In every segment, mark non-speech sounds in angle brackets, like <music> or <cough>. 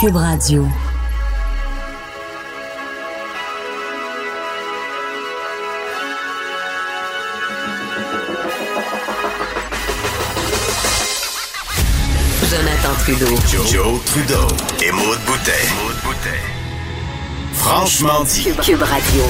Cube Radio. Jonathan Trudeau. Joe, Trudeau et Maude Boutet. Franchement dit. Cube Radio.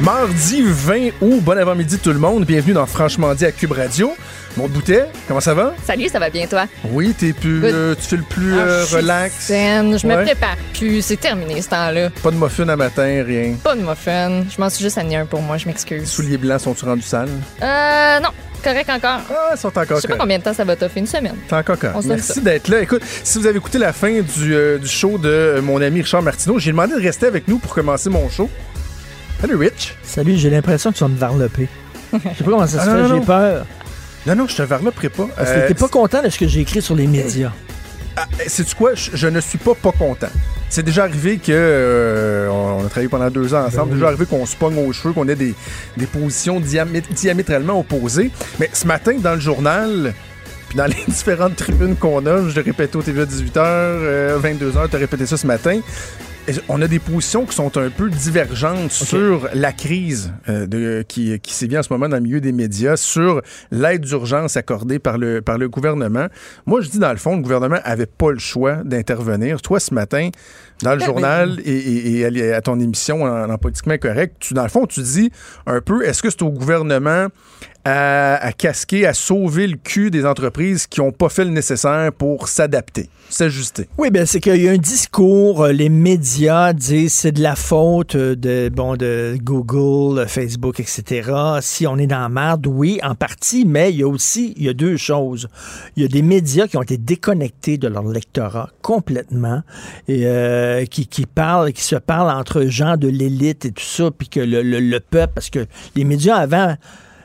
Mardi 20 août, bon avant-midi tout le monde, bienvenue dans Franchement dit à Cube Radio. Mon Boutet, comment ça va? Salut, ça va bien toi? Oui, t'es plus, euh, tu fais le plus Ah, euh, je suis relax. saine, je me Ouais. prépare plus, c'est terminé ce temps-là. Pas de muffin à matin, rien. Pas de muffin, je m'en suis juste amené un pour moi, je m'excuse. Souliers blancs sont-tu rendus sales? Euh, non, correct encore. Ah, ils sont encore Je sais pas combien de temps ça va t'offrir, une semaine. C'est encore correct. On se donne Merci d'être là. Écoute, si vous avez écouté la fin du, euh, du show de euh, mon ami Richard Martineau, j'ai demandé de rester avec nous pour commencer mon show. Salut Rich. Salut, j'ai l'impression que tu vas me varloper. Je sais pas comment ça se Ah, fait, j'ai peur. Non, non, je te varloperai pas. Parce que Euh, t'es pas content de ce que j'ai écrit sur les médias. Ah, sais-tu quoi? Je, je ne suis pas pas content. C'est déjà arrivé que euh, on a travaillé pendant deux ans ensemble. Ben déjà arrivé qu'on se pogne aux cheveux, qu'on ait des, des positions diamé- diamétralement opposées. Mais ce matin, dans le journal, puis dans <laughs> les différentes tribunes qu'on a, je l'ai répété au TV à 18h, 22h, tu as répété ça ce matin. On a des positions qui sont un peu divergentes sur la crise euh, de, qui, qui sévit en ce moment dans le milieu des médias, sur l'aide d'urgence accordée par le, par le gouvernement. Moi, je dis dans le fond, le gouvernement avait pas le choix d'intervenir. Toi, ce matin, dans le Ben journal et, et- et à, à ton émission en, en politiquement correct, tu, dans le fond, tu dis un peu, est-ce que c'est au gouvernement à, casquer, à sauver le cul des entreprises qui n'ont pas fait le nécessaire pour s'adapter, s'ajuster? Oui, ben c'est qu'il y a un discours, euh, les médias disent c'est de la faute euh, de bon de Google, Facebook, etc. Si on est dans la merde, oui, en partie, mais il y a aussi il y a deux choses. Il y a des médias qui ont été déconnectés de leur lectorat complètement et euh, qui, qui parlent, qui se parlent entre gens de l'élite et tout ça, puis que le- le peuple, parce que les médias avant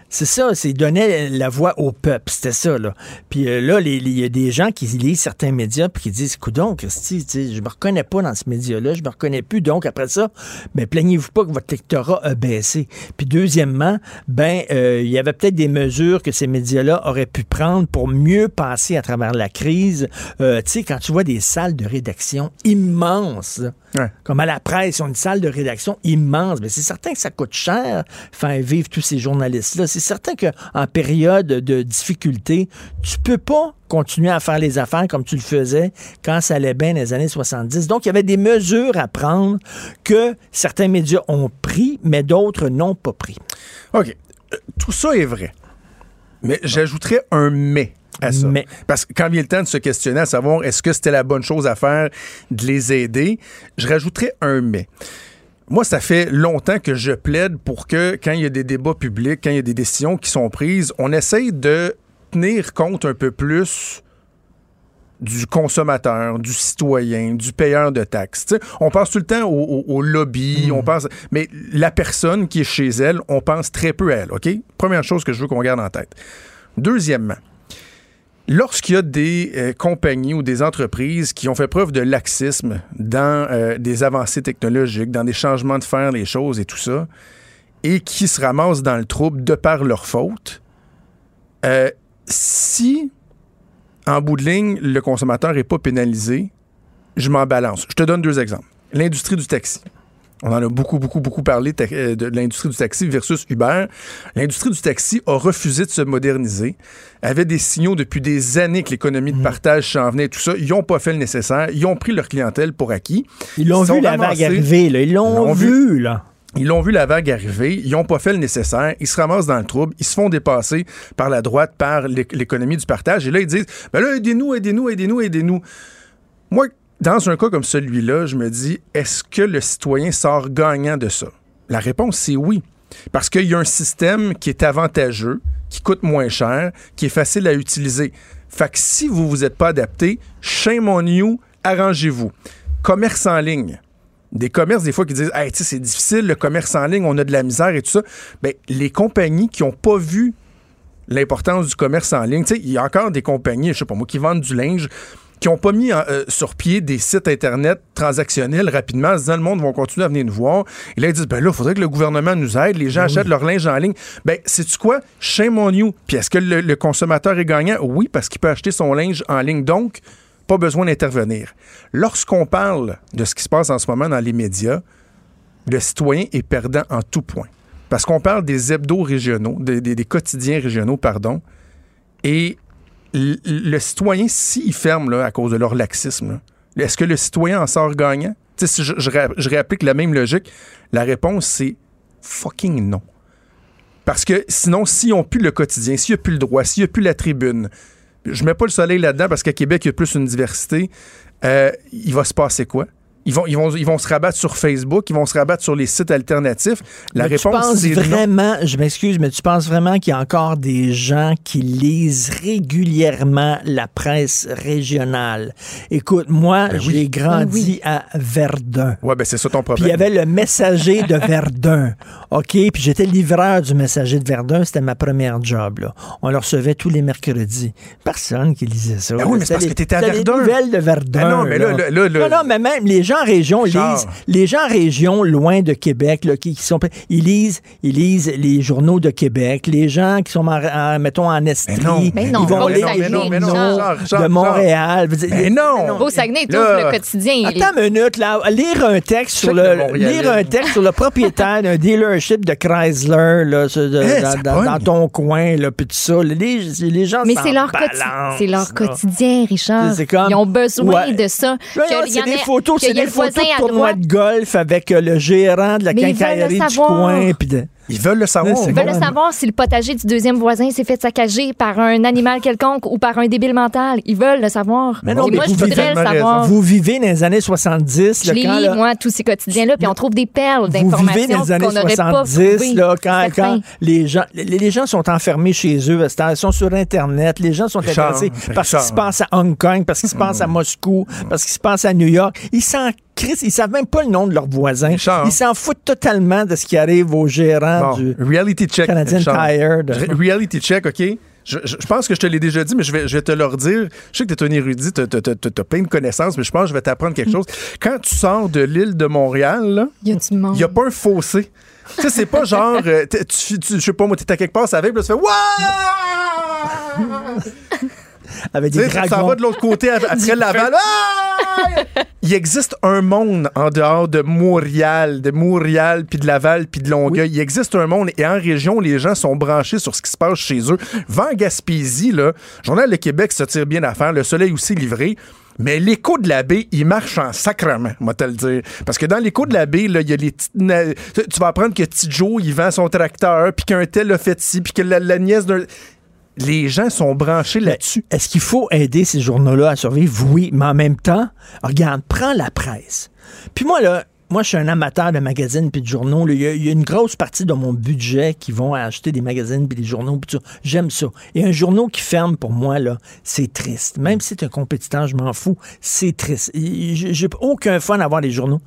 c'est ça, c'est donner la voix au peuple, c'était ça là. Puis euh, là, il y a des gens qui lisent certains médias puis qui disent, coudon, Christy, je me reconnais pas dans ce média-là, je me reconnais plus. Donc après ça, ben plaignez-vous pas que votre lectorat a baissé. Puis deuxièmement, ben euh, il y avait peut-être des mesures que ces médias-là auraient pu prendre pour mieux passer à travers la crise. Euh, tu sais, quand tu vois des salles de rédaction immenses. Ouais. comme à la presse, ils ont une salle de rédaction immense. Mais c'est certain que ça coûte cher faire vivre tous ces journalistes-là. C'est certain qu'en période de difficulté, tu peux pas continuer à faire les affaires comme tu le faisais quand ça allait bien dans les années 70. Donc, il y avait des mesures à prendre que certains médias ont pris, mais d'autres n'ont pas pris. OK. Euh, Tout ça est vrai. Mais j'ajouterais un mais à ça. Mais. Parce que quand vient le temps de se questionner à savoir est-ce que c'était la bonne chose à faire de les aider, je rajouterais un mais. Moi, ça fait longtemps que je plaide pour que quand il y a des débats publics, quand il y a des décisions qui sont prises, on essaye de tenir compte un peu plus du consommateur, du citoyen, du payeur de taxes. On pense tout le temps au, au- au lobby, on pense, mais la personne qui est chez elle, on pense très peu à elle. Ok? Première chose que je veux qu'on garde en tête. Deuxièmement, lorsqu'il y a des euh, compagnies ou des entreprises qui ont fait preuve de laxisme dans euh, des avancées technologiques, dans des changements de faire les choses et tout ça, et qui se ramassent dans le trouble de par leur faute, euh, si en bout de ligne, le consommateur n'est pas pénalisé, je m'en balance. Je te donne deux exemples. L'industrie du taxi. On en a beaucoup, beaucoup, beaucoup parlé euh, de l'industrie du taxi versus Uber. L'industrie du taxi a refusé de se moderniser, avait des signaux depuis des années que l'économie de partage s'en venait et tout ça. Ils n'ont pas fait le nécessaire. Ils ont pris leur clientèle pour acquis. Ils l'ont vu, la vague arriver. Là. Ils l'ont vu, là. Ils l'ont vu la vague arriver, ils n'ont pas fait le nécessaire, ils se ramassent dans le trouble, ils se font dépasser par la droite, par l'éc- l'économie du partage, et là ils disent ben là aidez-nous, aidez-nous, aidez-nous, aidez-nous. Moi, dans un cas comme celui-là, je me dis est-ce que le citoyen sort gagnant de ça? La réponse c'est oui, parce qu'il y a un système qui est avantageux, qui coûte moins cher, qui est facile à utiliser. Fait que si vous vous êtes pas adapté, shame on you, arrangez-vous. Commerce en ligne des commerces, des fois, qui disent Hey, tu sais, c'est difficile, le commerce en ligne, on a de la misère et tout ça. Bien, les compagnies qui n'ont pas vu l'importance du commerce en ligne, tu sais, il y a encore des compagnies, je sais pas moi, qui vendent du linge, qui n'ont pas mis euh, sur pied des sites Internet transactionnels rapidement, en se disant le monde va continuer à venir nous voir. Et là, ils disent ben là, il faudrait que le gouvernement nous aide, les gens achètent leur linge en ligne. Ben, sais-tu quoi? Shame on you. Puis est-ce que le, le consommateur est gagnant? Oui, parce qu'il peut acheter son linge en ligne. Donc, pas besoin d'intervenir. Lorsqu'on parle de ce qui se passe en ce moment dans les médias, le citoyen est perdant en tout point. Parce qu'on parle des hebdos régionaux, des, des- des quotidiens régionaux, pardon, et le citoyen, s'il ferme à cause de leur laxisme, est-ce que le citoyen en sort gagnant? Si je réapplique la même logique, la réponse, c'est fucking non. Parce que sinon, s'ils n'ont plus le quotidien, s'il n'y a plus le droit, s'il n'y a plus la tribune, je mets pas le soleil là-dedans parce qu'à Québec, il y a plus une diversité, euh, il va se passer quoi? Ils vont, ils, vont, ils vont se rabattre sur Facebook, ils vont se rabattre sur les sites alternatifs. La Mais tu réponse, penses c'est non. vraiment, je m'excuse, mais tu penses vraiment qu'il y a encore des gens qui lisent régulièrement la presse régionale? Écoute, moi, Ben j'ai grandi à Verdun. Ouais, ben c'est ça ton Puis problème. il y avait le messager de Verdun. <laughs> OK? Puis j'étais livreur du messager de Verdun. C'était ma première job. Là. On le recevait tous les mercredis. Personne qui lisait ça. Ben oui, mais c'est parce les- que t'étais à Verdun. les nouvelles de Verdun. Ben non, mais là, là, là, là- non, non, mais même les gens en région Charles. lisent. Les gens en région, loin de Québec, là, qui, qui sont. Ils lisent, ils lisent les journaux de Québec. Les gens qui sont, en, en- mettons, en Estrie. Ils vont lire les journaux Richard, Richard, de Richard. Montréal. Mais non! Au Saguenay, Là- le quotidien. Attends une minute, là. Lire un texte sur le, lire un texte sur le propriétaire d'un dealership de Chrysler, là, de- Eh, dans, dans- ton coin, là, puis tout ça. Les, les gens Mais c'est leur, c'est leur quotidien, Richard. Comme- Ils ont besoin Ouais. de ça. Il y c'est en des ait- photos, c'est ait des photos de droite. de golf avec euh, le gérant de la quincaillerie du coin. puis de- Ils veulent le savoir. Ils veulent le savoir si le potager du deuxième voisin s'est fait saccager par un animal quelconque ou par un débile mental. Ils veulent le savoir. Mais non, Et mais moi, je voudrais le savoir. Vous vivez dans les années 70. Je là, les quand, lis, là, moi, tous ces quotidiens-là, puis on trouve des perles Vous vivez d'informations dans les années qu'on n'aurait pas 70, trouvées. là, quand, les, gens, les, les gens sont enfermés chez eux, ils sont sur Internet, les gens sont intéressés parce Richard. qu'il se passe à Hong Kong, parce qu'il se passe à Moscou, parce qu'il se passe à New York. Ils s'en crissent, ils savent même pas le nom de leurs voisins. Richard. Ils s'en foutent totalement de ce qui arrive aux gérants Bon, du reality check. Canadian Richard. Tire. de- Reality check, OK? Je, je- je pense que je te l'ai déjà dit, mais je vais, je vais te le redire. Je sais que tu es un érudit, tu as plein de connaissances, mais je pense que je vais t'apprendre quelque chose. Quand tu sors de l'île de Montréal, Il a n'y a pas un fossé. Tu sais, c'est pas genre, euh, t'es- tu, tu- je sais pas moi, t'es à quelque part, ça puis là, tu fais Waouh! avec Tu des sais, ça dragons. va de l'autre côté ap- <laughs> après Laval. Ah! <laughs> Il existe un monde en dehors de Montréal, de Montréal, puis de Laval, puis de Longueuil. Il existe un monde et en région, les gens sont branchés sur ce qui se passe chez eux. Va en Gaspésie, là, Journal de Québec se tire bien à faire, le soleil aussi livré. Mais l'écho de la baie, il marche en sacrement, moi te le dire. Parce que dans l'écho de la baie, il y a les petites... Tu vas apprendre que Petit Joe, il vend son tracteur, puis qu'un tel a fait ci, puis que la, la nièce d'un... Les gens sont branchés là-dessus. Est-ce qu'il faut aider ces journaux-là à survivre? Oui, mais en même temps, regarde, prends la presse. Puis moi, là, moi, je suis un amateur de magazines puis de journaux. Il y, a- il y a une grosse partie de mon budget qui vont acheter des magazines puis des journaux. J'aime ça. Et un journal qui ferme, pour moi, là, c'est triste. Même si c'est un compétiteur, je m'en fous. C'est triste. J'ai aucun fun à avoir des journaux.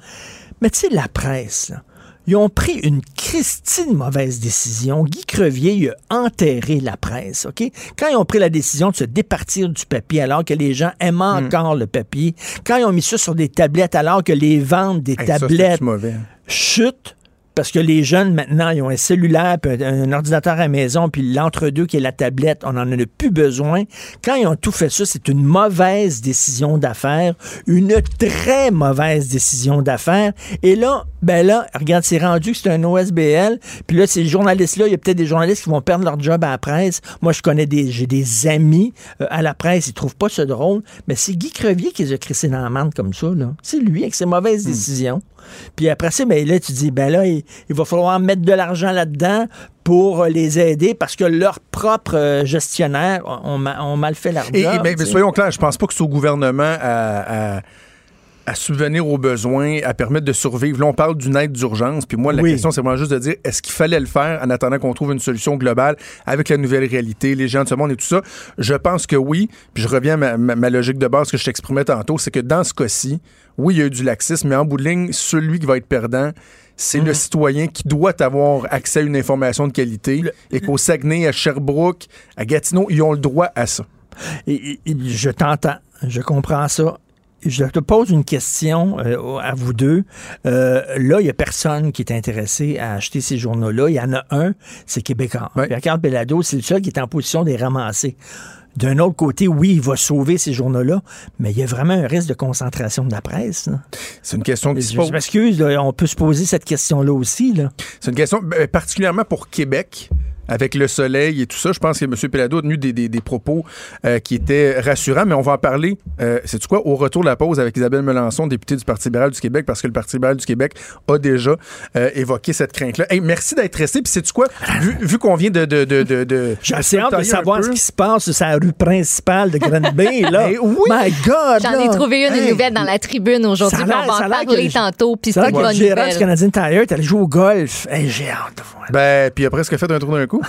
Mais tu sais, la presse, là, ils ont pris une Christine mauvaise décision. Guy Crevier il a enterré la presse, OK? Quand ils ont pris la décision de se départir du papier alors que les gens aiment Hmm. encore le papier, quand ils ont mis ça sur des tablettes alors que les ventes des Hey, tablettes mauvais? chutent, parce que les jeunes, maintenant, ils ont un cellulaire, puis un, un ordinateur à la maison, puis l'entre-deux qui est la tablette, on n'en a plus besoin. Quand ils ont tout fait ça, c'est une mauvaise décision d'affaires, une très mauvaise décision d'affaires. Et là, ben là, regarde, c'est rendu que c'est un OSBL, puis là, ces journalistes-là, il y a peut-être des journalistes qui vont perdre leur job à la presse. Moi, je connais des, j'ai des amis euh, à la presse, ils trouvent pas ça drôle, mais c'est Guy Crevier qui les a crissés dans la comme ça, là. C'est lui avec ses mauvaises décisions. Puis après ça, ben là, tu dis, ben là, il, il va falloir mettre de l'argent là-dedans pour euh, les aider parce que leurs propres euh, gestionnaires ont, ma- ont mal fait job. Et, et- mais, soyons clairs, je pense pas que c'est au gouvernement à, à- à subvenir aux besoins, à permettre de survivre. Là, on parle d'une aide d'urgence. Puis moi, la Oui. question, c'est vraiment juste de dire est-ce qu'il fallait le faire en attendant qu'on trouve une solution globale avec la nouvelle réalité, les gens de ce monde et tout ça? Je pense que oui. Puis je reviens à ma, ma- ma logique de base que je t'exprimais tantôt c'est que dans ce cas-ci, oui, il y a eu du laxisme, mais en bout de ligne, celui qui va être perdant, c'est Mhm. le citoyen qui doit avoir accès à une information de qualité et qu'au Saguenay, à Sherbrooke, à Gatineau, ils ont le droit à ça. Et je t'entends, je comprends ça. Je te pose une question euh, à vous deux. Euh, là, il n'y a personne qui est intéressé à acheter ces journaux-là. Il y en a un, c'est Québécois. Pierre-Carl Bellado, c'est le seul qui est en position de les ramasser. D'un autre côté, oui, il va sauver ces journaux-là, mais il y a vraiment un risque de concentration de la presse. C'est une question qui se Je pose. m'excuse, là, on peut se poser cette question-là aussi. C'est une question ben, particulièrement pour Québec. Avec le soleil et tout ça, je pense que M. Pelado a tenu des, des- des propos euh, qui étaient rassurants, mais on va en parler, euh, c'est quoi, au retour de la pause avec Isabelle Melançon, députée du Parti libéral du Québec, parce que le Parti libéral du Québec a déjà euh, évoqué cette crainte-là. Hey, merci d'être resté, puis c'est quoi, vu, vu qu'on vient de... de, de, de, de- J'ai assez hâte de savoir peu. ce qui se passe sur la rue principale de Granby. Là. <laughs> Eh oui! My God! J'en ai trouvé une, Hey! nouvelle dans la tribune aujourd'hui. Ça a puis l'air- On va en parler le- tantôt. Puis C'est une bonne gérant du nouvelle. Canadien Tire est allé jouer au golf. Hey, J'ai hâte de voir. Ben, puis il a presque fait un trou d'un coup?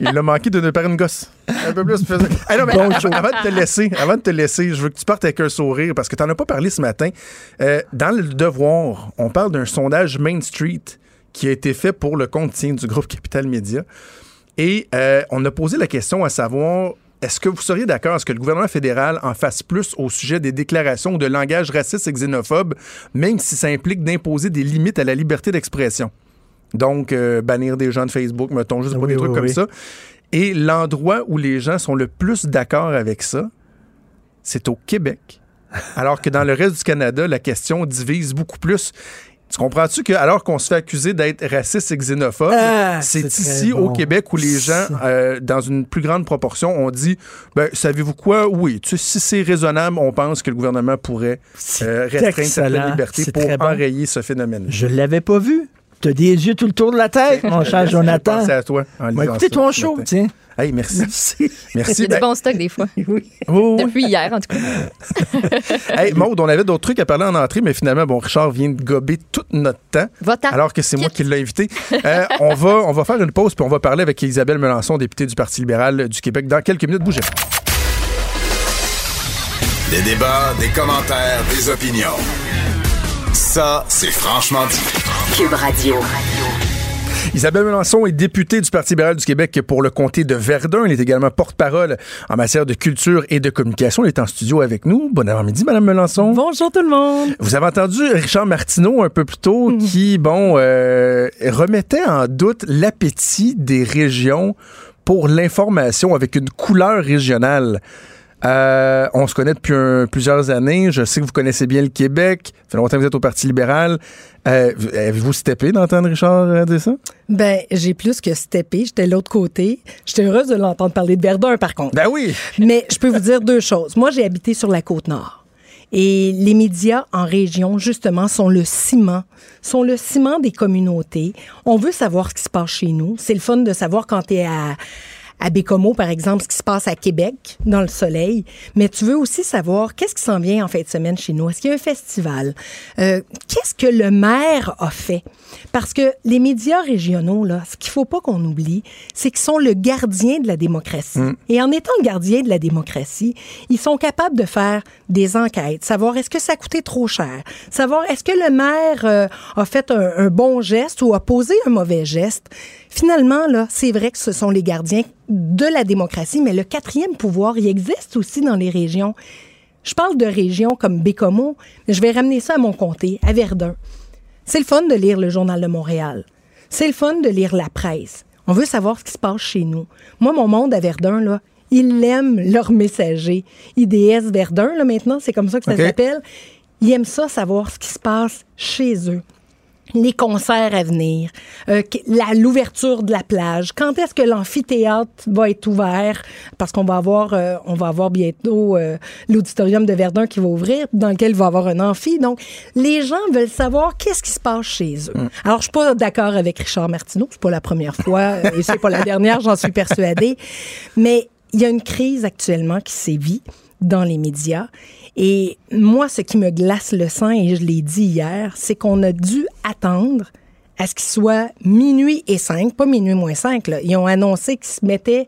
Il a manqué de ne par une gosse. Un peu plus. faisait- Hey, non, mais Bon av- show. avant de te laisser, avant de te laisser, je veux que tu partes avec un sourire parce que tu n'en as pas parlé ce matin. Euh, dans le Devoir, on parle d'un sondage Main Street qui a été fait pour le compte tiens, du groupe Capital Média. Et euh, on a posé la question à savoir est-ce que vous seriez d'accord à ce que le gouvernement fédéral en fasse plus au sujet des déclarations de langage raciste et xénophobe, même si ça implique d'imposer des limites à la liberté d'expression? Donc, euh, bannir des gens de Facebook, mettons, juste pas Oui, des trucs oui, comme ça. Et l'endroit où les gens sont le plus d'accord avec ça, c'est au Québec. Alors que dans le reste du Canada, la question divise beaucoup plus. Tu comprends-tu que alors qu'on se fait accuser d'être raciste et xénophobe, Ah, c'est ici au. Québec où les gens, euh, dans une plus grande proportion, ont dit ben, savez-vous quoi? Oui, tu sais, si c'est raisonnable, on pense que le gouvernement pourrait euh, restreindre certaines libertés pour bon. enrayer ce phénomène. Je l'avais pas vu. T'as des yeux tout le tour de la tête, mon cher <laughs> Jonathan. Pensez à toi. en ça ton show, matin. tiens. Hey, merci. <laughs> Merci. Il Merci. y a Ben, du bon stock des fois. <laughs> Oui. oh, oui. Depuis hier, en tout cas. Hey, Maude, on avait d'autres trucs à parler en entrée, mais finalement, bon, Richard vient de gober tout notre temps, Va-t'en. alors que c'est moi qui l'ai invité. Euh, on, va, on va faire une pause, puis on va parler avec Isabelle Melançon, députée du Parti libéral du Québec, dans quelques minutes. Bougez. Des débats, des commentaires, des opinions. Ça, c'est franchement dit. Cube Radio. Isabelle Melançon est députée du Parti libéral du Québec pour le comté de Verdun. Elle est également porte-parole en matière de culture et de communication. Elle est en studio avec nous. Bon avant-midi, Madame Melançon. Bonjour tout le monde. Vous avez entendu Richard Martineau un peu plus tôt qui, bon, euh, remettait en doute l'appétit des régions pour l'information avec une couleur régionale. Euh, on se connaît depuis un- plusieurs années. Je sais que vous connaissez bien le Québec. Ça fait longtemps que vous êtes au Parti libéral. Euh, Avez-vous steppé d'entendre Richard euh, dire ça? Ben, j'ai plus que steppé. J'étais de l'autre côté. J'étais heureuse de l'entendre parler de Verdun, par contre. Ben oui! Mais je peux vous dire deux choses. Moi, j'ai habité sur la côte nord. Et les médias en région, justement, sont le ciment, sont le ciment des communautés. On veut savoir ce qui se passe chez nous. C'est le fun de savoir quand tu es à, à Bécomo, par exemple, ce qui se passe à Québec, dans le soleil. Mais tu veux aussi savoir qu'est-ce qui s'en vient en fin de semaine chez nous? Est-ce qu'il y a un festival? Euh, qu'est-ce que le maire a fait? Parce que les médias régionaux, là, ce qu'il faut pas qu'on oublie, c'est qu'ils sont le gardien de la démocratie. Et en étant le gardien de la démocratie, ils sont capables de faire des enquêtes, savoir est-ce que ça a coûté trop cher, savoir est-ce que le maire euh, a fait un, un bon geste ou a posé un mauvais geste. Finalement, là, c'est vrai que ce sont les gardiens de la démocratie, mais le quatrième pouvoir, il existe aussi dans les régions. Je parle de régions comme Bécomo, mais je vais ramener ça à mon comté, à Verdun. C'est le fun de lire le Journal de Montréal. C'est le fun de lire la presse. On veut savoir ce qui se passe chez nous. Moi, mon monde à Verdun, là, ils aiment leur messager. IDS Verdun, là, maintenant, c'est comme ça que ça s'appelle. Ils aiment ça, savoir ce qui se passe chez eux les concerts à venir, euh, la- l'ouverture de la plage, quand est-ce que l'amphithéâtre va être ouvert, parce qu'on va avoir, euh, on va avoir bientôt euh, l'auditorium de Verdun qui va ouvrir, dans lequel il va y avoir un amphi. Donc, les gens veulent savoir qu'est-ce qui se passe chez eux. Alors, je suis pas d'accord avec Richard Martineau, c'est pas la première fois et c'est pas la dernière, j'en suis persuadée, mais il y a une crise actuellement qui sévit dans les médias. Et moi, ce qui me glace le sang, et je l'ai dit hier, c'est qu'on a dû attendre à ce qu'il soit minuit et 5, pas minuit moins 5. Là. Ils ont annoncé qu'ils se mettaient,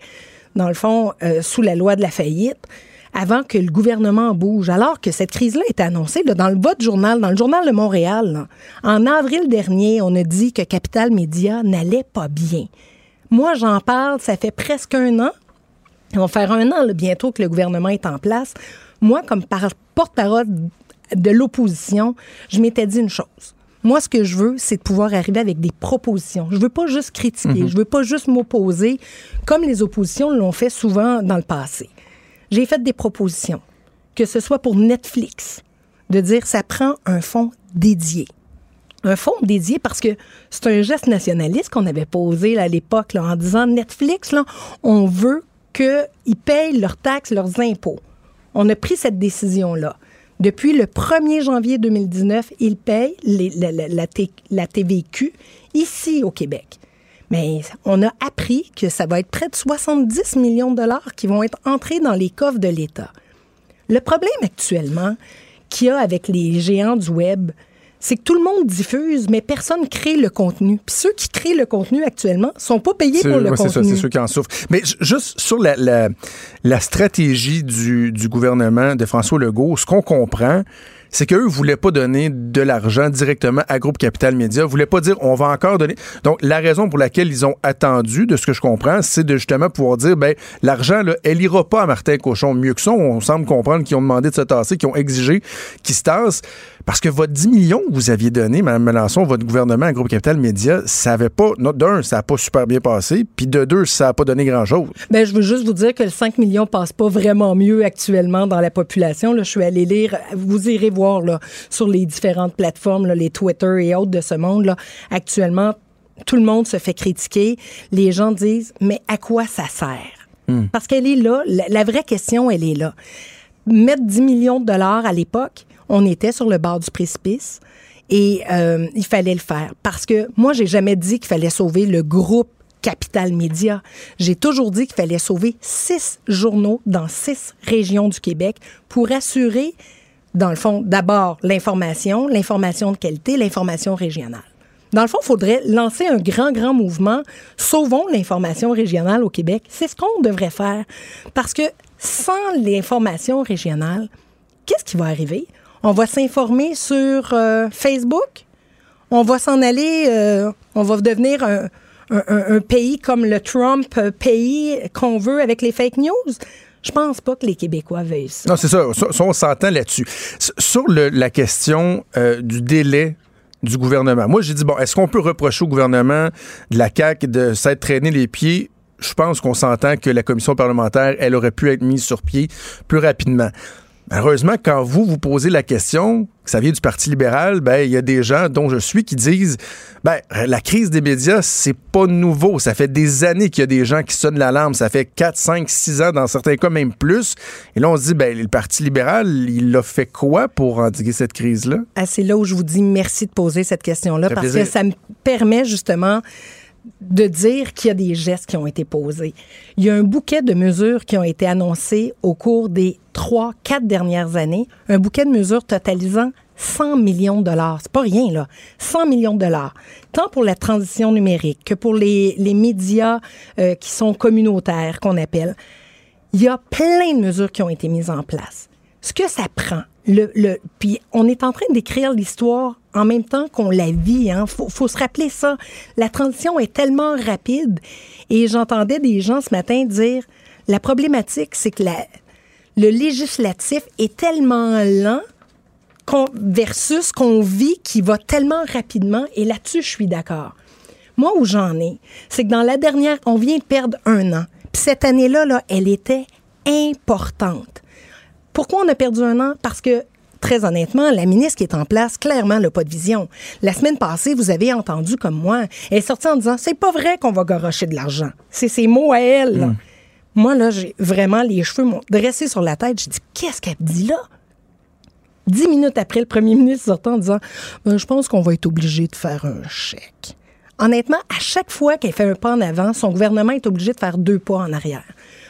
dans le fond, euh, sous la loi de la faillite avant que le gouvernement bouge. Alors que cette crise-là est annoncée dans le journal, dans le journal de Montréal. En avril dernier, on a dit que Capital Média n'allait pas bien. Moi, j'en parle, ça fait presque un an. Ça va faire un an bientôt que le gouvernement est en place. Moi, comme par- porte-parole de l'opposition, je m'étais dit une chose. Moi, ce que je veux, c'est de pouvoir arriver avec des propositions. Je veux pas juste critiquer, je veux pas juste m'opposer, comme les oppositions l'ont fait souvent dans le passé. J'ai fait des propositions, que ce soit pour Netflix, de dire ça prend un fonds dédié. Un fonds dédié parce que c'est un geste nationaliste qu'on avait posé là, à l'époque en disant Netflix, là, on veut qu'ils payent leurs taxes, leurs impôts. On a pris cette décision-là. Depuis le 1er janvier 2019, ils payent la, la TVQ ici au Québec. Mais on a appris que ça va être près de 70 millions de dollars qui vont être entrés dans les coffres de l'État. Le problème actuellement qu'il y a avec les géants du web, c'est que tout le monde diffuse, mais personne crée le contenu. Puis ceux qui créent le contenu actuellement sont pas payés pour le ouais, c'est ça, contenu. c'est ceux qui en souffrent. Mais juste sur la, la, la stratégie du, du gouvernement de François Legault, ce qu'on comprend, c'est qu'eux ne voulaient pas donner de l'argent directement à Groupe Capital Média. Ils voulaient pas dire on va encore donner. Donc, la raison pour laquelle ils ont attendu, de ce que je comprends, c'est de justement pouvoir dire ben l'argent, là, elle ira pas à Martin Cochon. Mieux que ça, on semble comprendre qu'ils ont demandé de se tasser, qu'ils ont exigé qu'il se tasse. Parce que votre 10 millions que vous aviez donné, Mme Melançon, votre gouvernement à Groupe Capital Média, ça avait pas. D'un, ça n'a pas super bien passé. Puis de deux, ça n'a pas donné grand-chose. Ben, je veux juste vous dire que le 5 millions passe pas vraiment mieux actuellement dans la population. Là, je suis allée lire, vous irez voir là, sur les différentes plateformes, là, les Twitter et autres de ce monde. Là, actuellement, tout le monde se fait critiquer. Les gens disent, mais à quoi ça sert? Parce qu'elle est là. La, la vraie question, elle est là. Mettre 10 millions de dollars à l'époque, on était sur le bord du précipice. Et euh, il fallait le faire. Parce que moi, j'ai jamais dit qu'il fallait sauver le groupe Capital Média. J'ai toujours dit qu'il fallait sauver six journaux dans six régions du Québec pour assurer, dans le fond, d'abord l'information, l'information de qualité, l'information régionale. Dans le fond, il faudrait lancer un grand, grand mouvement. Sauvons l'information régionale au Québec. C'est ce qu'on devrait faire. Parce que sans l'information régionale, qu'est-ce qui va arriver? On va s'informer sur euh, Facebook. On va s'en aller, euh, on va devenir un, pays comme le Trump euh, pays qu'on veut avec les fake news. Je pense pas que les Québécois veuillent ça. Non, c'est ça. On s'entend là-dessus. Sur la question du délai du gouvernement, moi, j'ai dit, bon, est-ce qu'on peut reprocher au gouvernement de la CAQ de s'être traîné les pieds? Je pense qu'on s'entend que la commission parlementaire, elle aurait pu être mise sur pied plus rapidement. Malheureusement, quand vous vous posez la question, que ça vient du Parti libéral, ben il y a des gens dont je suis qui disent ben la crise des médias, c'est pas nouveau, ça fait des années qu'il y a des gens qui sonnent l'alarme, ça fait 4 5 6 ans dans certains cas même plus. Et là on se dit ben le Parti libéral, il a fait quoi pour endiguer cette crise là Ah, c'est là où je vous dis merci de poser cette question-là fait parce plaisir. que ça me permet justement de dire qu'il y a des gestes qui ont été posés. Il y a un bouquet de mesures qui ont été annoncées au cours des trois, quatre dernières années, un bouquet de mesures totalisant 100 millions de dollars. C'est pas rien, là. 100 millions de dollars. Tant pour la transition numérique que pour les, les médias euh, qui sont communautaires, qu'on appelle. Il y a plein de mesures qui ont été mises en place. Ce que ça prend, puis on est en train d'écrire l'histoire en même temps qu'on la vit. Hein. Faut, se rappeler ça. La transition est tellement rapide. Et j'entendais des gens ce matin dire la problématique, c'est que le législatif est tellement lent qu'on- versus qu'on vit qui va tellement rapidement. Et là-dessus, je suis d'accord. Moi, où j'en ai, c'est que dans la dernière, on vient de perdre un an. Puis cette année-là, là, elle était importante. Pourquoi on a perdu un an? Parce que, très honnêtement, la ministre qui est en place, clairement, n'a pas de vision. La semaine passée, vous avez entendu comme moi, elle est sortie en disant, c'est pas vrai qu'on va garocher de l'argent. C'est ses mots à elle. là. Moi, là, j'ai vraiment les cheveux m'ont dressé sur la tête. J'ai dit, qu'est-ce qu'elle dit là? Dix minutes après, le premier <laughs> ministre sortant en disant Ben, Je pense qu'on va être obligé de faire un chèque. Honnêtement, à chaque fois qu'elle fait un pas en avant, son gouvernement est obligé de faire deux pas en arrière.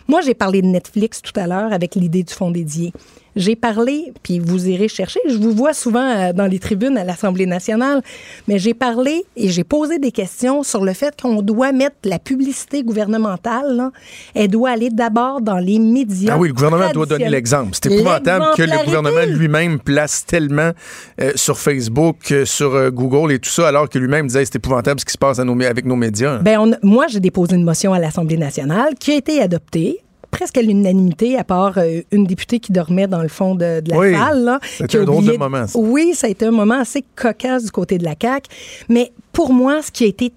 Moi, j'ai parlé de Netflix tout à l'heure avec l'idée du fonds dédié. J'ai parlé, puis vous irez chercher, je vous vois souvent euh, dans les tribunes à l'Assemblée nationale, mais j'ai parlé et j'ai posé des questions sur le fait qu'on doit mettre la publicité gouvernementale, là, elle doit aller d'abord dans les médias. Ah oui, le gouvernement doit donner l'exemple. C'est épouvantable que le gouvernement lui-même place tellement euh, sur Facebook, euh, sur euh, Google et tout ça, alors que lui-même disait c'est épouvantable ce qui se passe à nos mé- avec nos médias. Ben, on- moi, j'ai déposé une motion à l'Assemblée nationale qui a été adoptée presque à l'unanimité, à part euh, une députée qui dormait dans le fond de, de la Oui. salle. Là, C'était un drôle de moment, ça. Oui, ça a été un moment assez cocasse du côté de la CAQ. Mais pour moi, ce qui a été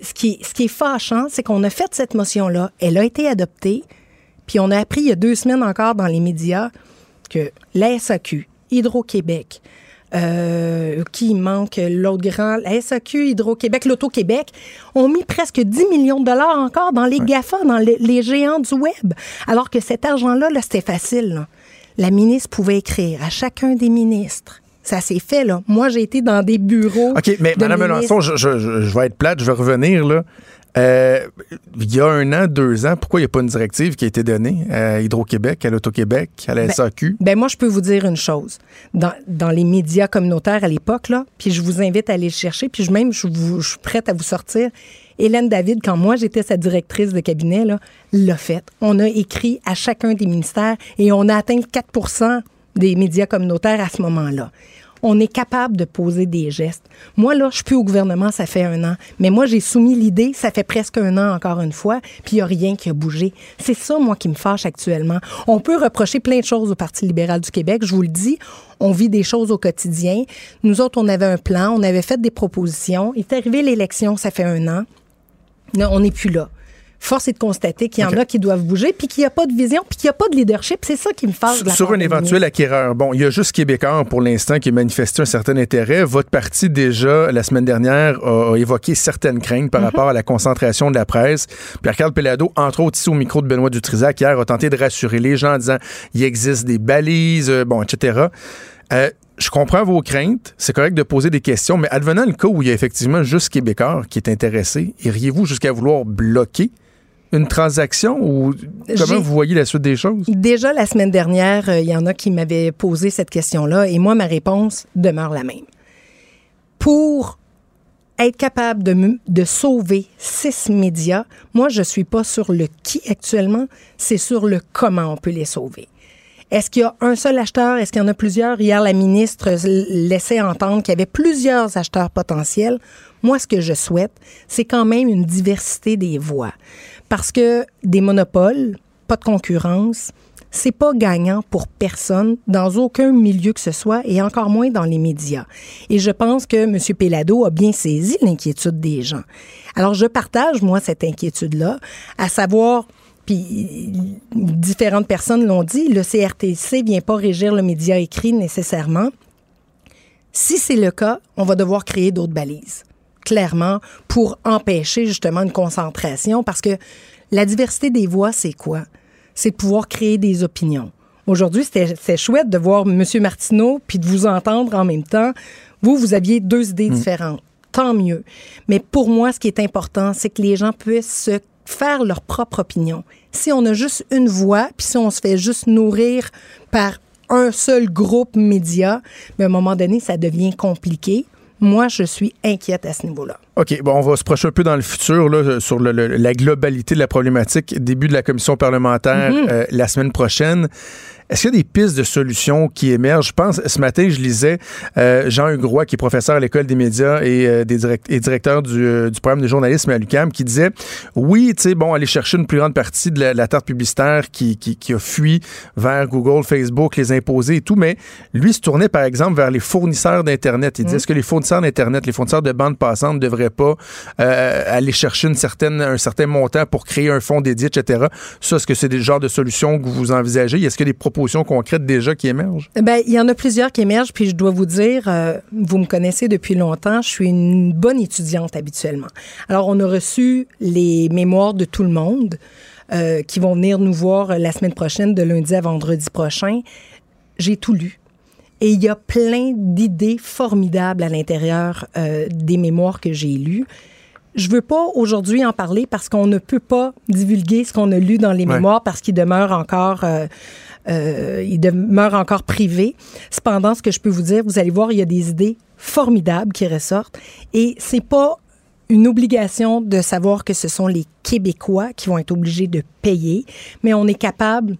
ce qui, ce qui est fâchant, c'est qu'on a fait cette motion-là, elle a été adoptée, puis on a appris il y a deux semaines encore dans les médias que la SAQ, Hydro-Québec, euh, qui manque l'autre grand, la SAQ, Hydro-Québec, l'Auto-Québec, ont mis presque 10 millions de dollars encore dans les GAFA, dans les, les géants du web. Alors que cet argent-là, là, c'était facile. là. La ministre pouvait écrire à chacun des ministres. Ça s'est fait, là. Moi, j'ai été dans des bureaux. OK, mais de Mme. Melançon, je- je vais être plate, je vais revenir là. Euh, il y a un an, deux ans, pourquoi il n'y a pas une directive qui a été donnée à Hydro-Québec, à l'Auto-Québec, à la Ben, SAQ? Ben moi, je peux vous dire une chose. Dans, dans les médias communautaires à l'époque, là, puis je vous invite à aller le chercher, puis je, même, je, vous- je suis prête à vous sortir. Hélène David, quand moi j'étais sa directrice de cabinet, là, l'a fait. On a écrit à chacun des ministères et on a atteint 4% des médias communautaires à ce moment-là. On est capable de poser des gestes. Moi, là, je suis plus au gouvernement, ça fait un an. Mais moi, j'ai soumis l'idée, ça fait presque un an encore une fois, puis il n'y a rien qui a bougé. C'est ça, moi, qui me fâche actuellement. On peut reprocher plein de choses au Parti libéral du Québec, je vous le dis. On vit des choses au quotidien. Nous autres, on avait un plan, on avait fait des propositions. Il est arrivé l'élection, ça fait un an. Non, on n'est plus là. Force est de constater qu'il y en a qui doivent bouger, puis qu'il n'y a pas de vision, puis qu'il n'y a pas de leadership. C'est ça qui me fâche. Sur un éventuel acquéreur, bon, il y a juste Québécois pour l'instant qui a manifesté un certain intérêt. Votre parti, déjà, la semaine dernière, a, a évoqué certaines craintes Mhm. par rapport à la concentration de la presse. Pierre-Carl Pelado, entre autres, ici au micro de Benoît Dutrisac, hier, a tenté de rassurer les gens en disant il existe des balises, euh, bon, etc. Euh, je comprends vos craintes. C'est correct de poser des questions, mais advenant le cas où il y a effectivement juste Québécois qui est intéressé, iriez-vous jusqu'à vouloir bloquer une transaction ou comment vous voyez la suite des choses? Déjà la semaine dernière, euh, il y en a qui m'avaient posé cette question-là et moi, ma réponse demeure la même. Pour être capable de, de sauver six médias, moi, je suis pas sur le qui actuellement, c'est sur le comment on peut les sauver. Est-ce qu'il y a un seul acheteur? Est-ce qu'il y en a plusieurs? Hier, la ministre laissait entendre qu'il y avait plusieurs acheteurs potentiels. Moi, ce que je souhaite, c'est quand même une diversité des voix. Parce que des monopoles, pas de concurrence, c'est pas gagnant pour personne dans aucun milieu que ce soit et encore moins dans les médias. Et je pense que M. Pelado a bien saisi l'inquiétude des gens. Alors, je partage, moi, cette inquiétude-là, à savoir puis différentes personnes l'ont dit, le CRTC vient pas régir le média écrit nécessairement. Si c'est le cas, on va devoir créer d'autres balises, clairement, pour empêcher justement une concentration, parce que la diversité des voix, c'est quoi? C'est de pouvoir créer des opinions. Aujourd'hui, c'était chouette de voir M. Martineau puis de vous entendre en même temps. Vous, vous aviez deux idées différentes. Tant mieux. Mais pour moi, ce qui est important, c'est que les gens puissent se faire leur propre opinion. Si on a juste une voix, puis si on se fait juste nourrir par un seul groupe média, mais à un moment donné, ça devient compliqué. Moi, je suis inquiète à ce niveau-là. OK, bon, on va se projeter un peu dans le futur là, sur le- le- la globalité de la problématique. Début de la commission parlementaire euh, la semaine prochaine. Est-ce qu'il y a des pistes de solutions qui émergent? Je pense, ce matin, je lisais euh, Jean Hugrois, qui est professeur à l'École des médias et, euh, des direct- et directeur du, euh, du programme de journalisme à l'UQAM, qui disait oui, tu sais, bon, aller chercher une plus grande partie de la, la tarte publicitaire qui, qui, qui a fui vers Google, Facebook, les imposer et tout, mais lui se tournait, par exemple, vers les fournisseurs d'Internet. Il disait est-ce que les fournisseurs d'Internet, les fournisseurs de bandes passantes ne devraient pas aller chercher une certaine, un certain montant pour créer un fonds dédié, etc. Ça, est-ce que c'est des genres de solutions que vous envisagez? Est-ce des propositions concrètes déjà qui émergent? Ben, il y en a plusieurs qui émergent, puis je dois vous dire, euh, vous me connaissez depuis longtemps, je suis une bonne étudiante habituellement. Alors, on a reçu les mémoires de tout le monde euh, qui vont venir nous voir la semaine prochaine, de lundi à vendredi prochain. J'ai tout lu. Et il y a plein d'idées formidables à l'intérieur euh, des mémoires que j'ai lues. Je veux pas aujourd'hui en parler parce qu'on ne peut pas divulguer ce qu'on a lu dans les Ouais. mémoires parce qu'il demeure encore euh, euh, il demeure encore privé. Cependant, ce que je peux vous dire, vous allez voir, il y a des idées formidables qui ressortent et c'est pas une obligation de savoir que ce sont les Québécois qui vont être obligés de payer, mais on est capable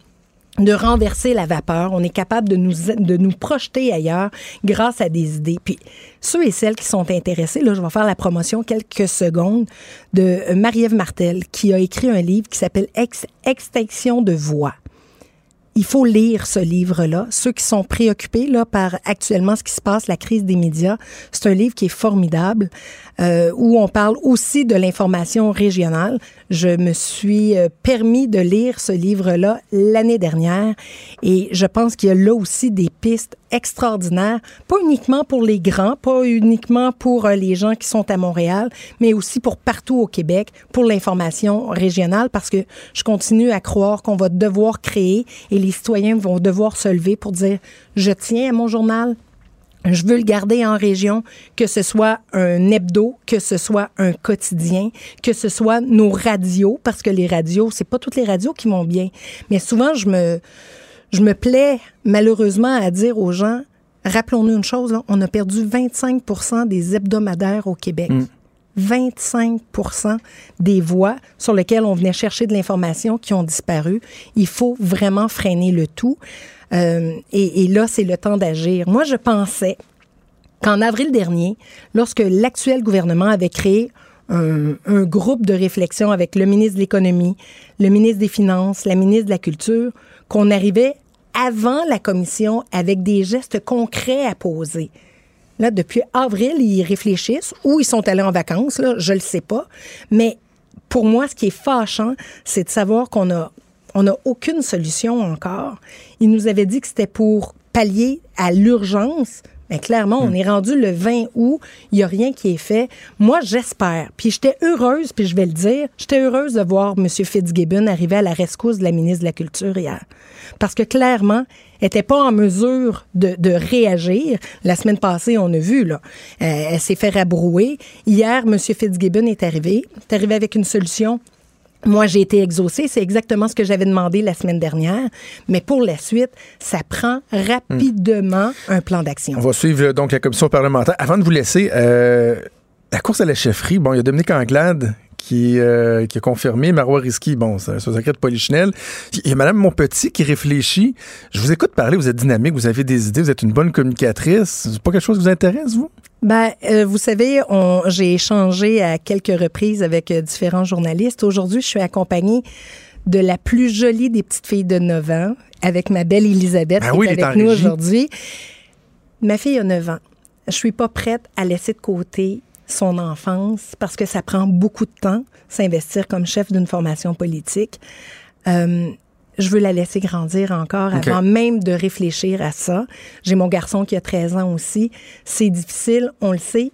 de renverser la vapeur. On est capable de nous, de nous projeter ailleurs grâce à des idées. Puis ceux et celles qui sont intéressés, là, je vais faire la promotion quelques secondes de Marie-Ève Martel, qui a écrit un livre qui s'appelle Ex Extinction de voix il faut lire ce livre-là. Ceux qui sont préoccupés là, par actuellement ce qui se passe, la crise des médias, c'est un livre qui est formidable, euh, où on parle aussi de l'information régionale. Je me suis euh, permis de lire ce livre-là l'année dernière et je pense qu'il y a là aussi des pistes extraordinaires, pas uniquement pour les grands, pas uniquement pour euh, les gens qui sont à Montréal, mais aussi pour partout au Québec, pour l'information régionale, parce que je continue à croire qu'on va devoir créer et les citoyens vont devoir se lever pour dire, je tiens à mon journal, je veux le garder en région, que ce soit un hebdo, que ce soit un quotidien, que ce soit nos radios, parce que les radios, c'est pas toutes les radios qui vont bien. Mais souvent, je me, je me plais malheureusement à dire aux gens, rappelons-nous une chose, on a perdu 25% des hebdomadaires au Québec. 25 mm. des voix sur lesquelles on venait chercher de l'information qui ont disparu. Il faut vraiment freiner le tout. Euh, et, là, c'est le temps d'agir. Moi, je pensais qu'en avril dernier, lorsque l'actuel gouvernement avait créé un, groupe de réflexion avec le ministre de l'Économie, le ministre des Finances, la ministre de la Culture, qu'on arrivait avant la commission avec des gestes concrets à poser. Là, depuis avril, ils réfléchissent ou ils sont allés en vacances, je ne le sais pas. Mais pour moi, ce qui est fâchant, c'est de savoir qu'on a on n'a aucune solution encore. Il nous avait dit que c'était pour pallier à l'urgence. Mais clairement, on hmm. est rendu le 20 août, il n'y a rien qui est fait. Moi, j'espère. Puis j'étais heureuse, puis je vais le dire, j'étais heureuse de voir M. Fitzgibbon arriver à la rescousse de la ministre de la Culture hier. Parce que clairement, elle n'était pas en mesure de, réagir. La semaine passée, on a vu, là, euh, elle s'est fait rabrouer. Hier, M. Fitzgibbon est arrivé. est arrivé avec une solution moi, j'ai été exaucée. C'est exactement ce que j'avais demandé la semaine dernière. Mais pour la suite, ça prend rapidement un plan d'action. On va suivre donc la commission parlementaire. Avant de vous laisser, euh, la course à la chefferie, bon, il y a Dominique Anglade qui, euh, qui a confirmé. Marois Risky, bon, c'est un secret de Polichinelle. Il y a Mme Monpetit qui réfléchit. Je vous écoute parler, vous êtes dynamique, vous avez des idées, vous êtes une bonne communicatrice. C'est pas quelque chose qui vous intéresse, vous? Ben, euh, vous savez, j'ai échangé à quelques reprises avec euh, différents journalistes. Aujourd'hui, je suis accompagnée de la plus jolie des petites filles de 9 ans, avec ma belle Elisabeth ben qui est avec nous aujourd'hui. Ma fille a 9 ans. Je suis pas prête à laisser de côté son enfance parce que ça prend beaucoup de temps s'investir comme chef d'une formation politique. Euh, je veux la laisser grandir encore avant même de réfléchir à ça. J'ai mon garçon qui a 13 ans aussi. C'est difficile, on le sait.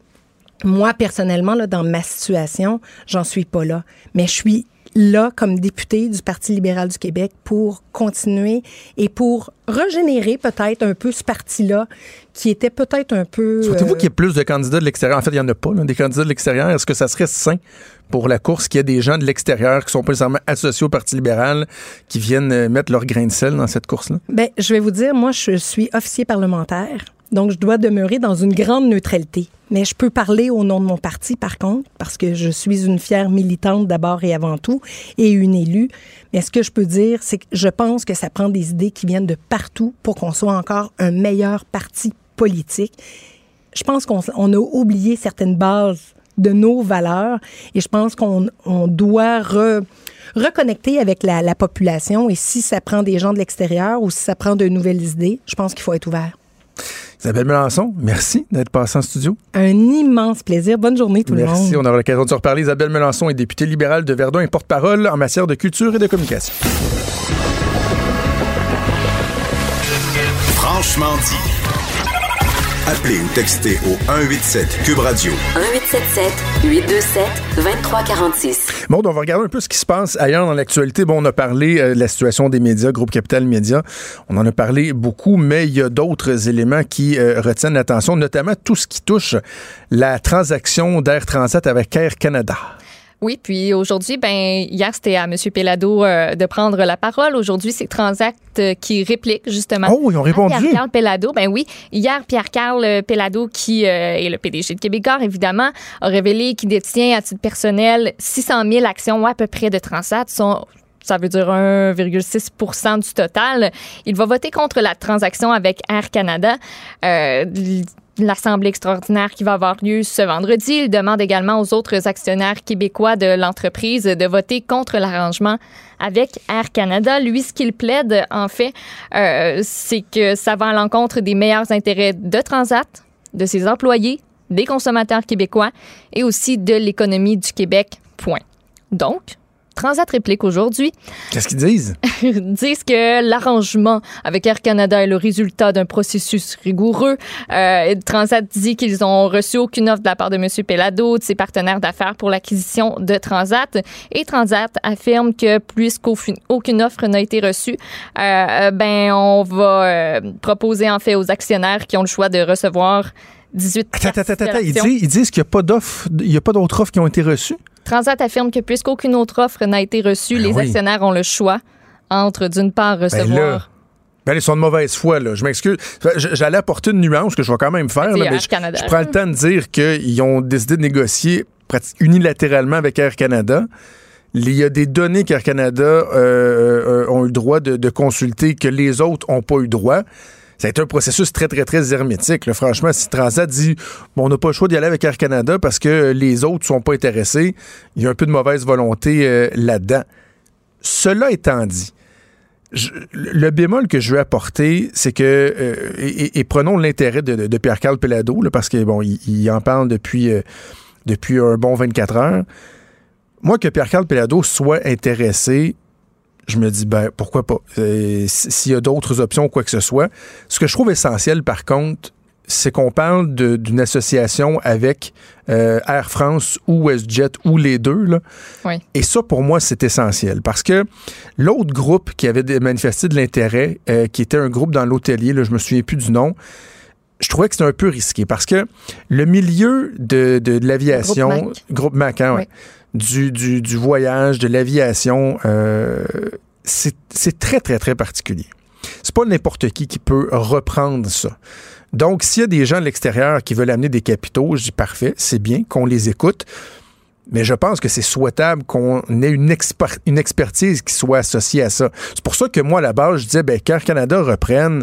Moi, personnellement, là, dans ma situation, j'en suis pas là. Mais je suis là comme député du Parti libéral du Québec pour continuer et pour régénérer peut-être un peu ce parti-là qui était peut-être un peu... Souhaitez-vous qu'il y ait plus de candidats de l'extérieur? En fait, il n'y en a pas, des candidats de l'extérieur. Est-ce que ça serait sain pour la course qu'il y ait des gens de l'extérieur qui sont pas nécessairement associés au Parti libéral qui viennent euh, mettre leur grain de sel dans cette course-là? Bien, je vais vous dire, moi, je suis officier parlementaire. Donc, je dois demeurer dans une grande neutralité. Mais je peux parler au nom de mon parti, par contre, parce que je suis une fière militante d'abord et avant tout, et une élue. Mais ce que je peux dire, c'est que je pense que ça prend des idées qui viennent de partout pour qu'on soit encore un meilleur parti politique. Je pense qu'on a oublié certaines bases de nos valeurs et je pense qu'on doit reconnecter avec la, la population. Et si ça prend des gens de l'extérieur ou si ça prend de nouvelles idées, je pense qu'il faut être ouvert. Isabelle Melançon, merci d'être passée en studio. Un immense plaisir. Bonne journée tout le monde. Merci. On aura l'occasion de se reparler. Isabelle Melançon est députée libérale de Verdun et porte-parole en matière de culture et de communication. Franchement dit. Appelez ou textez au 187 Cube Radio. 1877 827 2346. Bon, on va regarder un peu ce qui se passe ailleurs dans l'actualité. Bon, on a parlé euh, de la situation des médias, Groupe Capital Média. On en a parlé beaucoup, mais il y a d'autres éléments qui euh, retiennent l'attention, notamment tout ce qui touche la transaction d'Air Transat avec Air Canada. Oui, puis aujourd'hui, ben hier c'était à M. Pelado euh, de prendre la parole. Aujourd'hui, c'est Transact euh, qui réplique justement. Oh, ils ont répondu. Pierre-Carl Pelado, ben oui. Hier, Pierre-Carl Pelado, qui euh, est le PDG de Québécois, évidemment, a révélé qu'il détient à titre personnel 600 000 actions à peu près de Transat. Son ça veut dire 1,6 du total. Il va voter contre la transaction avec Air Canada. Euh, L'Assemblée extraordinaire qui va avoir lieu ce vendredi. Il demande également aux autres actionnaires québécois de l'entreprise de voter contre l'arrangement avec Air Canada. Lui, ce qu'il plaide, en fait, euh, c'est que ça va à l'encontre des meilleurs intérêts de Transat, de ses employés, des consommateurs québécois et aussi de l'économie du Québec. Point. Donc, Transat réplique aujourd'hui. Qu'est-ce qu'ils disent? <laughs> disent que l'arrangement avec Air Canada est le résultat d'un processus rigoureux. Euh, Transat dit qu'ils ont reçu aucune offre de la part de M. Pellado, de ses partenaires d'affaires pour l'acquisition de Transat. Et Transat affirme que puisqu'aucune offre n'a été reçue, euh, ben on va euh, proposer en fait aux actionnaires qui ont le choix de recevoir 18 Attends, attends, attends. Ils disent, ils disent qu'il n'y a pas d'offre, il n'y a pas d'autres offres qui ont été reçues? Transat affirme que puisqu'aucune autre offre n'a été reçue, Ben les oui. actionnaires ont le choix entre, d'une part, Ben recevoir. ben, ils sont de mauvaise foi, là. Je m'excuse. J- J'allais apporter une nuance que je vais quand même faire, là, mais je, Canada, je prends le temps de dire qu'ils ont décidé de négocier unilatéralement avec Air Canada. Il y a des données qu'Air Canada euh, euh, ont eu le droit de, de consulter que les autres n'ont pas eu droit. Ça a été un processus très, très, très hermétique. Franchement, si Transat dit bon, on n'a pas le choix d'y aller avec Air Canada parce que les autres ne sont pas intéressés, il y a un peu de mauvaise volonté euh, là-dedans. Cela étant dit, le bémol que je veux apporter, c'est que, euh, et, prenons l'intérêt de, Pierre-Carl Pelado, parce que bon, en parle depuis, euh, depuis un bon 24 heures. Moi, que Pierre-Carl Pelado soit intéressé, je me dis, ben, pourquoi pas? Euh, S'il y a d'autres options ou quoi que ce soit. Ce que je trouve essentiel, par contre, c'est qu'on parle d'une association avec euh, Air France ou WestJet ou les deux. Là. Oui. Et ça, pour moi, c'est essentiel parce que l'autre groupe qui avait manifesté de l'intérêt, euh, qui était un groupe dans l'hôtelier, je me souviens plus du nom, je trouvais que c'était un peu risqué parce que le milieu de, de- de l'aviation, Groupe Mac. groupe Mac, hein, ouais, du, du- du voyage, de l'aviation, euh, c'est très, très, très particulier. C'est pas n'importe qui qui peut reprendre ça. Donc, s'il y a des gens de l'extérieur qui veulent amener des capitaux, je dis parfait, c'est bien qu'on les écoute. Mais je pense que c'est souhaitable qu'on ait une, une expertise qui soit associée à ça. C'est pour ça que moi, à la base, je disais, ben, qu'Air Canada reprenne,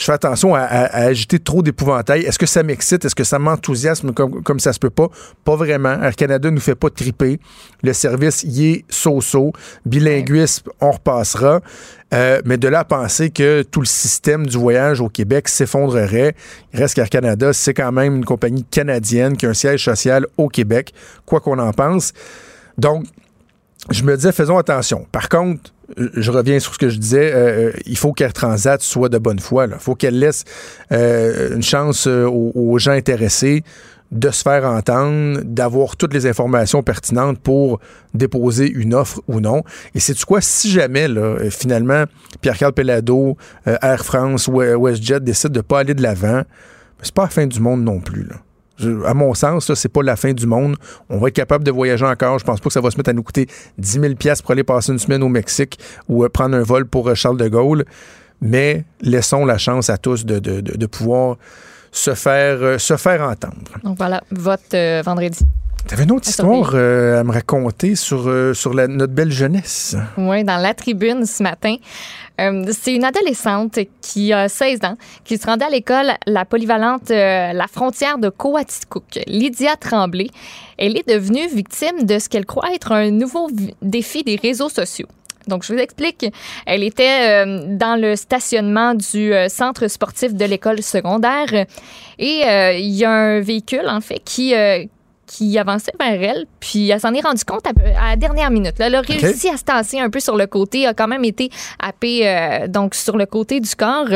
je fais attention à, à- à agiter trop d'épouvantail. Est-ce que ça m'excite? Est-ce que ça m'enthousiasme comme, comme ça se peut pas? Pas vraiment. Air Canada nous fait pas triper. Le service y est so-so. Bilinguisme, on repassera. Euh, mais de là à penser que tout le système du voyage au Québec s'effondrerait, il reste qu'Air Canada, c'est quand même une compagnie canadienne qui a un siège social au Québec, quoi qu'on en pense. Donc, je me disais, faisons attention. Par contre, je reviens sur ce que je disais, euh, euh, il faut qu'Air Transat soit de bonne foi. Il faut qu'elle laisse euh, une chance aux, gens intéressés de se faire entendre, d'avoir toutes les informations pertinentes pour déposer une offre ou non. Et c'est quoi, si jamais, finalement, Pierre-Carl Pellado, Air France WestJet décident de ne pas aller de l'avant, c'est pas la fin du monde non plus. À mon sens, c'est pas la fin du monde. On va être capable de voyager encore. Je pense pas que ça va se mettre à nous coûter 10 000 pièces pour aller passer une semaine au Mexique ou euh, prendre un vol pour euh, Charles de Gaulle. Mais laissons la chance à tous de, pouvoir se faire, euh, se faire entendre. Donc voilà, vote vendredi. T'avais une autre À histoire euh, à me raconter sur, euh, sur la- notre belle jeunesse? Oui, dans la tribune ce matin. Euh, c'est une adolescente qui a 16 ans, qui se rendait à l'école, la polyvalente La Frontière de Coaticook. Lydia Tremblay, elle est devenue victime de ce qu'elle croit être un nouveau défi des réseaux sociaux. Donc, je vous explique. Elle était euh, dans le stationnement du euh, centre sportif de l'école secondaire et euh, il y a un véhicule, en fait, qui, qui avançait vers elle, puis elle s'en est rendue compte à, la dernière minute. là. Elle a réussi à se tasser un peu sur le côté, a quand même été happée euh, donc sur le côté du corps.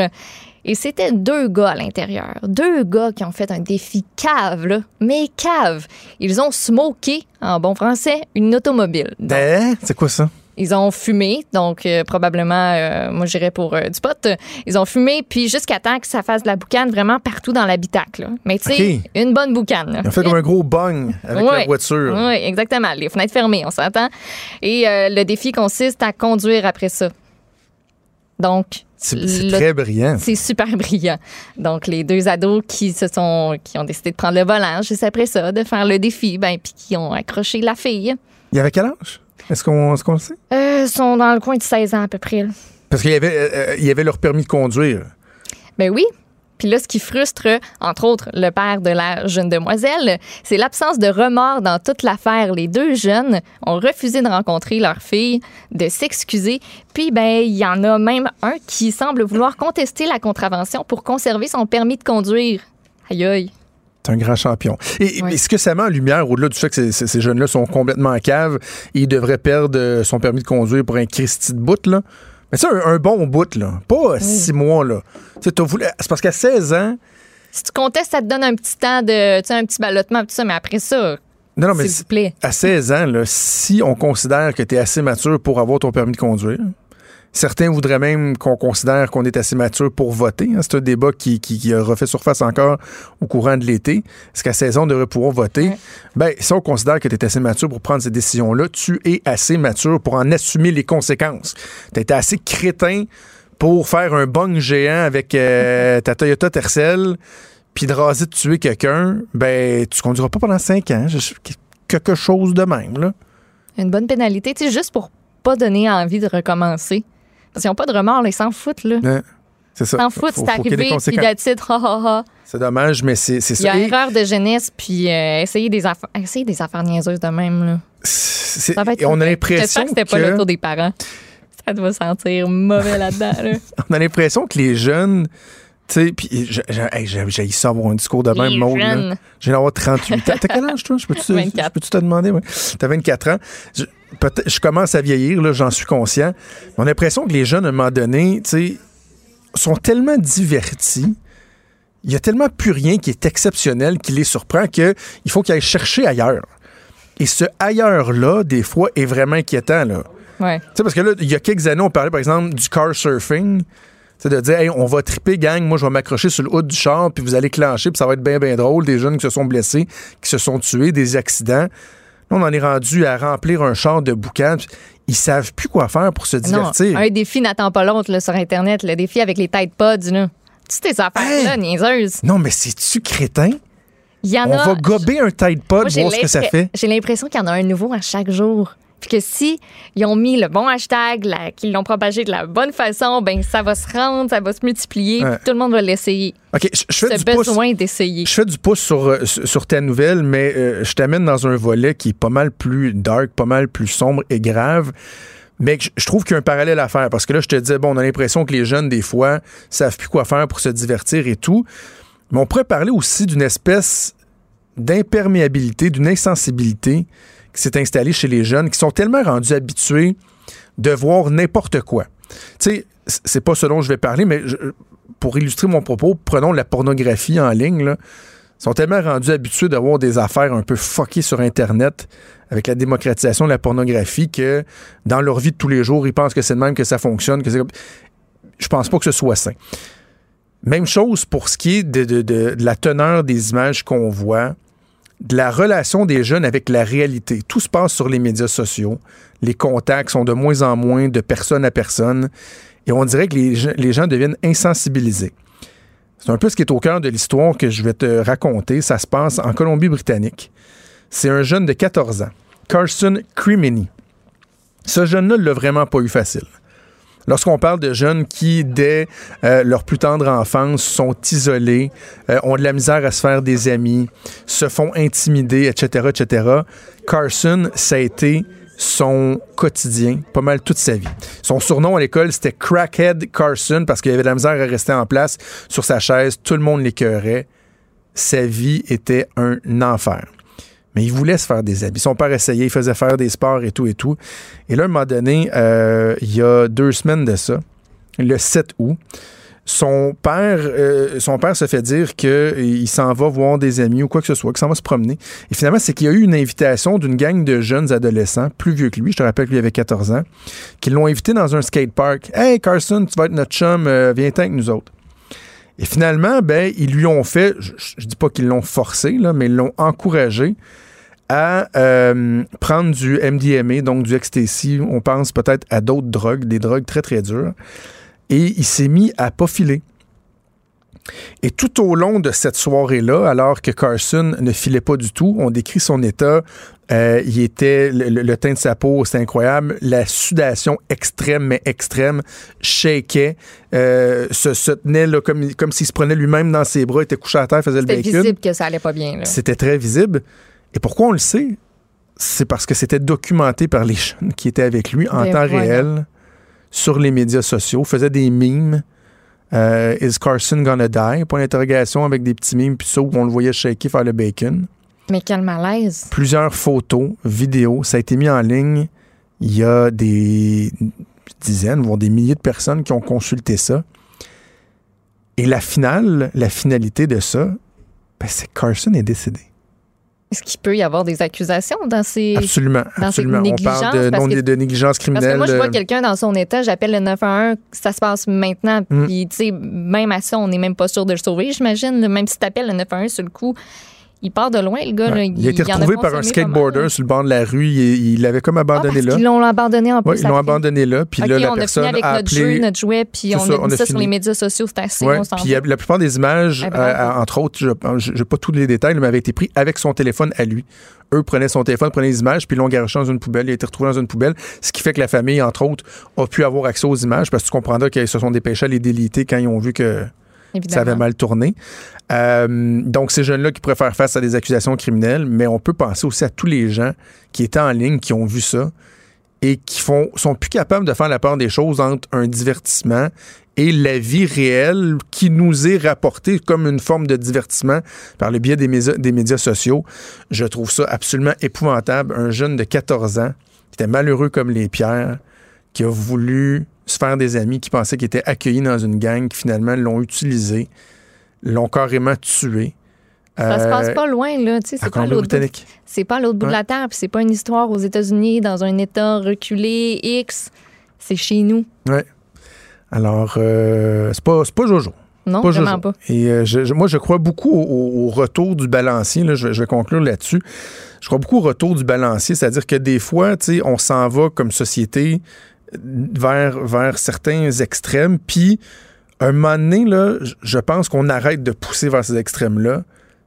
Et c'était deux gars à l'intérieur. Deux gars qui ont fait un défi cave, là. Mais cave. Ils ont smoké, en bon français, une automobile. Ben, c'est quoi ça? Ils ont fumé, donc euh, probablement, euh, moi j'irais pour euh, du pot. Ils ont fumé, puis jusqu'à temps que ça fasse de la boucane vraiment partout dans l'habitacle. là. Mais tu sais, OK. une bonne boucane. là. Ils ont fait comme un gros bang avec la voiture. Oui, exactement. Les fenêtres fermées, on s'entend. Et euh, le défi consiste à conduire après ça. Donc, C'est c'est le- très brillant. c'est super <laughs> brillant. Donc, les deux ados qui se sont, qui ont décidé de prendre le volant juste après ça, de faire le défi, ben, puis qui ont accroché la fille. Il y avait quel âge? Est-ce qu'on est le sait? Euh, sont dans le coin de 16 ans à peu près. là. Parce qu'il y avait, euh, il y avait leur permis de conduire. Ben oui. Puis là, ce qui frustre, entre autres, le père de la jeune demoiselle, c'est l'absence de remords dans toute l'affaire. Les deux jeunes ont refusé de rencontrer leur fille, de s'excuser. Puis, ben, il y en a même un qui semble vouloir contester la contravention pour conserver son permis de conduire. Aïe aïe. C'est un grand champion. Et, Ouais. et ce que ça met en lumière, au-delà du fait que ces, ces- ces jeunes-là sont complètement en cave, et ils devraient perdre euh, son permis de conduire pour un Christy de bout, là. Mais c'est un, un bon bout, là. Pas six mois, là. C'est parce qu'à 16 ans. Si tu contestes, ça te donne un petit temps de, tu sais, un petit ballottement, tout ça, mais après ça, Non, non, mais s'il vous plaît. à 16 ans, là, si on considère que tu es assez mature pour avoir ton permis de conduire, certains voudraient même qu'on considère qu'on est assez mature pour voter. hein. C'est un débat qui, qui, qui a refait surface encore au courant de l'été. Est-ce qu'à 16 ans, on devrait pouvoir voter? Ouais. Ben, si on considère que tu es assez mature pour prendre ces décisions-là, tu es assez mature pour en assumer les conséquences. Tu été assez crétin pour faire un bong géant avec euh, <laughs> ta Toyota Tercel puis de raser de tuer quelqu'un, ben, tu conduiras pas pendant 5 ans. Je- quelque chose de même, là. Une bonne pénalité, tu sais, juste pour pas donner envie de recommencer. Parce qu'ils n'ont pas de remords, là, ils s'en foutent, là. Hein? C'est ça. S'en foutent, c'est arrivé, puis it, ha, ha, ha. C'est dommage, mais c'est c'est Il y ça. a Et erreur de jeunesse, puis euh, essayer, des affaires, essayer des affaires niaiseuses de même, là. c'est- Ça va être et on a J'espère l'impression que c'était que, pas le tour des parents. Ça doit sentir mauvais là-dedans, là. <laughs> on a l'impression que les jeunes, tu sais, puis j'ai j'ai- j'ai ça avoir un discours de même. Je viens d'avoir 38 ans. T'as quel âge, toi? Je peux-tu <laughs> 24. je peux-tu te demander? Ouais. T'as 24 ans. Je, commence à vieillir, là, j'en suis conscient. On a l'impression que les jeunes, à un moment donné, sont tellement divertis. Il y a tellement plus rien qui est exceptionnel qui les surprend qu'il faut qu'ils aillent chercher ailleurs. Et ce ailleurs-là, des fois, est vraiment inquiétant, là. Ouais. Tu sais, parce que là, il y a quelques années, on parlait, par exemple, du car surfing. C'est de dire, hey, on va triper, gang, moi, je vais m'accrocher sur le haut du char, puis vous allez clencher, puis ça va être bien, bien drôle. Des jeunes qui se sont blessés, qui se sont tués, des accidents. Là, on en est rendu à remplir un char de boucan. Ils savent plus quoi faire pour se Non, divertir. un défi n'attend pas l'autre là, sur Internet. Le défi avec les Tide Pods, là. Tu sais, ces affaires-là, Hey! niaiseuses. Non, mais c'est-tu crétin? Il y en On a. va gober un Tide Pod, Moi, voir ce que ça fait. J'ai l'impression qu'il y en a un nouveau à chaque jour. Puis que si ils ont mis le bon hashtag, qu'ils l'ont propagé de la bonne façon, ben ça va se rendre, ça va se multiplier, Ouais. puis tout le monde va l'essayer. OK, je, je fais du pouce. besoin d'essayer. Je fais du pouce sur, euh, sur ta nouvelle, mais euh, je t'amène dans un volet qui est pas mal plus dark, pas mal plus sombre et grave. Mais je, je trouve qu'il y a un parallèle à faire parce que là, je te disais, bon, on a l'impression que les jeunes, des fois, savent plus quoi faire pour se divertir et tout. Mais on pourrait parler aussi d'une espèce d'imperméabilité, d'une insensibilité qui s'est installée chez les jeunes qui sont tellement rendus habitués de voir n'importe quoi. Tu sais, c'est pas ce dont je vais parler, mais pour illustrer mon propos, prenons la pornographie en ligne. Ils sont tellement rendus habitués d'avoir des affaires un peu fuckées sur Internet avec la démocratisation de la pornographie que dans leur vie de tous les jours, ils pensent que c'est de même que ça fonctionne. Que je pense pas que ce soit sain. Même chose pour ce qui est de la teneur des images qu'on voit, de la relation des jeunes avec la réalité. Tout se passe sur les médias sociaux. Les contacts sont de moins en moins de personne à personne. Et on dirait que les, gens- deviennent insensibilisés. C'est un peu ce qui est au cœur de l'histoire que je vais te raconter. Ça se passe en Colombie-Britannique. C'est un jeune de 14 ans, Carson Crimini. Ce jeune-là ne l'a vraiment pas eu facile. Lorsqu'on parle de jeunes qui, dès euh, leur plus tendre enfance, sont isolés, euh, ont de la misère à se faire des amis, se font intimider, etc., etc., Carson, ça a été son quotidien, pas mal toute sa vie. Son surnom à l'école, c'était Crackhead Carson parce qu'il avait de la misère à rester en place sur sa chaise. Tout le monde l'écœurait. Sa vie était un enfer. Mais il voulait se faire des habits. Son père essayait, il faisait faire des sports et tout et tout. Et là, à un moment donné, euh, il y a deux semaines de ça, le 7 août, son père, euh, son père se fait dire qu'il s'en va voir des amis ou quoi que ce soit, qu'il s'en va se promener. Et finalement, c'est qu'il y a eu une invitation d'une gang de jeunes adolescents, plus vieux que lui, je te rappelle qu'il avait 14 ans, qui l'ont invité dans un skatepark. Hey Carson, tu vas être notre chum, euh, viens-t'en avec nous autres. Et finalement, ben, ils lui ont fait, je, je dis pas qu'ils l'ont forcé, mais ils l'ont encouragé à euh, prendre du MDMA, donc du ecstasy. On pense peut-être à d'autres drogues, des drogues très, très dures. Et il s'est mis à pas filer. Et tout au long de cette soirée-là, alors que Carson ne filait pas du tout, on décrit son état. Euh, il était le, le, teint de sa peau, c'était incroyable. La sudation extrême, mais extrême, shakeait, euh, se, se, tenait là, comme, comme s'il se prenait lui-même dans ses bras, était couché à terre, faisait le bacon. C'était visible que ça allait pas bien. C'était très visible. Et pourquoi on le sait? C'est parce que c'était documenté par les jeunes qui étaient avec lui en Ben temps voilà. réel sur les médias sociaux, faisaient des mimes. Euh, Is Carson gonna die? Point d'interrogation avec des petits mimes, puis ça, où on le voyait shaker faire le bacon. Mais quel malaise. Plusieurs photos, vidéos, ça a été mis en ligne. Il y a des dizaines, voire des milliers de personnes qui ont consulté ça. Et la finale, la finalité de ça, ben, c'est que Carson est décédé. Est-ce qu'il peut y avoir des accusations dans ces. Absolument, dans absolument. On parle de, négligence, parce non, que- de négligence Parce criminelle. que moi, je vois euh, quelqu'un dans son état, j'appelle le 911, ça se passe maintenant. Mm. Puis, tu sais, même à ça, on n'est même pas sûr de le sauver, j'imagine. Même si tu appelles le 911 sur le coup, il part de loin, le gars. là. ouais. Il a été retrouvé par un skateboarder sur le bord de la rue. Il il l'avait comme Ah, abandonné parce là. qu'ils l'ont abandonné en plus. Ils l'ont abandonné là. Puis OK, là, la on a fini personne avec a notre jeu, notre jouet, puis on ça, a on mis a ça sur les médias sociaux, c'est assez, Ouais, puis il la plupart des images, Ah, bravo. euh, entre autres, je n'ai pas tous les détails, mais avaient été pris avec son téléphone à lui. Eux prenaient son téléphone, prenaient les images, puis l'ont garoché dans une poubelle. Il a été retrouvé dans une poubelle, ce qui fait que la famille, entre autres, a pu avoir accès aux images, parce que tu comprendras qu'ils se sont dépêchés à les déliter quand ils ont vu que ça avait mal tourné. Euh, donc, ces jeunes-là qui pourraient faire face à des accusations criminelles, mais on peut penser aussi à tous les gens qui étaient en ligne, qui ont vu ça et qui font, sont plus capables de faire la part des choses entre un divertissement et la vie réelle qui nous est rapportée comme une forme de divertissement par le biais des, des médias sociaux. Je trouve ça absolument épouvantable. Un jeune de 14 ans qui était malheureux comme les pierres, qui a voulu se faire des amis, qui pensaient qu'il était accueilli dans une gang, qui finalement l'ont utilisé, l'ont carrément tué. Ça se Euh, passe pas loin, là. tu sais, C'est pas à l'autre bout. C'est pas l'autre bout de la terre, puis c'est pas une histoire aux États-Unis, dans un État reculé X. C'est chez nous. Ouais. Alors, euh, c'est pas, pas Jojo. Non, Pas vraiment Jojo. pas. Et euh, je- moi, je crois beaucoup au, retour du balancier. là. je, je vais conclure là-dessus. Je crois beaucoup au retour du balancier, c'est-à-dire que des fois, tu sais, on s'en va comme société vers, vers certains extrêmes, puis un moment donné, là, je- pense qu'on arrête de pousser vers ces extrêmes-là,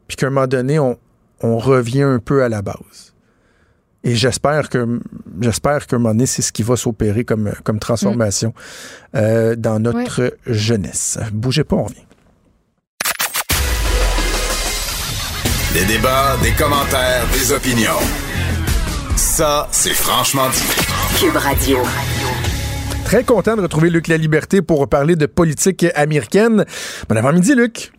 puis qu'à un moment donné, on, on revient un peu à la base. Et j'espère que j'espère qu'à un moment donné, c'est ce qui va s'opérer comme, comme transformation euh, dans notre jeunesse. Bougez pas, on revient. Des débats, des commentaires, des opinions. Ça, c'est franchement dit. Cube Radio. Très content de retrouver Luc La Liberté pour parler de politique américaine. Bon avant-midi, Luc.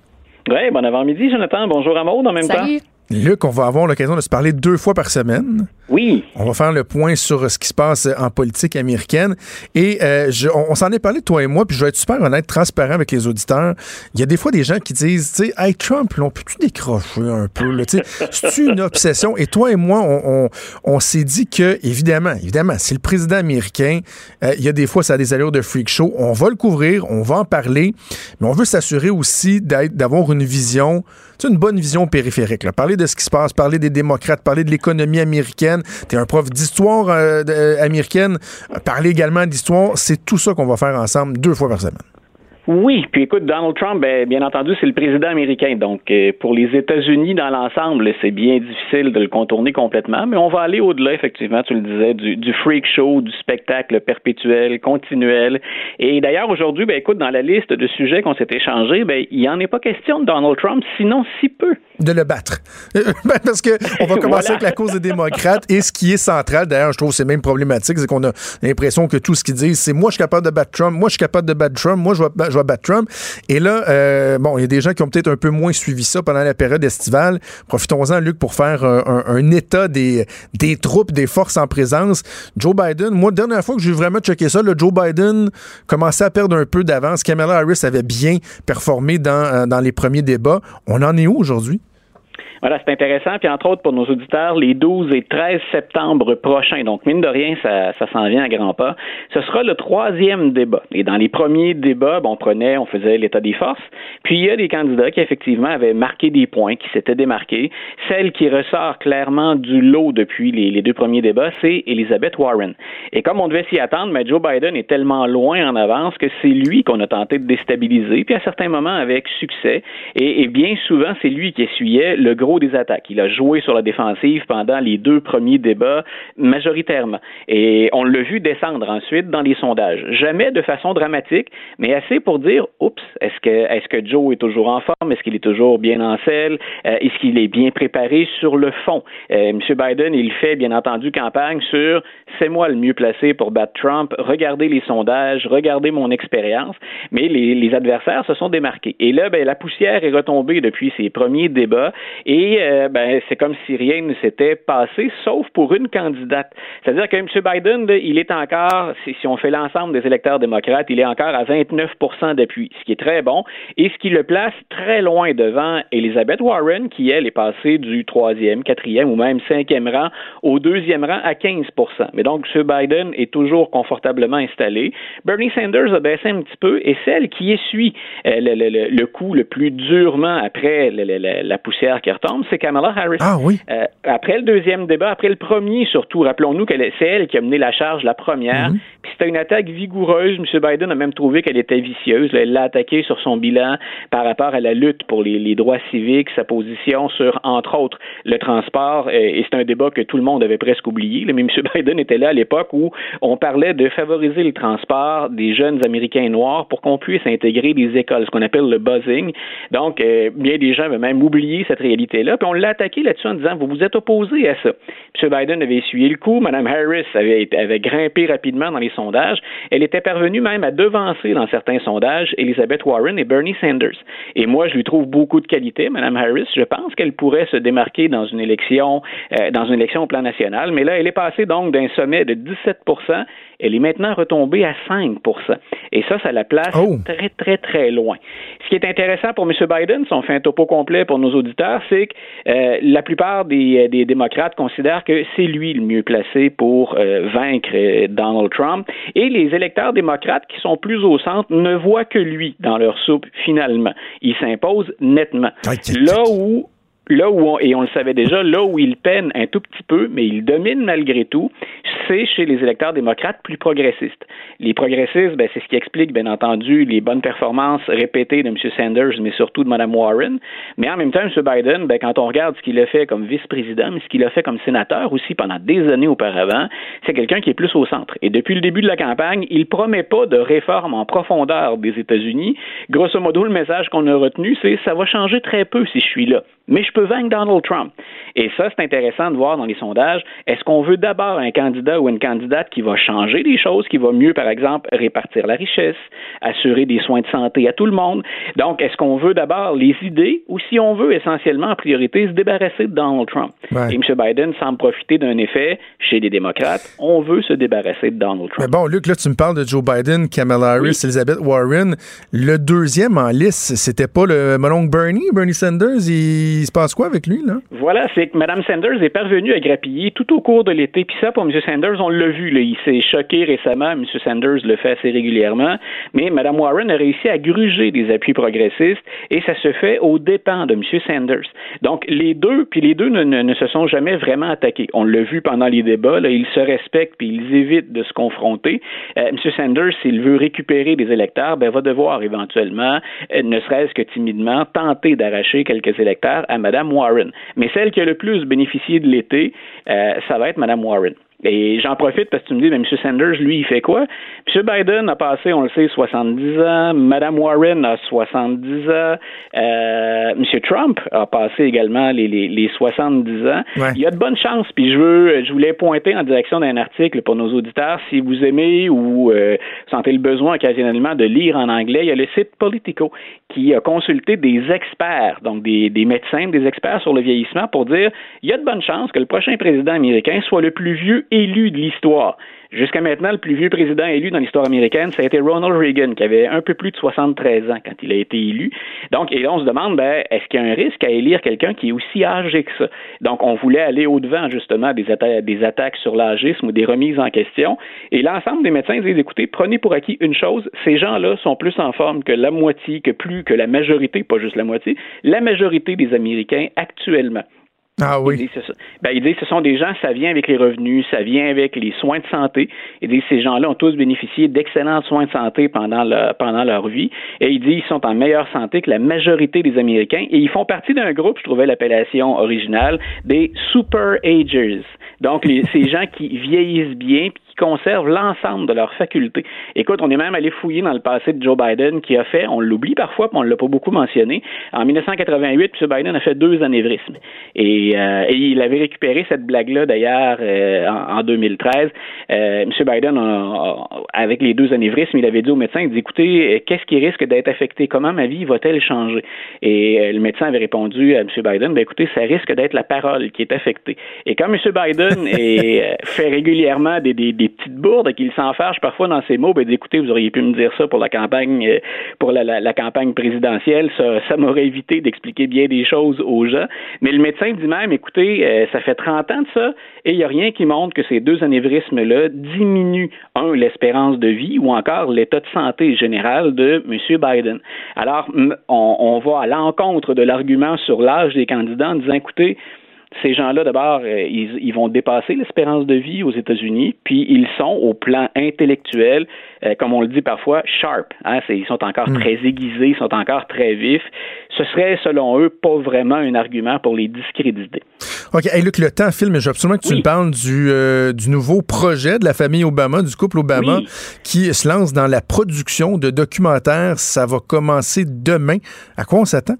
Oui, bon avant-midi, Jonathan. Bonjour à Maud en même Salut. Luc, on va avoir l'occasion de se parler deux fois par semaine. Oui. On va faire le point sur ce qui se passe euh, en politique américaine. Et euh, je- on, on s'en est parlé, toi et moi, puis je vais être super honnête, transparent avec les auditeurs. Il y a des fois des gens qui disent, tu sais, hey, Trump, là, on peut-tu décrocher un peu? là? Tu sais, C'est une obsession? Et toi et moi, on, on- on s'est dit que, évidemment, évidemment, c'est le président américain. Euh, il y a des fois, ça a des allures de freak show. On va le couvrir, on va en parler, mais on veut s'assurer aussi d'être- d'avoir une vision, une bonne vision périphérique. là. Parler de ce qui se passe, parler des démocrates, parler de l'économie américaine. Tu es un prof d'histoire euh, euh, américaine, euh, parler également d'histoire. C'est tout ça qu'on va faire ensemble deux fois par semaine. Oui, puis écoute, Donald Trump, ben, bien entendu, c'est le président américain. Donc, euh, pour les États-Unis dans l'ensemble, c'est bien difficile de le contourner complètement, mais on va aller au-delà, effectivement, tu le disais, du, du freak show, du spectacle perpétuel, continuel. Et d'ailleurs, aujourd'hui, ben, écoute, dans la liste de sujets qu'on s'est échangés, ben, il n'y en est pas question de Donald Trump, sinon si peu. De le battre. <laughs> Ben, Parce que on va commencer Voilà. avec la cause des démocrates et ce qui est central, d'ailleurs, je trouve c'est même problématique, c'est qu'on a l'impression que tout ce qu'ils disent, c'est moi je suis capable de battre Trump, moi je suis capable de battre Trump, moi je vais, ba- je vais battre Trump. Et là, euh, bon, il y a des gens qui ont peut-être un peu moins suivi ça pendant la période estivale. Profitons-en, Luc, pour faire un, un- un état des, des troupes, des forces en présence. Joe Biden, moi, dernière fois que j'ai vraiment checké ça, le Joe Biden commençait à perdre un peu d'avance. Kamala Harris avait bien performé dans, euh, dans les premiers débats. On en est où aujourd'hui? Voilà, c'est intéressant. Puis entre autres, pour nos auditeurs, les 12 et 13 septembre prochains, donc mine de rien, ça, ça s'en vient à grands pas, ce sera le troisième débat. Et dans les premiers débats, bon, on prenait, on faisait l'état des forces. Puis il y a des candidats qui effectivement avaient marqué des points, qui s'étaient démarqués. Celle qui ressort clairement du lot depuis les, deux premiers débats, c'est Elizabeth Warren. Et comme on devait s'y attendre, mais Joe Biden est tellement loin en avance que c'est lui qu'on a tenté de déstabiliser, puis à certains moments avec succès. Et, et bien souvent, c'est lui qui essuyait le gros des attaques. Il a joué sur la défensive pendant les deux premiers débats majoritairement. Et on l'a vu descendre ensuite dans les sondages. Jamais de façon dramatique, mais assez pour dire, oups, est-ce que, est-ce que Joe est toujours en forme? Est-ce qu'il est toujours bien en selle? Euh, est-ce qu'il est bien préparé sur le fond? Euh, M. Biden, il fait, bien entendu, campagne sur c'est moi le mieux placé pour battre Trump. Regardez les sondages, regardez mon expérience. Mais les, les, adversaires se sont démarqués. Et là, ben, la poussière est retombée depuis ces premiers débats et euh, ben, c'est comme si rien ne s'était passé, sauf pour une candidate. C'est-à-dire que M. Biden, il est encore, si, on fait l'ensemble des électeurs démocrates, il est encore à 29% d'appui, ce qui est très bon, et ce qui le place très loin devant Elizabeth Warren, qui, elle, est passée du troisième, quatrième ou même cinquième rang au deuxième rang à 15% Mais donc, M. Biden est toujours confortablement installé. Bernie Sanders a baissé un petit peu, et celle qui essuie euh, le, coup le plus durement après le, la poussière qui retombe, c'est Kamala Harris. Ah oui. Euh, après le deuxième débat, après le premier surtout, rappelons-nous que c'est elle qui a mené la charge la première. Mm-hmm. Puis c'était une attaque vigoureuse. M. Biden a même trouvé qu'elle était vicieuse. Elle l'a attaquée sur son bilan par rapport à la lutte pour les, les, droits civiques, sa position sur, entre autres, le transport. Et c'est un débat que tout le monde avait presque oublié. Mais M. <laughs> Biden était là à l'époque où on parlait de favoriser le transport des jeunes Américains noirs pour qu'on puisse intégrer des écoles, ce qu'on appelle le buzzing. Donc, euh, bien des gens avaient même oublié cette réalité-là. Puis on l'a attaqué là-dessus en disant, vous vous êtes opposé à ça. M. Biden avait essuyé le coup. Mme Harris avait, avait grimpé rapidement dans les sondages. Elle était parvenue même à devancer dans certains sondages Elizabeth Warren et Bernie Sanders. Et moi, je lui trouve beaucoup de qualité, Mme Harris. Je pense qu'elle pourrait se démarquer dans une élection, euh, dans une élection au plan national. Mais là, elle est passée donc d'un sommet de 17 elle est maintenant retombée à 5% Et ça, ça la place oh. très, très, très loin. Ce qui est intéressant pour M. Biden, si on fait un topo complet pour nos auditeurs, c'est que euh, la plupart des, des, démocrates considèrent que c'est lui le mieux placé pour euh, vaincre euh, Donald Trump. Et les électeurs démocrates qui sont plus au centre ne voient que lui dans leur soupe finalement. Il s'impose nettement. Là où là où on, et on le savait déjà, là où il peine un tout petit peu, mais il domine malgré tout, c'est chez les électeurs démocrates plus progressistes. Les progressistes, ben, c'est ce qui explique, bien entendu, les bonnes performances répétées de M. Sanders, mais surtout de Mme Warren. Mais en même temps, M. Biden, ben, quand on regarde ce qu'il a fait comme vice-président, mais ce qu'il a fait comme sénateur aussi pendant des années auparavant, c'est quelqu'un qui est plus au centre. Et depuis le début de la campagne, il promet pas de réforme en profondeur des États-Unis. Grosso modo, le message qu'on a retenu, c'est ça va changer très peu si je suis là mais je peux vaincre Donald Trump. Et ça, c'est intéressant de voir dans les sondages. Est-ce qu'on veut d'abord un candidat ou une candidate qui va changer les choses, qui va mieux, par exemple, répartir la richesse, assurer des soins de santé à tout le monde? Donc, est-ce qu'on veut d'abord les idées ou si on veut essentiellement en priorité se débarrasser de Donald Trump? Ouais. Et M. Biden semble profiter d'un effet chez les démocrates. On veut se débarrasser de Donald Trump. Mais bon, Luc, là, tu me parles de Joe Biden, Kamala Harris, oui. Elizabeth Warren. Le deuxième en liste, c'était pas le Malone Bernie, Bernie Sanders? Il il se passe quoi avec lui, là? Voilà, c'est que Mme Sanders est parvenue à grappiller tout au cours de l'été. Puis ça, pour M. Sanders, on l'a vu. Là, il s'est choqué récemment. M. Sanders le fait assez régulièrement. Mais Mme Warren a réussi à gruger des appuis progressistes et ça se fait aux dépens de M. Sanders. Donc, les deux, puis les deux ne, se sont jamais vraiment attaqués. On l'a vu pendant les débats. Là, ils se respectent puis ils évitent de se confronter. Euh, M. Sanders, s'il veut récupérer des électeurs, ben, va devoir éventuellement, euh, ne serait-ce que timidement, tenter d'arracher quelques électeurs à Mme Warren. Mais celle qui a le plus bénéficié de l'été, euh, ça va être Mme Warren. Et j'en profite parce que tu me dis, mais M. Sanders, lui, il fait quoi? M. Biden a passé, on le sait, 70 ans. Mme Warren a 70 ans. Euh, M. Trump a passé également les, les, les 70 ans. Ouais. Il y a de bonnes chances. Puis je veux, je voulais pointer en direction d'un article pour nos auditeurs. Si vous aimez ou euh, sentez le besoin occasionnellement de lire en anglais, il y a le site Politico qui a consulté des experts, donc des, des médecins, des experts sur le vieillissement pour dire il y a de bonnes chances que le prochain président américain soit le plus vieux élu de l'histoire. Jusqu'à maintenant, le plus vieux président élu dans l'histoire américaine, ça a été Ronald Reagan, qui avait un peu plus de 73 ans quand il a été élu. Donc, et là, on se demande, ben, est-ce qu'il y a un risque à élire quelqu'un qui est aussi âgé que ça? Donc, on voulait aller au-devant, justement, des, des attaques sur l'âgisme ou des remises en question. Et l'ensemble des médecins disent, écoutez, prenez pour acquis une chose, ces gens-là sont plus en forme que la moitié, que plus que la majorité, pas juste la moitié, la majorité des Américains actuellement. Ah oui. Ce, ben, il dit ce sont des gens, ça vient avec les revenus, ça vient avec les soins de santé. Il dit ces gens-là ont tous bénéficié d'excellents soins de santé pendant, le, pendant leur vie. Et il dit ils sont en meilleure santé que la majorité des Américains. Et ils font partie d'un groupe, je trouvais l'appellation originale, des super agers. Donc, les, <laughs> ces gens qui vieillissent bien, conservent l'ensemble de leurs facultés. Écoute, on est même allé fouiller dans le passé de Joe Biden qui a fait, on l'oublie parfois, mais on ne l'a pas beaucoup mentionné. En 1988, M. Biden a fait deux anévrismes. Et, euh, et il avait récupéré cette blague-là, d'ailleurs, euh, en, 2013. Euh, M. Biden, avec les deux anévrismes, il avait dit au médecin, écoutez, qu'est-ce qui risque d'être affecté? Comment ma vie va-t-elle changer? Et le médecin avait répondu à M. Biden, ben, écoutez, ça risque d'être la parole qui est affectée. Et comme M. Biden <laughs> fait régulièrement des des petites bourdes et qu'il s'enfarge parfois dans ses mots, ben écoutez, vous auriez pu me dire ça pour la campagne euh, pour la, campagne présidentielle, ça, ça m'aurait évité d'expliquer bien des choses aux gens. Mais le médecin dit même, écoutez, euh, ça fait 30 ans de ça et il n'y a rien qui montre que ces deux anévrismes-là diminuent, un, l'espérance de vie ou encore l'état de santé général de M. Biden. Alors, on, on va à l'encontre de l'argument sur l'âge des candidats en disant, écoutez, ces gens-là, d'abord, euh, ils, vont dépasser l'espérance de vie aux États-Unis, puis ils sont au plan intellectuel, euh, comme on le dit parfois, sharp. Hein, ils sont encore hmm. très aiguisés, ils sont encore très vifs. Ce serait, selon eux, pas vraiment un argument pour les discréditer. OK. Hey, Luc, le temps file, mais je veux absolument que tu me parles du, euh, du nouveau projet de la famille Obama, du couple Obama, qui se lance dans la production de documentaires. Ça va commencer demain. À quoi on s'attend?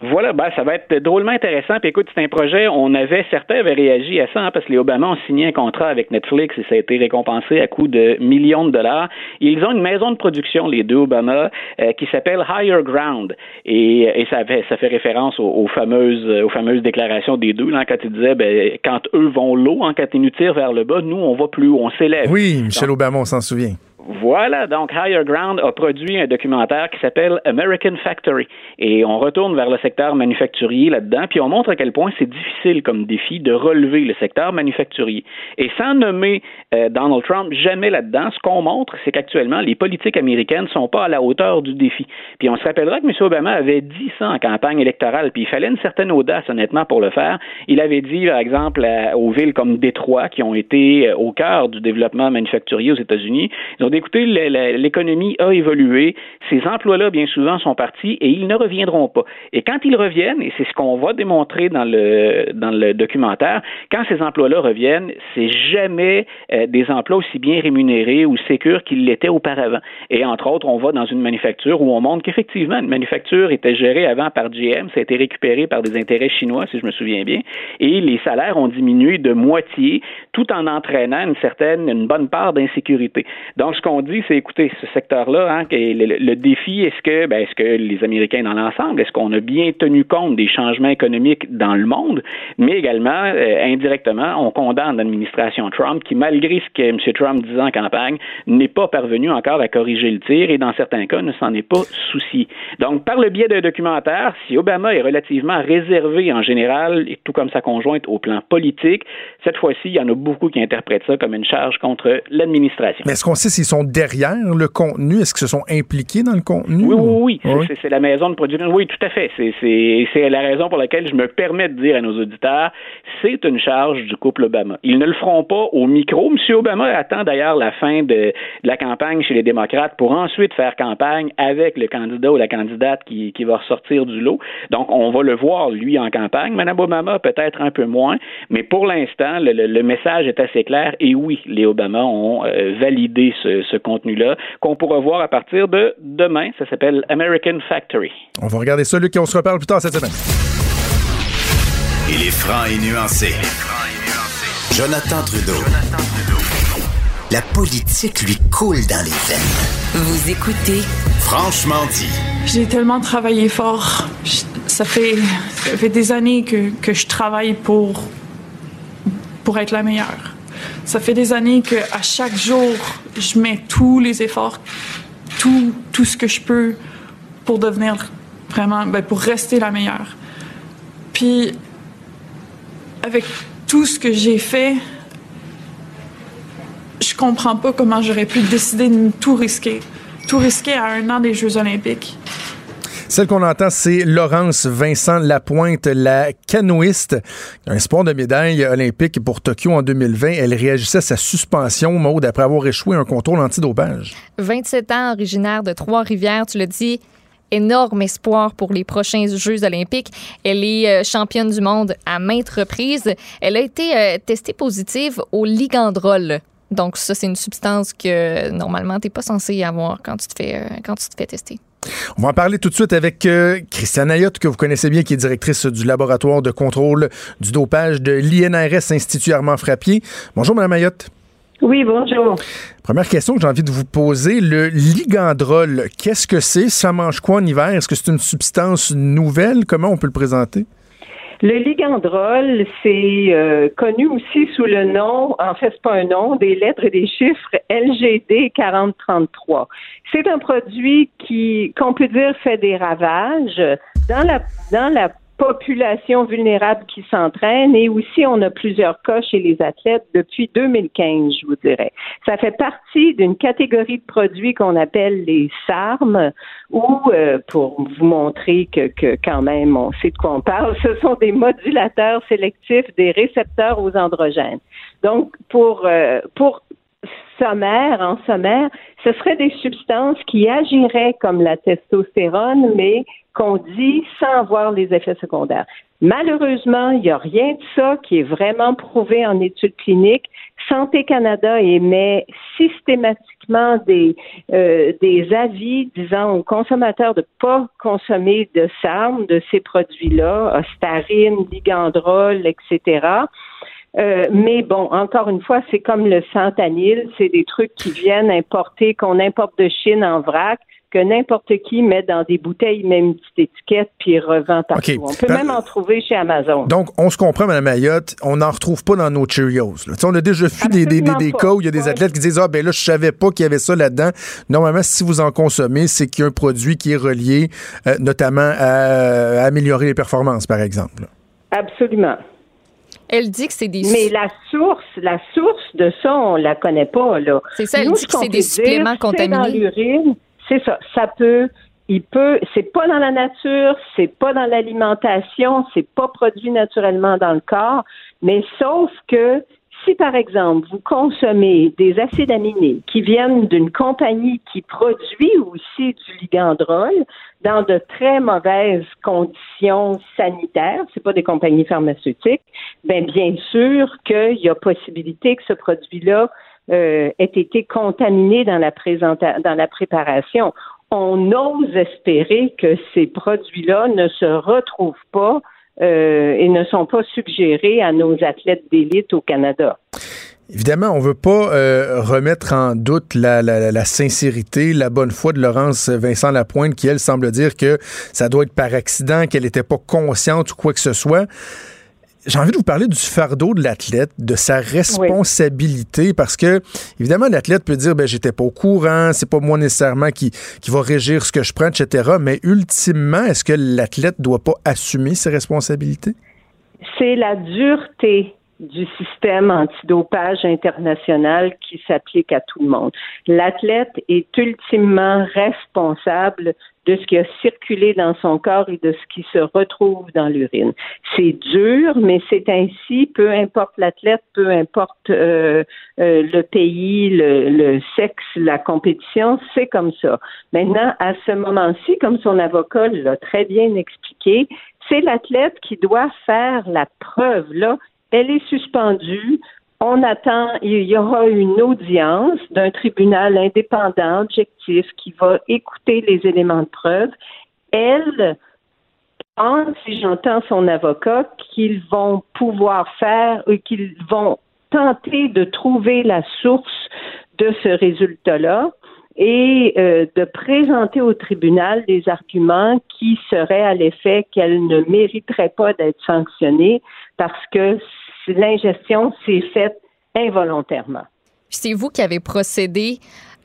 Voilà, ben, ça va être drôlement intéressant. Puis écoute, c'est un projet, on avait, certains avaient réagi à ça, hein, parce que les Obama ont signé un contrat avec Netflix et ça a été récompensé à coût de millions de dollars. Ils ont une maison de production, les deux Obama, euh, qui s'appelle Higher Ground. Et, et ça, fait, ça fait référence aux, fameuses, aux fameuses déclarations des deux, là, quand ils disaient, ben, quand eux vont l'eau, hein, quand ils nous tirent vers le bas, nous, on va plus haut, on s'élève. Oui, Michel Obama, on s'en souvient. Voilà, donc Higher Ground a produit un documentaire qui s'appelle American Factory. Et on retourne vers le secteur manufacturier là-dedans, puis on montre à quel point c'est difficile comme défi de relever le secteur manufacturier. Et sans nommer euh, Donald Trump jamais là-dedans, ce qu'on montre, c'est qu'actuellement, les politiques américaines ne sont pas à la hauteur du défi. Puis on se rappellera que M. Obama avait dit ça en campagne électorale, puis il fallait une certaine audace, honnêtement, pour le faire. Il avait dit, par exemple, aux villes comme Détroit, qui ont été euh, au cœur du développement manufacturier aux États-Unis, écoutez, l'économie a évolué, ces emplois-là, bien souvent, sont partis et ils ne reviendront pas. Et quand ils reviennent, et c'est ce qu'on va démontrer dans le, documentaire, quand ces emplois-là reviennent, c'est jamais euh, des emplois aussi bien rémunérés ou sécures qu'ils l'étaient auparavant. Et entre autres, on va dans une manufacture où on montre qu'effectivement, une manufacture était gérée avant par GM, ça a été récupéré par des intérêts chinois, si je me souviens bien, et les salaires ont diminué de moitié, tout en entraînant une certaine, une bonne part d'insécurité. Donc, ce qu'on dit, c'est écoutez, ce secteur-là, hein, le, défi, est-ce que, ben, est-ce que les Américains dans l'ensemble, est-ce qu'on a bien tenu compte des changements économiques dans le monde, mais également, euh, indirectement, on condamne l'administration Trump qui, malgré ce que M. Trump disait en campagne, n'est pas parvenu encore à corriger le tir et dans certains cas ne s'en est pas souci. Donc, par le biais d'un documentaire, si Obama est relativement réservé en général, et tout comme sa conjointe au plan politique, cette fois-ci, il y en a beaucoup qui interprètent ça comme une charge contre l'administration. Mais est-ce qu'on sait s'ils sont derrière le contenu? Est-ce qu'ils se sont impliqués dans le contenu? Oui, oui, oui. C'est la maison de production. Oui, tout à fait. C'est la raison pour laquelle je me permets de dire à nos auditeurs, c'est une charge du couple Obama. Ils ne le feront pas au micro. M. Obama attend d'ailleurs la fin de, la campagne chez les démocrates pour ensuite faire campagne avec le candidat ou la candidate qui, qui va ressortir du lot. Donc, on va le voir, lui, en campagne. Mme Obama, peut-être un peu moins. Mais pour l'instant, le, message est assez clair. Et oui, les Obama ont euh, validé ce, ce contenu-là, qu'on pourra voir à partir de demain. Ça s'appelle American Factory. On va regarder ça, Luc, et on se reparle plus tard cette semaine. Il est franc et nuancé. Jonathan Trudeau. La politique lui coule dans les veines. Vous écoutez Franchement dit. J'ai tellement travaillé fort. Ça fait, ça fait des années que, que je travaille pour, pour être la meilleure. Ça fait des années que à chaque jour, je mets tous les efforts, tout, tout ce que je peux pour devenir vraiment, ben, pour rester la meilleure. Puis, avec tout ce que j'ai fait, je comprends pas comment j'aurais pu décider de tout risquer. Tout risquer à un an des Jeux Olympiques. Celle qu'on entend, c'est Laurence Vincent Lapointe, la canoïste, un sport de médaille olympique pour Tokyo en 2020. Elle réagissait à sa suspension, Maude, après avoir échoué un contrôle antidopage. 27 ans, originaire de Trois-Rivières, tu le dis, énorme espoir pour les prochains Jeux olympiques. Elle est euh, championne du monde à maintes reprises. Elle a été euh, testée positive au ligandrol. Donc ça, c'est une substance que normalement, tu n'es pas censé avoir quand tu te euh, quand tu te fais tester. On va en parler tout de suite avec Christiane Ayotte, que vous connaissez bien, qui est directrice du laboratoire de contrôle du dopage de l'INRS Institut Armand Frappier. Bonjour, Mme Ayotte. Oui, bonjour. Première question que j'ai envie de vous poser, le ligandrol, qu'est-ce que c'est? Ça mange quoi en hiver? Est-ce que c'est une substance nouvelle? Comment on peut le présenter? Le ligandrol, c'est euh, connu aussi sous le nom, en fait, c'est pas un nom, des lettres et des chiffres LGD 4033. C'est un produit qui, qu'on peut dire, fait des ravages dans la dans la population vulnérable qui s'entraîne et aussi on a plusieurs cas chez les athlètes depuis 2015, je vous dirais. Ça fait partie d'une catégorie de produits qu'on appelle les SARM ou euh, pour vous montrer que, que quand même on sait de quoi on parle, <laughs> ce sont des modulateurs sélectifs des récepteurs aux androgènes. Donc pour euh, pour sommaire, en sommaire, ce seraient des substances qui agiraient comme la testostérone, mais qu'on dit sans avoir les effets secondaires. Malheureusement, il n'y a rien de ça qui est vraiment prouvé en études cliniques. Santé Canada émet systématiquement des, euh, des avis disant aux consommateurs de ne pas consommer de SARM, de ces produits-là, ostarine, ligandrol, etc. Euh, mais bon, encore une fois, c'est comme le santanil, c'est des trucs qui viennent importer, qu'on importe de Chine en vrac que n'importe qui met dans des bouteilles, même une petite étiquette, puis revend partout. On peut ben, même en trouver chez Amazon. Donc, on se comprend, Mme Mayotte, on n'en retrouve pas dans nos Cheerios. On a déjà vu des, des, des, cas où il y a des athlètes qui disent Ah, ben là, je savais pas qu'il y avait ça là-dedans. Normalement, si vous en consommez, c'est qu'il y a un produit qui est relié euh, notamment à, améliorer les performances, par exemple. Absolument. Elle dit que c'est des. Mais la source, la source de ça, on la connaît pas là. C'est ça. Elle dit que c'est des suppléments contaminés. Dans l'urine, c'est ça. Ça peut, il peut, c'est pas dans la nature, c'est pas dans l'alimentation, c'est pas produit naturellement dans le corps, mais sauf que si par exemple vous consommez des acides aminés qui viennent d'une compagnie qui produit aussi du ligandrol dans de très mauvaises conditions sanitaires, c'est pas des compagnies pharmaceutiques, ben bien sûr qu'il y a possibilité que ce produit-là euh, ait été contaminé dans la, dans la préparation. On ose espérer que ces produits-là ne se retrouvent pas euh, et ne sont pas suggérés à nos athlètes d'élite au Canada. Évidemment, on ne veut pas euh, remettre en doute la, sincérité, la bonne foi de Laurence Vincent Lapointe, qui, elle, semble dire que ça doit être par accident, qu'elle n'était pas consciente ou quoi que ce soit j'ai envie de vous parler du fardeau de l'athlète, de sa responsabilité, parce que évidemment l'athlète peut dire ben j'étais pas au courant, c'est pas moi nécessairement qui qui va régir ce que je prends, etc. Mais ultimement, est-ce que l'athlète doit pas assumer ses responsabilités? C'est la dureté du système antidopage international qui s'applique à tout le monde. L'athlète est ultimement responsable de ce qui a circulé dans son corps et de ce qui se retrouve dans l'urine. C'est dur, mais c'est ainsi, peu importe l'athlète, peu importe euh, euh, le pays, le, le, sexe, la compétition, c'est comme ça. Maintenant, à ce moment-ci, comme son avocat l'a très bien expliqué, c'est l'athlète qui doit faire la preuve. Là, elle est suspendue. On attend, il y aura une audience d'un tribunal indépendant, objectif, qui va écouter les éléments de preuve. Elle pense, si j'entends son avocat, qu'ils vont pouvoir faire, ou qu'ils vont tenter de trouver la source de ce résultat-là et euh, de présenter au tribunal des arguments qui seraient à l'effet qu'elle ne mériterait pas d'être sanctionnée parce que l'ingestion s'est faite involontairement. C'est vous qui avez procédé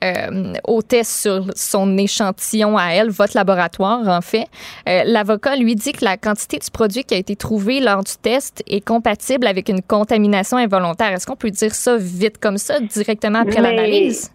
euh, au test sur son échantillon à elle, votre laboratoire en fait. Euh, l'avocat lui dit que la quantité du produit qui a été trouvé lors du test est compatible avec une contamination involontaire. Est-ce qu'on peut dire ça vite comme ça, directement après l'analyse?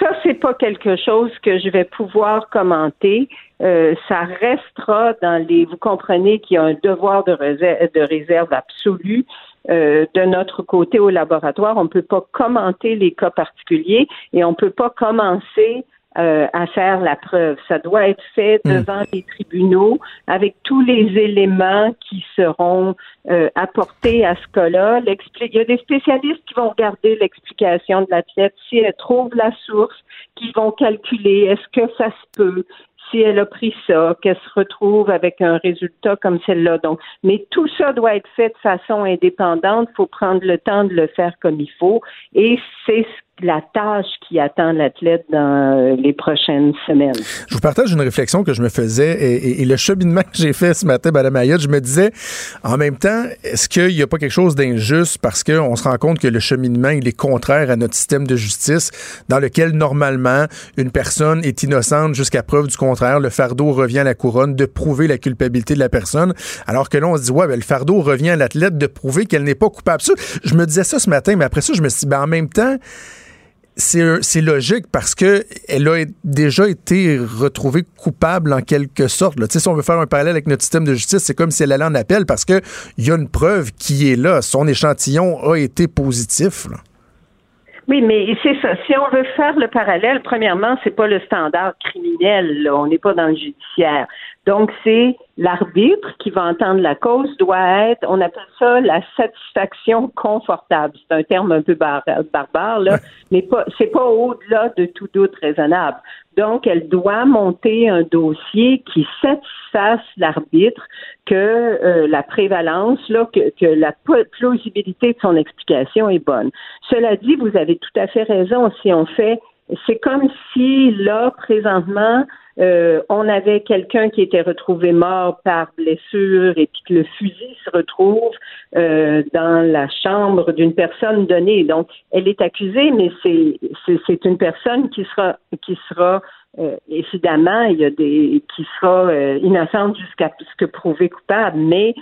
Ça, c'est pas quelque chose que je vais pouvoir commenter. Euh, ça restera dans les. Vous comprenez qu'il y a un devoir de réserve, de réserve absolu. Euh, de notre côté au laboratoire, on ne peut pas commenter les cas particuliers et on ne peut pas commencer euh, à faire la preuve. Ça doit être fait hmm. devant les tribunaux avec tous les éléments qui seront euh, apportés à ce cas-là. Il y a des spécialistes qui vont regarder l'explication de l'athlète, si elle trouve la source, qui vont calculer est-ce que ça se peut, si elle a pris ça, qu'elle se retrouve avec un résultat comme celle-là. Donc, mais tout ça doit être fait de façon indépendante. Il faut prendre le temps de le faire comme il faut. Et c'est ce la tâche qui attend l'athlète dans euh, les prochaines semaines. Je vous partage une réflexion que je me faisais et, le cheminement que j'ai fait ce matin, Mme Ayotte, je me disais, en même temps, est-ce qu'il n'y a pas quelque chose d'injuste parce qu'on se rend compte que le cheminement, il est contraire à notre système de justice dans lequel, normalement, une personne est innocente jusqu'à preuve du contraire. Le fardeau revient à la couronne de prouver la culpabilité de la personne, alors que là, on se dit, ouais, ben, le fardeau revient à l'athlète de prouver qu'elle n'est pas coupable. je me disais ça ce matin, mais après ça, je me suis dit, ben, en même temps, c'est logique parce que elle a déjà été retrouvée coupable en quelque sorte. Là. Si on veut faire un parallèle avec notre système de justice, c'est comme si elle allait en appel parce qu'il y a une preuve qui est là. Son échantillon a été positif. Oui, mais c'est ça. Si on veut faire le parallèle, premièrement, c'est pas le standard criminel. On n'est pas dans le judiciaire. Donc, c'est l'arbitre qui va entendre la cause doit être, on appelle ça la satisfaction confortable. C'est un terme un peu barbare, là, mais pas, c'est pas au-delà de tout doute raisonnable. Donc, elle doit monter un dossier qui satisfasse l'arbitre que euh, la prévalence, là, que, que, la plausibilité de son explication est bonne. Cela dit, vous avez tout à fait raison. Si on fait, c'est comme si là, présentement, euh, on avait quelqu'un qui était retrouvé mort par blessure et puis que le fusil se retrouve euh, dans la chambre d'une personne donnée. Donc, elle est accusée, mais c'est c'est une personne qui sera qui sera euh, évidemment il y a des qui sera innocente jusqu'à ce que prouvé coupable, mais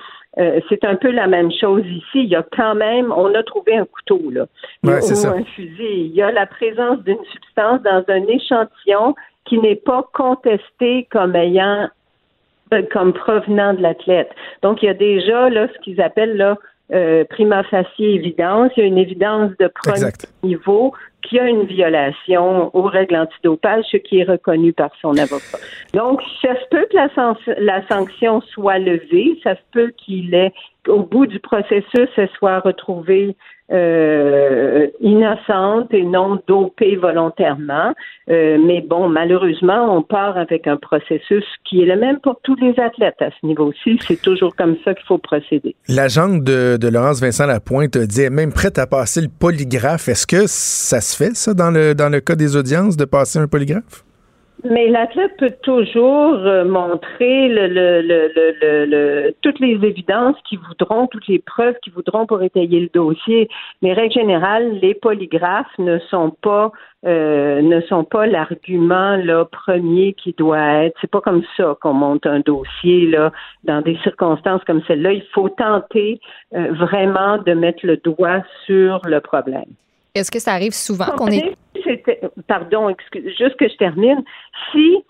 c'est un peu la même chose ici. Il y a quand même, on a trouvé un couteau là, ou un fusil. Il y a la présence d'une substance dans un échantillon qui n'est pas contesté comme ayant euh, comme provenant de l'athlète. Donc, il y a déjà là ce qu'ils appellent là euh, prima facie évidence. Il y a une évidence de premier niveau qu'il y a une violation aux règles antidopage, ce qui est reconnu par son avocat. Donc, ça se peut que la, la sanction soit levée, ça se peut qu'il ait, au bout du processus, elle soit retrouvée euh, innocente et non dopée volontairement. Euh, mais bon, malheureusement, on part avec un processus qui est le même pour tous les athlètes à ce niveau-ci. C'est toujours comme ça qu'il faut procéder. L'agente de, de, Laurence Vincent Lapointe dit même prête à passer le polygraphe. Est-ce que ça se fait, ça, dans le, dans le cas des audiences, de passer un polygraphe? Mais l'athlète peut toujours euh, montrer le, le, le, le, toutes les évidences qui voudront, toutes les preuves qui voudront pour étayer le dossier. Mais règle générale, les polygraphes ne sont pas euh, ne sont pas l'argument là premier qui doit être. C'est pas comme ça qu'on monte un dossier là dans des circonstances comme celle-là. Il faut tenter euh, vraiment de mettre le doigt sur le problème. Est-ce que ça arrive souvent qu'on est pardon, excuse, juste que je termine. Si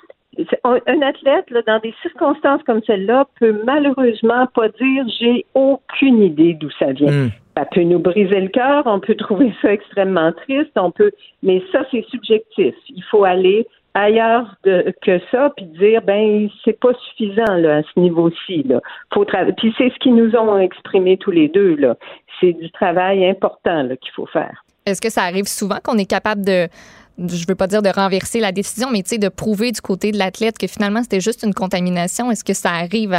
un athlète, dans des circonstances comme celle-là, peut malheureusement pas dire j'ai aucune idée d'où ça vient. Hmm. Ça peut nous briser le cœur, on peut trouver ça extrêmement triste, on peut, mais ça c'est subjectif. Il faut aller ailleurs que ça, puis dire ben c'est pas suffisant là à ce niveau-ci là. Faut puis c'est ce qu'ils nous ont exprimé tous les deux là. C'est du travail important qu'il faut faire. Est-ce que ça arrive souvent qu'on est capable de, je veux pas dire de renverser la décision, mais de prouver du côté de l'athlète que finalement c'était juste une contamination? Est-ce que ça arrive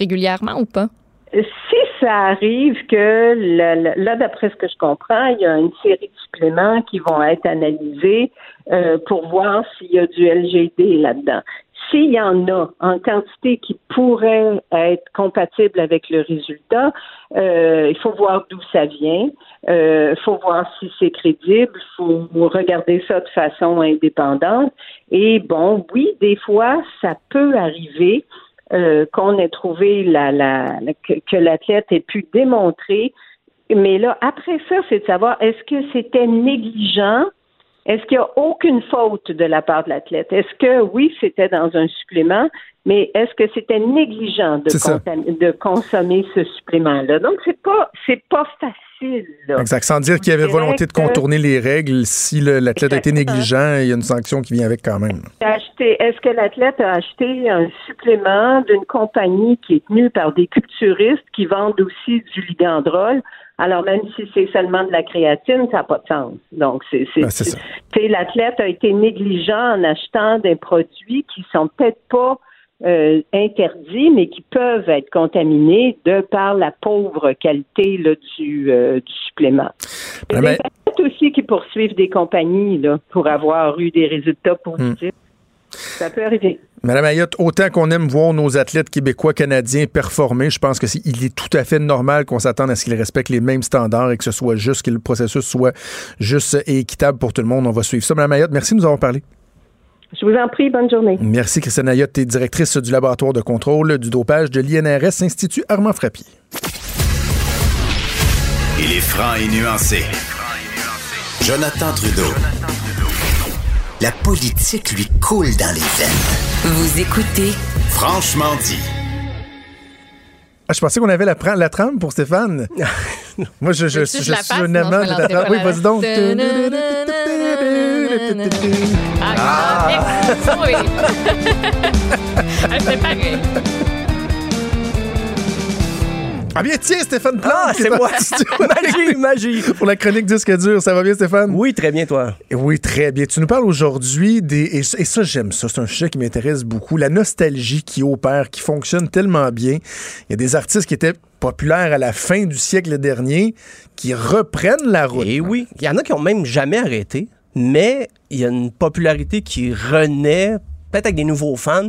régulièrement ou pas? Si ça arrive que, là, d'après ce que je comprends, il y a une série de suppléments qui vont être analysés euh, pour voir s'il y a du LGD là-dedans. S'il y en a en quantité qui pourrait être compatible avec le résultat, euh, il faut voir d'où ça vient. Il euh, faut voir si c'est crédible. Il faut regarder ça de façon indépendante. Et bon, oui, des fois, ça peut arriver euh, qu'on ait trouvé la, la, que, l'athlète ait pu démontrer. Mais là, après ça, c'est de savoir est-ce que c'était négligent est-ce qu'il n'y a aucune faute de la part de l'athlète? Est-ce que oui, c'était dans un supplément, mais est-ce que c'était négligent de, de consommer ce supplément-là? Donc, c'est pas c'est pas facile. Là. Exact. Sans dire qu'il y avait volonté de contourner les règles, si l'athlète a été négligent, il y a une sanction qui vient avec quand même. Est-ce que l'athlète a acheté un supplément d'une compagnie qui est tenue par des culturistes qui vendent aussi du ligandrol? Alors, même si c'est seulement de la créatine, ça n'a pas de sens. Donc, c'est, c'est, ben, l'athlète a été négligent en achetant des produits qui sont peut-être pas euh, interdits, mais qui peuvent être contaminés de par la pauvre qualité là, du, euh, du supplément. Il y a des aussi qui poursuivent des compagnies là, pour avoir eu des résultats positifs. Ça peut arriver. Madame Ayotte, autant qu'on aime voir nos athlètes québécois, canadiens performer, je pense que est, il est tout à fait normal qu'on s'attende à ce qu'ils respectent les mêmes standards et que ce soit juste, que le processus soit juste et équitable pour tout le monde. On va suivre ça. Madame Ayotte, merci de nous avoir parlé. Je vous en prie, bonne journée. Merci, Christiane Ayotte, es directrice du laboratoire de contrôle du dopage de l'INRS, Institut Armand Frappier. Il est franc et nuancé. Jonathan Trudeau. La politique lui coule dans les veines. Vous écoutez Franchement dit. Ah, je pensais qu'on avait la, la trame pour Stéphane. <laughs> Moi, je, je, je, je suis un amant de la trame. Oui, vas-y donc. Ah, <laughs> merci. Ah bien, tiens, Stéphane Plante. Ah, c'est moi. <laughs> magie, magie. Pour la chronique Disque dur. Ça va bien, Stéphane? Oui, très bien, toi. Oui, très bien. Tu nous parles aujourd'hui des. Et, ça, j'aime ça. C'est un sujet qui m'intéresse beaucoup. La nostalgie qui opère, qui fonctionne tellement bien. Il y a des artistes qui étaient populaires à la fin du siècle dernier qui reprennent la route. Et oui. Il y en a qui ont même jamais arrêté, mais il y a une popularité qui renaît, peut-être avec des nouveaux fans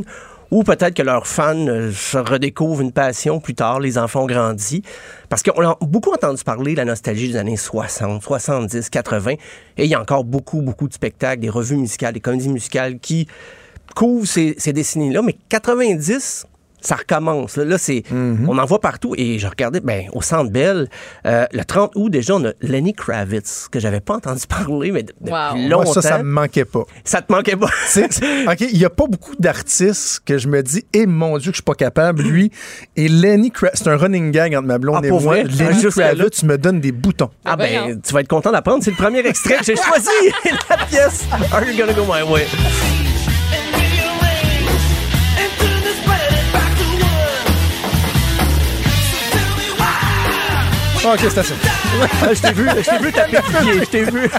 ou peut-être que leurs fans euh, se redécouvrent une passion plus tard, les enfants ont grandi. Parce qu'on a beaucoup entendu parler de la nostalgie des années 60, 70, 80, et il y a encore beaucoup, beaucoup de spectacles, des revues musicales, des comédies musicales qui couvrent ces, ces décennies-là, mais 90, ça recommence. Là, c'est, mhm. on en voit partout. Et je regardais, ben, au Centre Bell, euh, le 30 août, déjà, on a Lenny Kravitz, que j'avais pas entendu <laughs> parler, mais depuis longtemps. Moi, ça, ça me manquait pas. Ça te manquait pas? <laughs> OK, il y a pas beaucoup d'artistes que je me dis, eh mon Dieu, que je suis pas capable. Lui, et Lenny Kravitz, c'est un running gang entre ma blonde ah, et moi. Lenny <laughs> Kravitz, tu me donnes des boutons. Ah, ben, tu vas être content d'apprendre. C'est le premier extrait que j'ai choisi. la pièce Are You Gonna Go My Way? OK, c'est assez. je t'ai vu, je t'ai vu taper je t'ai vu. <laughs>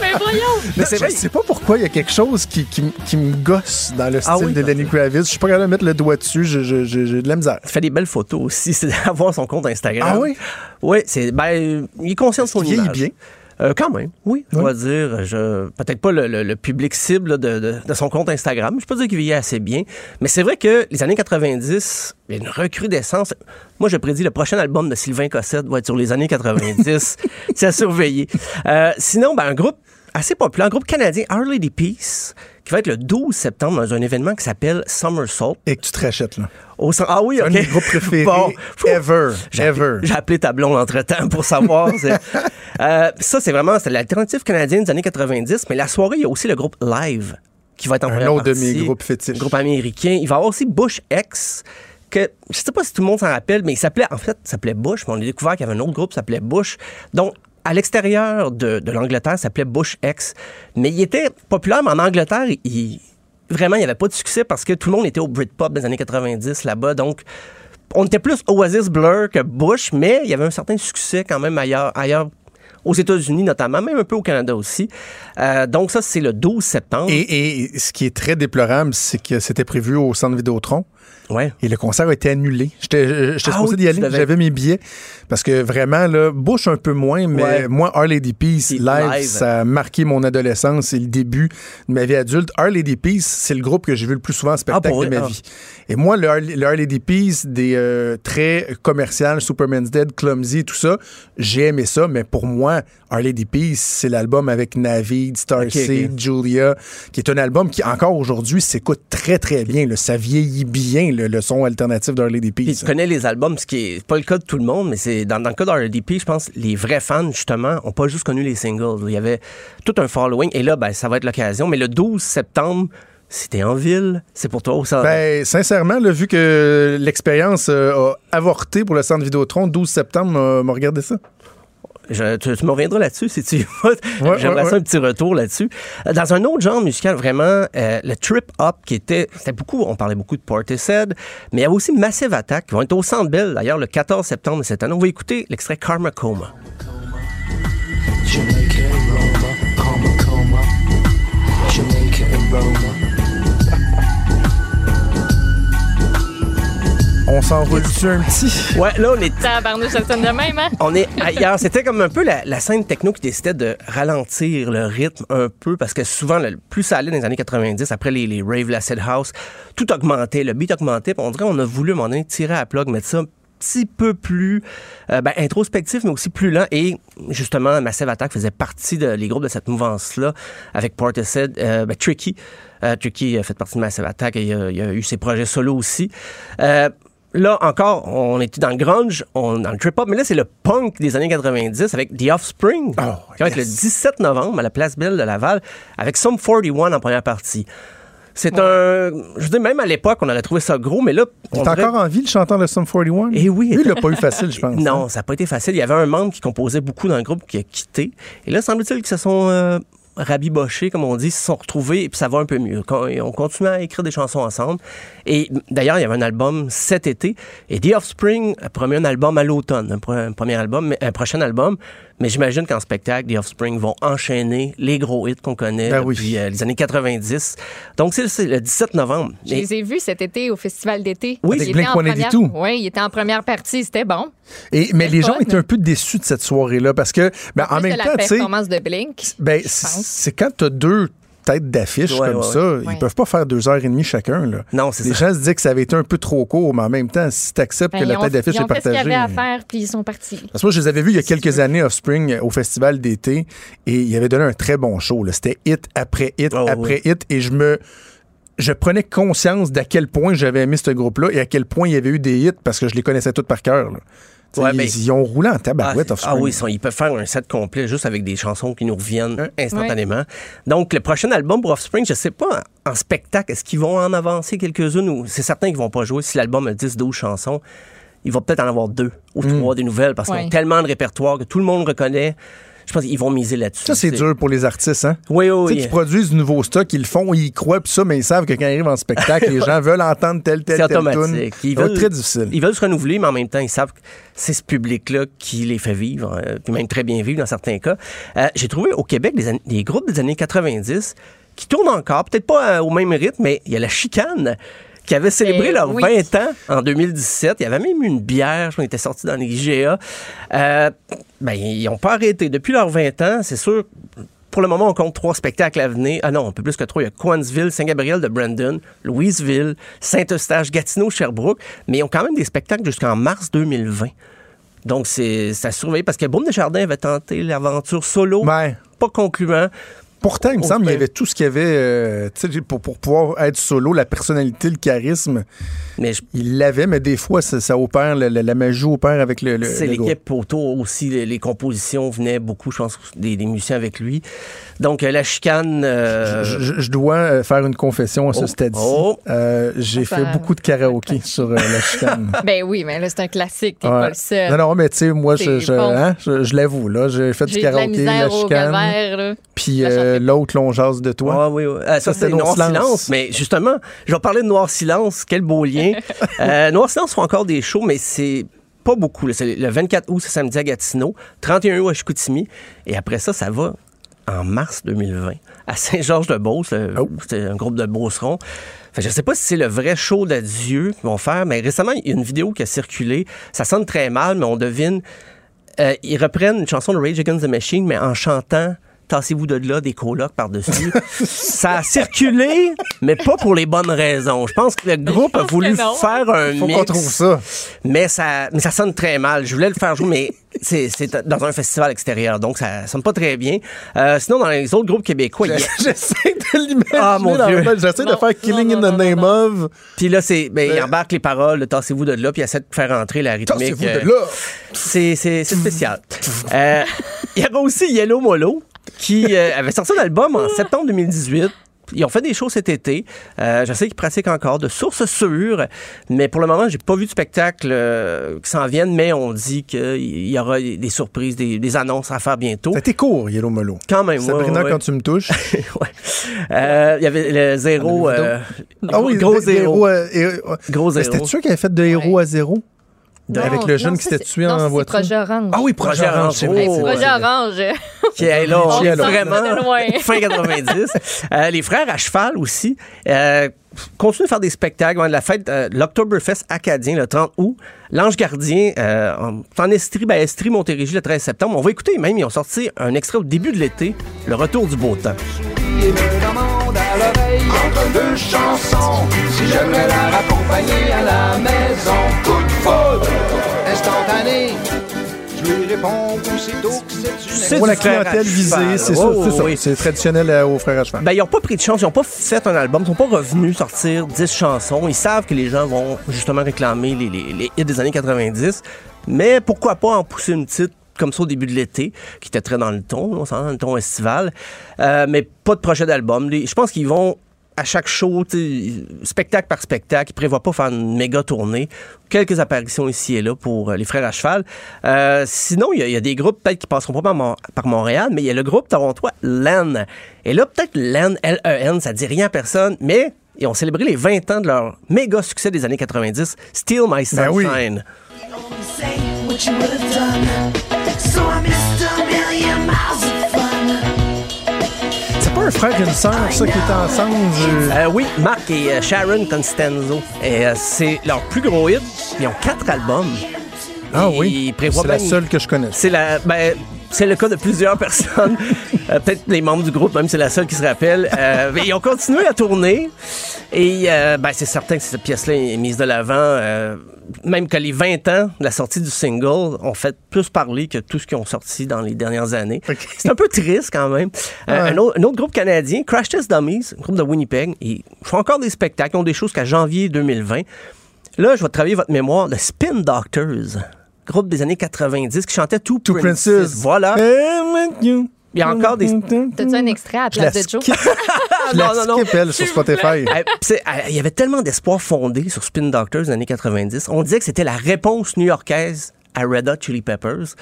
Mais voyons. Mais c'est vrai, je sais pas pourquoi il y a quelque chose qui, qui, qui me gosse dans le ah style de Lenny Kravitz. Je suis pas capable de mettre le doigt dessus, j'ai de la misère. Il fait des belles photos aussi, <laughs> c'est d'avoir son compte Instagram. Ah oui? Oui, c'est, ben, il est conscient de son il image. bien. Euh, quand même, oui, on va dire. Je, peut-être pas le, public cible de, son compte Instagram. Je peux dire qu'il vieillit assez bien. Mais c'est vrai que les années 90, il y a une recrudescence. Moi, je prédis le prochain album de Sylvain Cossette va être sur les années 90. <laughs> c'est à surveiller. Euh, sinon, ben, un groupe assez populaire, un groupe canadien, Our Lady Peace, qui va être le 12 septembre dans un événement qui s'appelle Somersault. Et que tu te rachètes, là. ah oui, OK. Un de mes groupes préférés <laughs> bon, ever. Ever. J'ai appelé Tablon entre-temps pour savoir. <laughs> euh, ça, c'est vraiment l'alternative canadienne des années 90, mais la soirée, il y a aussi le groupe Live qui va être en Un autre de mes groupes fétiches. Groupe américain. Il va y avoir aussi Bush X, que je sais pas si tout le monde s'en rappelle, mais il s'appelait, en fait, s'appelait Bush, mais on a découvert qu'il y avait un autre groupe qui s'appelait Bush. Donc, à l'extérieur de, de l'Angleterre, s'appelait Bush X. Mais il était populaire, mais en Angleterre, il, vraiment, il n'y avait pas de succès parce que tout le monde était au Britpop des années 90 là-bas. Donc, on était plus Oasis Blur que Bush, mais il y avait un certain succès quand même ailleurs, aux États-Unis notamment, même un peu au Canada aussi. Euh, donc ça, c'est le 12 septembre. Et, et, ce qui est très déplorable, c'est que c'était prévu au Centre Vidéotron. Ouais. Et le concert a été annulé. J'étais Ah supposé oui, d'y aller. J'avais mes billets. Parce que vraiment, là, Bush un peu moins, mais Ouais. moi, Our Lady Peace, live, live. ça a marqué mon adolescence et le début de ma vie adulte. Our Lady Peace, c'est le groupe que j'ai vu le plus souvent en spectacle Ah, de ma? Ah. vie. Et moi, le Our, le Our Lady Peace, des euh, très commercial, Superman's Dead, Clumsy, tout ça, j'ai aimé ça, mais pour moi, Our Lady Peace, c'est l'album avec Navid, Starseed, Ok, ok. Julia, qui est un album qui, encore aujourd'hui, s'écoute très, très bien. là. Ça vieillit bien, le, le son alternatif Peace. tu connais les albums, ce qui est pas le cas de tout le monde, mais c'est dans, dans le cas d'RDP, je pense les vrais fans, justement, ont pas juste connu les singles. Il y avait tout un following. Et là, ben, ça va être l'occasion. Mais le 12 septembre, c'était en ville. C'est pour toi ça. Ben, sincèrement, là, vu que l'expérience euh, a avorté pour le centre Vidéotron, 12 septembre, euh, m'a regardé ça. Je- tu, tu me reviendras là-dessus si tu veux. Ouais, <laughs> J'aimerais ouais, ça ouais. un petit retour là-dessus. Euh, Dans un autre genre musical, vraiment, euh, le Trip Hop, qui était, c'était beaucoup, on parlait beaucoup de Portishead, mais il y avait aussi Massive Attack, qui vont être au Centre Bell, d'ailleurs, le 14 septembre de cette année. On va écouter l'extrait Karma Coma. Jamaica and On s'enroule dessus un petit. Ouais, là, on est Tabarnouche, ça sonne de même, hein? On est ailleurs. C'était comme un peu la, la scène techno qui décidait de ralentir le rythme un peu parce que souvent, le, plus ça allait dans les années 90, après les, les rave, l'acid house, tout augmentait, le beat augmentait. puis on dirait qu'on a voulu à un moment donné tirer à la plug, mettre ça un petit peu plus euh, ben, introspectif, mais aussi plus lent. Et justement, Massive Attack faisait partie de les groupes de cette mouvance-là avec Portishead, euh, ben, Tricky. Euh, Tricky a fait partie de Massive Attack et il a, il a eu ses projets solo aussi. Là encore, on était dans le grunge, on, dans le trip-hop, mais là, c'est le punk des années 90 avec The Offspring, Oh, qui va être le 17 novembre à la Place Belle de Laval, avec Sum 41 en première partie. C'est un... Je veux dire, même à l'époque, on aurait trouvé ça gros, mais là... Il on est encore en vie, le chanteur de Sum 41? Eh oui. Lui, il l'a pas eu facile, je pense. <laughs> Non, hein. ça n'a pas été facile. Il y avait un membre qui composait beaucoup dans le groupe qui a quitté. Et là, semble-t-il qu'ils se sont euh, rabibochés, comme on dit, se sont retrouvés et puis ça va un peu mieux. On continue à écrire des chansons ensemble. Et d'ailleurs, il y avait un album cet été. Et The Offspring a promis un album à l'automne, un, premier album, un prochain album. Mais j'imagine qu'en spectacle, The Offspring vont enchaîner les gros hits qu'on connaît Ben oui. depuis euh, les années 90. Donc, c'est- le 17 novembre. Je les ai vus cet été au festival d'été. Oui, Il avec était en Blink-182. première- Oui, il était en première partie, c'était bon. Et, mais les gens étaient un peu déçus de cette soirée-là parce que, ben, en même temps, tu sais, performance de Blink. ben, c'est quand tu as deux têtes d'affiche Ouais, comme ouais, ça, ouais. ils peuvent pas faire deux heures et demie chacun. Là. Non, c'est Les ça. gens se disent que ça avait été un peu trop court, mais en même temps, si tu acceptes Ben, que la ils tête d'affiche ils est ont fait ce qu'il y partagée. avait à faire, puis ils sont partis. Parce que moi, je les avais vus il y a quelques années, Offspring, euh, au festival d'été, et ils avaient donné un très bon show. là. C'était hit après hit Oh, après hit, et je me. Je prenais conscience d'à quel point j'avais aimé ce groupe-là et à quel point il y avait eu des hits parce que je les connaissais tous par cœur. là. Ouais, ils, mais- ils ont roulé en tabarouette, Ah, Offspring. ah oui, ils, sont- ils peuvent faire un set complet juste avec des chansons qui nous reviennent instantanément. Donc, le prochain album pour Offspring, je sais pas, en spectacle, est-ce qu'ils vont en avancer quelques-unes ou c'est certain qu'ils vont pas jouer. Si l'album a 10, 12 chansons, il va peut-être en avoir deux ou Hmm. trois des nouvelles parce qu'ils Ouais. ont tellement de répertoire que tout le monde reconnaît. Je pense qu'ils vont miser là-dessus. Ça, c'est dur pour les artistes, hein? Oui, Tu oui, sais, oui. qui produisent du nouveau stock, ils le font, ils y croient, puis ça, mais ils savent que quand ils arrivent en spectacle, les gens veulent entendre tel, tel, C'est tel tune. automatique. Ils veulent, très difficile. Ils veulent se renouveler, mais en même temps, ils savent que c'est ce public-là qui les fait vivre, euh, puis même très bien vivre dans certains cas. Euh, J'ai trouvé au Québec des, groupes des années 90 qui tournent encore, peut-être pas euh, au même rythme, mais il y a la chicane qui avait célébré leurs oui. 20 ans en 2017. Il y avait même eu une bière, je crois, qui était sortie dans les IGA. Euh, ben, ils n'ont pas arrêté. Depuis leurs 20 ans, c'est sûr, pour le moment, on compte trois spectacles à venir. Ah non, un peu plus que trois. Il y a Coansville, Saint-Gabriel de Brandon, Louisville, Saint-Eustache, Gatineau, Sherbrooke. Mais ils ont quand même des spectacles jusqu'en mars 2020. Donc, c'est à surveiller parce que Boum Desjardins avait tenté l'aventure solo, Ouais. pas concluant. Pourtant, il me semble qu'il y avait tout ce qu'il y avait euh, pour, pour pouvoir être solo, la personnalité, le charisme. Mais je- Il l'avait, mais des fois, ça, ça opère, la, la- la magie opère avec le, le, c'est l'équipe autour aussi. Les, les compositions venaient beaucoup, je pense, des, des musiciens avec lui. Donc, euh, la chicane. euh, Je, je- je dois euh, faire une confession à ce Oh. stade-ci. Oh. Euh, J'ai Ça- fait beaucoup de karaoké sur euh, la chicane. <laughs> Ben oui, mais là, c'est un classique, t'es Ouais. pas le seul. Non, non, mais tu sais, moi, je, C'est je, bon. hein, je- je l'avoue, là, j'ai fait du la karaoké, la, misère au chicane, puis La euh, l'autre, l'on jase de toi. Ah oui, oui. Ah, ça, Ça, c'était Noir Noir Silence. Silence. Mais justement, je vais parler de Noir Silence. Quel beau lien. <laughs> Euh, Noir Silence font encore des shows, mais c'est pas beaucoup. là. C'est le 24 août, c'est samedi à Gatineau. 31 août à Chicoutimi. Et après ça, ça va en mars 2020 à Saint-Georges-de-Beauce. Oh. C'est un groupe de Beaucerons. Que je sais pas si c'est le vrai show d'adieu qu'ils vont faire, mais récemment, il y a une vidéo qui a circulé. Ça sonne très mal, mais on devine. euh, ils reprennent une chanson de Rage Against the Machine, mais en chantant Tassez-vous de là, des colocs par-dessus. <laughs> ça a circulé, mais pas pour les bonnes raisons. Je pense que le groupe a voulu faire un Faut mix. qu'on trouve ça. Mais ça, mais ça sonne très mal. Je voulais le faire jouer, mais c'est dans un festival extérieur, donc ça sonne pas très bien. Euh, sinon, dans les autres groupes québécois, il y a- <laughs> J'essaie de l'imaginer. Ah, mon Dieu. J'essaie de Non, faire Killing non, in the Name non. of. puis là, c'est, ben, il Euh, embarque les paroles, de tassez-vous de là, puis il essaie de faire entrer la rythmique. Tassez-vous de euh, là. C'est, c'est, c'est spécial. Euh, Il y avait aussi Yellow Molo, qui euh, avait sorti un album en septembre 2018. Ils ont fait des shows cet été. Euh, je sais qu'ils pratiquent encore de sources sûres, mais pour le moment, j'ai pas vu de spectacle euh, qui s'en viennent, mais on dit qu'il y aura des surprises, des, des annonces à faire bientôt. Été court, Yellow Molo. Quand même, ouais, Sabrina, ouais. quand tu me touches. <laughs> Ouais. Euh, Il y avait le zéro. ah oui, gros zéro. Gros zéro. C'était sûr qu'il avait fait de héros à zéro? Non, avec le jeune non, qui s'était tué non, en c'est voiture. Projet Orange. Ah oui, Projet Projet Orange, c'est vrai. Oh. Projet Orange. qui est là, On sort vraiment <laughs> fin 90. Euh, les frères à cheval aussi euh, continuent de faire des spectacles. Ouais, la fête, euh, l'Octoberfest acadien le 30 août. L'Ange Gardien euh, en, en Estrie, ben, Estrie, Montérégie le 13 septembre. On va écouter même, ils ont sorti un extrait au début de l'été, le retour du beau temps. Deux chansons, si j'aimerais la raccompagner à la maison, coup de foudre instantané. Je lui réponds aussitôt que c'est une Pour la clientèle visée, c'est Oh, ça. c'est ça. oui. C'est traditionnel euh, aux frères à cheval. Ben, ils n'ont pas pris de chance, ils n'ont pas fait un album, ils sont pas revenus sortir 10 chansons. Ils savent que les gens vont justement réclamer les, les- les hits des années 90. Mais pourquoi pas en pousser une petite comme ça au début de l'été, qui était très dans le ton, on dans le ton estival. Euh, mais pas de projet d'album. Je pense qu'ils vont à chaque show, spectacle par spectacle, ils prévoient pas faire une méga tournée. Quelques apparitions ici et là pour euh, les frères à cheval. Euh, sinon, il y, a- il y a des groupes peut-être qui passeront pas par, Mon- par Montréal, mais il y a le groupe torontois LEN. Et là, peut-être LEN, L-E-N, ça dit rien à personne, mais ils ont célébré les 20 ans de leur méga succès des années 90, Steal My Ben oui. Pas un frère et une sœur, ça, qui est ensemble. euh, Euh, oui, Marc et euh, Sharon Constanzo. Et euh, c'est leur plus gros hit. Ils ont quatre albums. Ah oui. C'est la seule que je connais. C'est la. Ben, c'est le cas de plusieurs <laughs> personnes. Euh, Peut-être les membres du groupe, même c'est la seule qui se rappelle. Euh, mais ils ont continué à tourner. Et euh, ben, c'est certain que cette pièce-là est mise de l'avant. même que les 20 ans de la sortie du single ont fait plus parler que tout ce qu'ils ont sorti dans les dernières années. C'est un peu triste quand même. Ouais. un, autre, un autre groupe canadien, Crash Test Dummies, un groupe de Winnipeg, ils font encore des spectacles, ils ont des choses qu'à janvier 2020. Là, je vais travailler votre mémoire. The Spin Doctors, groupe des années 90 qui chantait Two, Two Princess. Princes. Voilà. Il y a encore des. T'as-tu un extrait à place de Joe? <laughs> la non, non, non. elle, sur Spotify. Euh, Il y avait tellement d'espoir fondé sur Spin Doctors les années 90. On disait que c'était la réponse new-yorkaise à Red Hot Chili Peppers.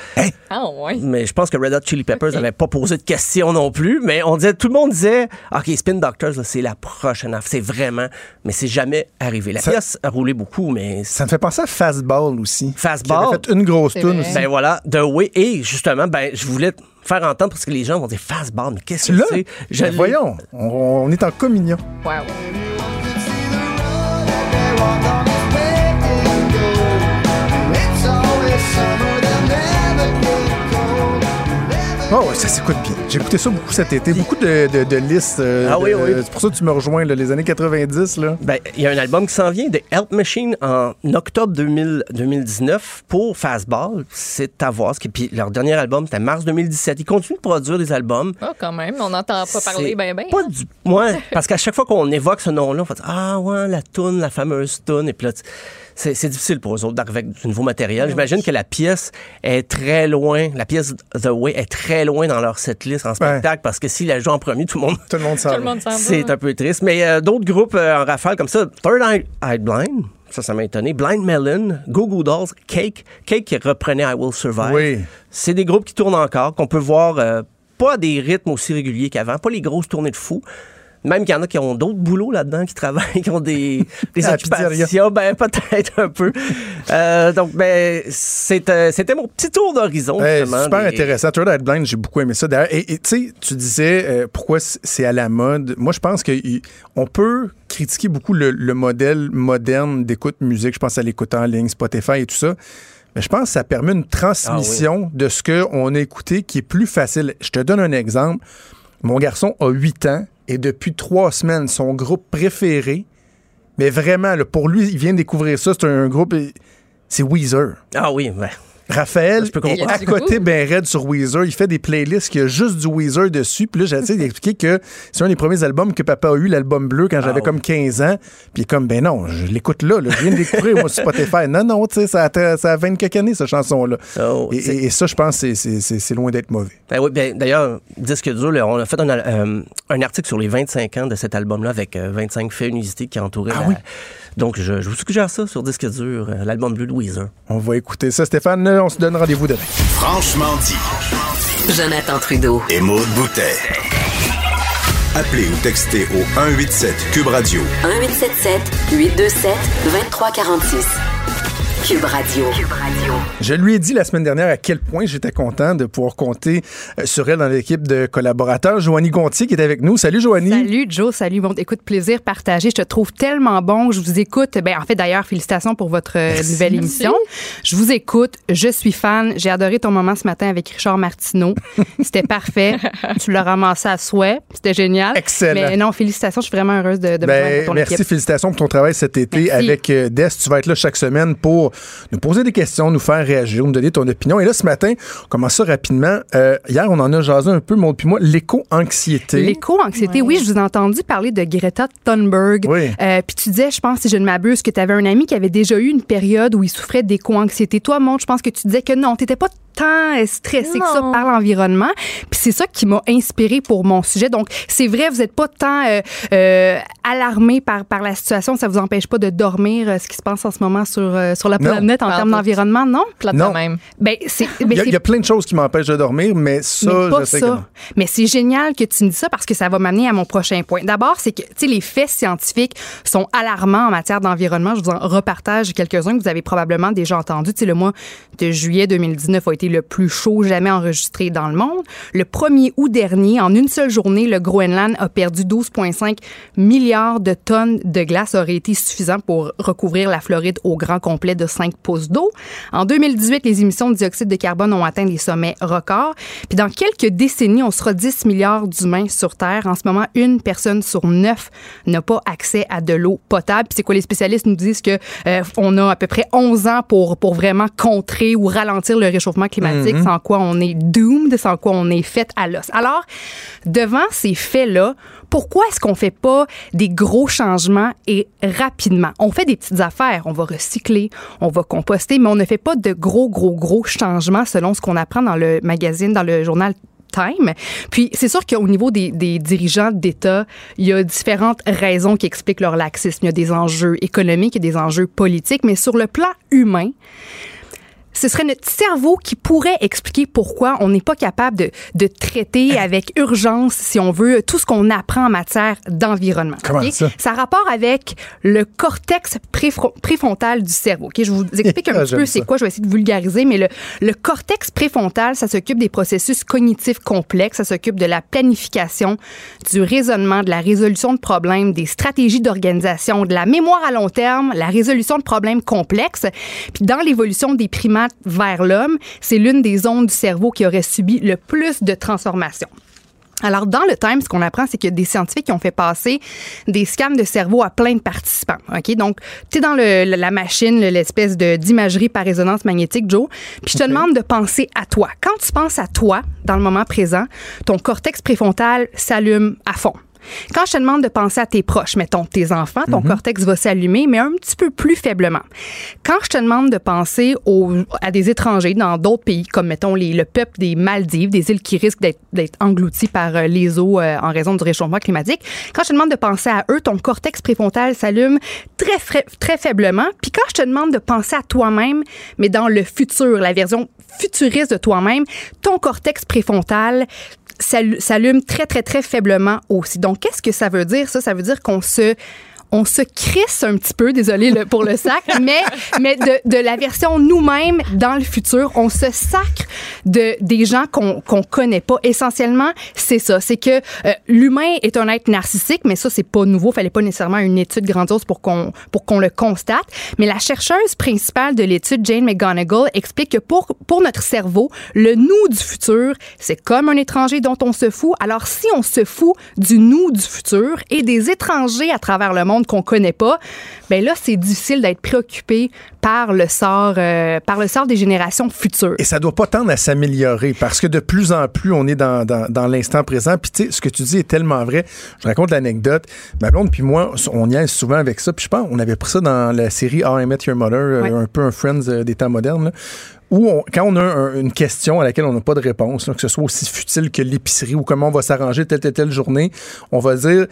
Ah, ouais. Mais je pense que Red Hot Chili Peppers n'avait pas posé de questions non plus. Mais on disait, tout le monde disait, OK, Spin Doctors, c'est la prochaine affaire. C'est vraiment, mais c'est jamais arrivé. La Ça- pièce a roulé beaucoup, mais Ça me fait penser à Fastball aussi. Fastball. Qui avait fait une grosse tune aussi. Ben voilà, The Way. Et justement, ben, je voulais te faire entendre parce que les gens vont dire Fastball, mais qu'est-ce que c'est? Ben voyons, on, on est en communion. Wow. Oh, ouais, ça s'écoute bien? J'ai écouté ça beaucoup cet été. Beaucoup de, de- de listes. euh, Ah oui, de- oui. C'est pour ça que tu me rejoins, là, les années 90. Là. Ben, il y a un album qui s'en vient de Help Machine en octobre 2000 2019 pour Fastball. C'est à voir. Puis leur dernier album, c'était mars 2017. Ils continuent de produire des albums. Ah, quand même, on n'entend pas parler ben ben. Pas du... Ouais, parce qu'à chaque fois qu'on évoque ce nom-là, on fait Ah ouais, la toune, la fameuse toune. Et puis là, tu- c'est c'est difficile pour eux autres d'arriver avec du nouveau matériel. J'imagine que la pièce est très loin, la pièce The Way est très loin dans leur setlist en spectacle parce que s'ils la jouent en premier, tout le monde Tout le monde <laughs> c'est un peu triste. Mais euh, d'autres groupes euh, en rafale comme ça, Third Eye, Eye Blind, ça, ça m'a étonné. Blind Melon, Goo Goo Dolls, Cake, Cake qui reprenait I Will Survive. Oui. C'est des groupes qui tournent encore, qu'on peut voir euh, pas à des rythmes aussi réguliers qu'avant, pas les grosses tournées de fou, Même qu'il y en a qui ont d'autres boulots là-dedans, qui travaillent, <laughs> qui ont des, des pizzeria. occupations. Ben, peut-être un peu. Euh, donc, ben, c'était c'était mon petit tour d'horizon. Super des- intéressant. Tour That Blind, j'ai beaucoup aimé ça. Et tu sais, tu disais euh, pourquoi c'est à la mode. Moi, je pense qu'on peut critiquer beaucoup le, le modèle moderne d'écoute musique. Je pense à l'écoute en ligne, Spotify et tout ça. Mais je pense que ça permet une transmission de ce qu'on a écouté qui est plus facile. Je te donne un exemple. Mon garçon a 8 ans et depuis trois semaines, son groupe préféré, mais vraiment, pour lui, il vient de découvrir ça. C'est un groupe, c'est Weezer. Ah oui, ben. Raphaël est à côté ben raide sur Weezer. Il fait des playlists qui a juste du Weezer dessus. Puis là, j'essaie d'expliquer que c'est un des premiers albums que papa a eu, l'album bleu, quand j'avais ouais. comme 15 ans. Puis il est comme, ben non, je l'écoute là, là. Je viens de découvrir, moi, sur Spotify. Non, non, tu sais, ça, a- ça a 20 quelques années, cette chanson-là. Oh, et, c'est- et- et ça, je pense, c'est- loin d'être mauvais. Ben oui, ben, d'ailleurs, disque dur, là, on a fait un, euh, un article sur les 25 ans de cet album-là avec euh, 25 faits inusités qui entouraient Ah la- oui? Donc, je, je vous suggère ça sur disque dur, euh, l'album bleu de Weezer. On va écouter ça, Stéphane. On se donne rendez-vous demain. Franchement dit. Jonathan Trudeau. Et Maude Boutet. Appelez ou textez au 187 Cube Radio. 1877 827 2346. Cube Radio. Cube Radio. Je lui ai dit la semaine dernière à quel point j'étais content de pouvoir compter euh, sur elle dans l'équipe de collaborateurs. Joanie Gontier qui est avec nous. Salut, Joanie. Salut Joe, salut bon, écoute plaisir partagé. Je te trouve tellement bon, je vous écoute. Ben en fait d'ailleurs félicitations pour votre euh, nouvelle émission. Je vous écoute, je suis fan. J'ai adoré ton moment ce matin avec Richard Martineau. <laughs> C'était parfait. tu l'as ramassé à souhait, c'était génial. Excellent. Mais non, félicitations, je suis vraiment heureuse de, de me Ben, à ton merci, équipe. félicitations pour ton travail cet été Merci. avec euh, Des. Tu vas être là chaque semaine pour nous poser des questions, nous faire réagir, nous donner ton opinion. Et là, ce matin, on commence ça rapidement. Euh, hier, on en a jasé un peu, mon puis moi, l'éco-anxiété. L'éco-anxiété, oui, je vous ai entendu parler de Greta Thunberg. Oui. Euh, Puis tu disais, je pense, si je ne m'abuse, que tu avais un ami qui avait déjà eu une période où il souffrait d'éco-anxiété. Toi, Monte, je pense que tu disais que non, tu pas tant stressé que ça par l'environnement. Puis c'est ça qui m'a inspiré pour mon sujet. Donc, c'est vrai, vous n'êtes pas tant euh, euh, alarmé par, par la situation. Ça vous empêche pas de dormir, euh, ce qui se passe en ce moment sur, euh, sur la Non. planète en termes d'environnement, non? Non. même. Ben, c'est... ben, Il y, a, c'est- il y a plein de choses qui m'empêchent de dormir, mais ça, mais pas je sais que non. ça. Mais c'est génial que tu me dis ça parce que ça va m'amener à mon prochain point. D'abord, c'est que tu sais les faits scientifiques sont alarmants en matière d'environnement. Je vous en repartage quelques-uns que vous avez probablement déjà entendus. Tu sais, le mois de juillet 2019 a été le plus chaud jamais enregistré dans le monde. Le 1er août dernier, en une seule journée, le Groenland a perdu 12,5 milliards de tonnes de glace. Ça aurait été suffisant pour recouvrir la Floride au grand complet de 5 pouces d'eau. En 2018, les émissions de dioxyde de carbone ont atteint des sommets records. Puis dans quelques décennies, on sera 10 milliards d'humains sur Terre. En ce moment, une personne sur neuf n'a pas accès à de l'eau potable. Puis c'est quoi les spécialistes nous disent que euh, on a à peu près 11 ans pour pour vraiment contrer ou ralentir le réchauffement climatique, sans quoi on est doomed, sans quoi on est fait à l'os. Alors, devant ces faits-là, pourquoi est-ce qu'on fait pas des gros changements et rapidement? On fait des petites affaires. On va recycler, on va composter, mais on ne fait pas de gros, gros, gros changements selon ce qu'on apprend dans le magazine, dans le journal Time. Puis c'est sûr qu'au niveau des, dirigeants d'État, il y a différentes raisons qui expliquent leur laxisme. Il y a des enjeux économiques, il y a des enjeux politiques, mais sur le plan humain, ce serait notre cerveau qui pourrait expliquer pourquoi on n'est pas capable de, de traiter avec urgence, si on veut, tout ce qu'on apprend en matière d'environnement. Comment ça? Ça a rapport avec le cortex préfro- préfrontal du cerveau. ok? Je vous explique un <laughs> Ah, petit peu c'est quoi, je vais essayer de vulgariser, mais le, le cortex préfrontal, ça s'occupe des processus cognitifs complexes, ça s'occupe de la planification, du raisonnement, de la résolution de problèmes, des stratégies d'organisation, de la mémoire à long terme, la résolution de problèmes complexes. Puis dans l'évolution des primates vers l'homme, c'est l'une des zones du cerveau qui aurait subi le plus de transformations. Alors, dans le Time, ce qu'on apprend, c'est qu'il y a des scientifiques qui ont fait passer des scans de cerveau à plein de participants. OK? Donc, tu es dans le- la machine, le- l'espèce de, d'imagerie par résonance magnétique, Joe, puis je te demande de penser à toi. Quand tu penses à toi, dans le moment présent, ton cortex préfrontal s'allume à fond. Quand je te demande de penser à tes proches, mettons tes enfants, ton cortex va s'allumer, mais un petit peu plus faiblement. Quand je te demande de penser aux- à des étrangers dans d'autres pays, comme mettons les- le peuple des Maldives, des îles qui risquent d'être, englouties par euh, les eaux euh, en raison du réchauffement climatique, quand je te demande de penser à eux, ton cortex préfrontal s'allume très, très faiblement. Puis quand je te demande de penser à toi-même, mais dans le futur, la version futuriste de toi-même, ton cortex préfrontal s'allu- s'allume très, très, très faiblement aussi. Donc, qu'est-ce que ça veut dire, ça? Ça veut dire qu'on se on se crisse un petit peu, désolé pour le sac, <laughs> mais, mais de, de la version nous-mêmes dans le futur. On se sacre de, des gens qu'on qu'on connaît pas. Essentiellement, c'est ça. C'est que euh, l'humain est un être narcissique, mais ça, c'est pas nouveau. Fallait pas nécessairement une étude grandiose pour qu'on pour qu'on le constate. Mais la chercheuse principale de l'étude, Jane McGonigal, explique que pour, pour notre cerveau, le nous du futur, c'est comme un étranger dont on se fout. Alors, si on se fout du nous du futur et des étrangers à travers le monde qu'on connaît pas, ben là, c'est difficile d'être préoccupé par le sort, euh, par le sort des générations futures. Et ça doit pas tendre à s'améliorer parce que de plus en plus, on est dans, dans, dans l'instant présent. Puis, tu sais, ce que tu dis est tellement vrai. Je raconte l'anecdote. Ma blonde puis moi, on y est souvent avec ça. Puis, je pense, on avait pris ça dans la série How I Met Your Mother, euh, Ouais. un peu un Friends euh, des temps modernes. là, Où, on- quand on a un- une question à laquelle on n'a pas de réponse, là, que ce soit aussi futile que l'épicerie ou comment on va s'arranger telle, telle, telle journée, on va dire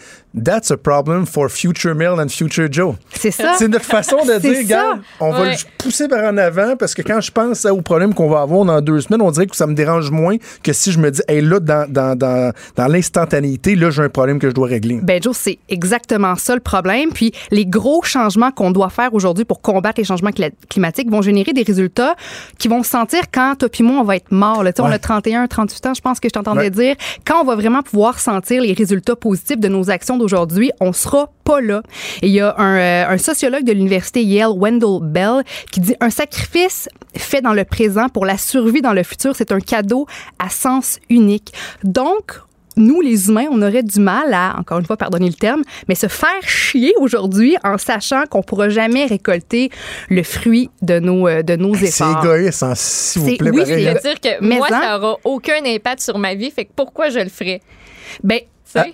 That's a problem for future Mel and future Joe. C'est ça. C'est notre façon de <laughs> dire, regarde, on va le pousser par en avant parce que quand je pense au problème qu'on va avoir dans deux semaines, on dirait que ça me dérange moins que si je me dis, hey, là, dans, dans, dans, dans l'instantanéité, là, j'ai un problème que je dois régler. Ben Joe, c'est exactement ça le problème. Puis les gros changements qu'on doit faire aujourd'hui pour combattre les changements climatiques vont générer des résultats qui vont se sentir quand toi puis moi on va être morts. là. Tu sais, On Ouais. a 31, 38 ans, je pense que je t'entendais Ouais. dire. Quand on va vraiment pouvoir sentir les résultats positifs de nos actions d'aujourd'hui, on sera pas là. Et il y a un, euh, un sociologue de l'université Yale, Wendell Bell, qui dit un sacrifice fait dans le présent pour la survie dans le futur, c'est un cadeau à sens unique. Donc nous, les humains, on aurait du mal à, encore une fois, pardonnez le terme, mais se faire chier aujourd'hui en sachant qu'on pourra jamais récolter le fruit de nos, euh, de nos C'est efforts. égoïste, hein, s'il vous C'est- plaît. oui, c'est- hein. C'est-à-dire que Mais moi, en- ça aura aucun impact sur ma vie, fait que pourquoi je le ferais? Ben, Tu sais?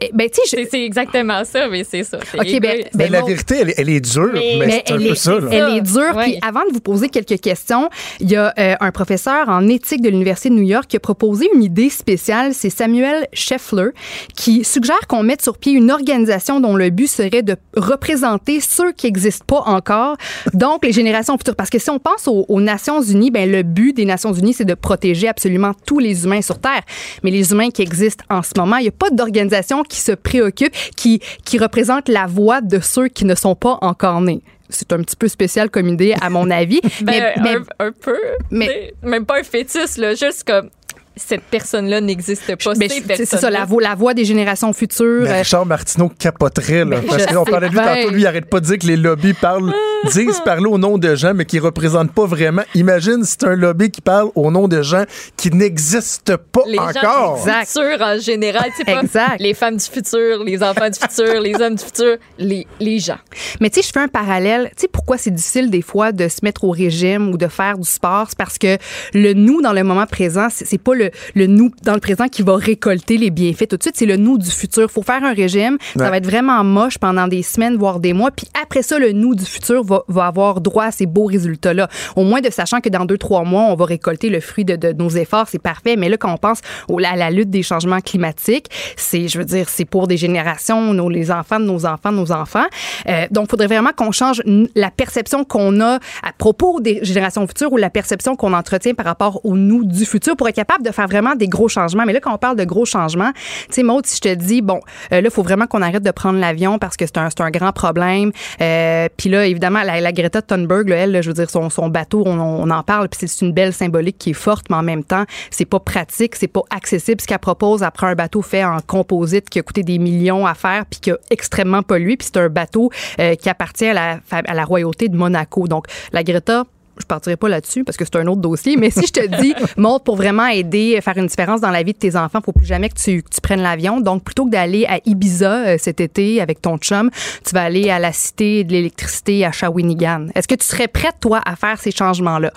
Eh, ben, tu sais, je- C'est- exactement ça, mais c'est ça. c'est OK, ben- ben, la vérité, elle, est- elle est dure, mais, Mais- Mais c'est un elle peu est, ça. là. elle est dure. Ouais. Puis avant de vous poser quelques questions, il y a euh, un professeur en éthique de l'Université de New York qui a proposé une idée spéciale. C'est Samuel Scheffler qui suggère qu'on mette sur pied une organisation dont le but serait de représenter ceux qui n'existent pas encore, donc les générations futures. Parce que si on pense aux, aux Nations Unies, ben le but des Nations Unies, c'est de protéger absolument tous les humains sur Terre. Mais les humains qui existent en ce moment, il n'y a pas d'organisation qui se préoccupe, qui, qui représente la voix de ceux qui ne sont pas encore nés. C'est un petit peu spécial comme idée, à mon avis. <laughs> Ben, mais, mais- un, un peu. mais- mais même pas un fœtus, là, juste comme cette personne-là n'existe pas. ces c'est ça, la voix, la voix des générations futures. Mais euh, Richard Martineau capoterait, là, Mais parce qu'on parlait de lui tantôt, lui, il arrête pas de dire que les lobbies parlent, disent parler au nom de gens, mais qui représentent pas vraiment. Imagine c'est un lobby qui parle au nom de gens qui n'existent pas les encore. gens du futur en général, sais pas Exact. les femmes du futur, les enfants du futur, les hommes du futur, les, les gens. Mais tu sais, je fais un parallèle. Tu sais, pourquoi c'est difficile des fois de se mettre au régime ou de faire du sport? C'est parce que le nous dans le moment présent, c'est c'est pas le, le nous dans le présent qui va récolter les bienfaits tout de suite, c'est le nous du futur. Faut faire un régime, Ouais. ça va être vraiment moche pendant des semaines, voire des mois, puis après ça, le nous du futur va, va avoir droit à ces beaux résultats-là. Au moins de sachant que dans deux, trois mois, on va récolter le fruit de, de nos efforts, c'est parfait. Mais là, quand on pense au- à la lutte des changements climatiques, c'est, je veux dire, c'est pour des générations, nos, les enfants de nos enfants de nos enfants. Euh, donc, il faudrait vraiment qu'on change la perception qu'on a à propos des générations futures ou la perception qu'on entretient par rapport au nous du futur pour être capable de faire vraiment des gros changements. Mais là, quand on parle de gros changements, tu sais, Maud, si je te dis, bon, euh, là, il faut vraiment qu'on arrête de prendre l'avion parce que c'est un, un grand problème. Euh, puis là, évidemment, la, Greta Thunberg, elle, je veux dire, son, bateau, on, en parle, puis c'est une belle symbolique qui est forte, mais en même temps, c'est pas pratique, c'est pas accessible. Ce qu'elle propose après un bateau fait en composite qui a coûté des millions à faire, puis qui a extrêmement pollué, puis c'est un bateau euh, qui appartient à la royauté de Monaco. Donc, la Greta, je partirai pas là-dessus parce que c'est un autre dossier, mais si je te dis, <laughs> montre pour vraiment aider, faire une différence dans la vie de tes enfants, faut plus jamais que tu, que tu prennes l'avion. Donc, plutôt que d'aller à Ibiza euh, cet été avec ton chum, tu vas aller à la Cité de l'électricité à Shawinigan. Est-ce que tu serais prête, toi, à faire ces changements-là?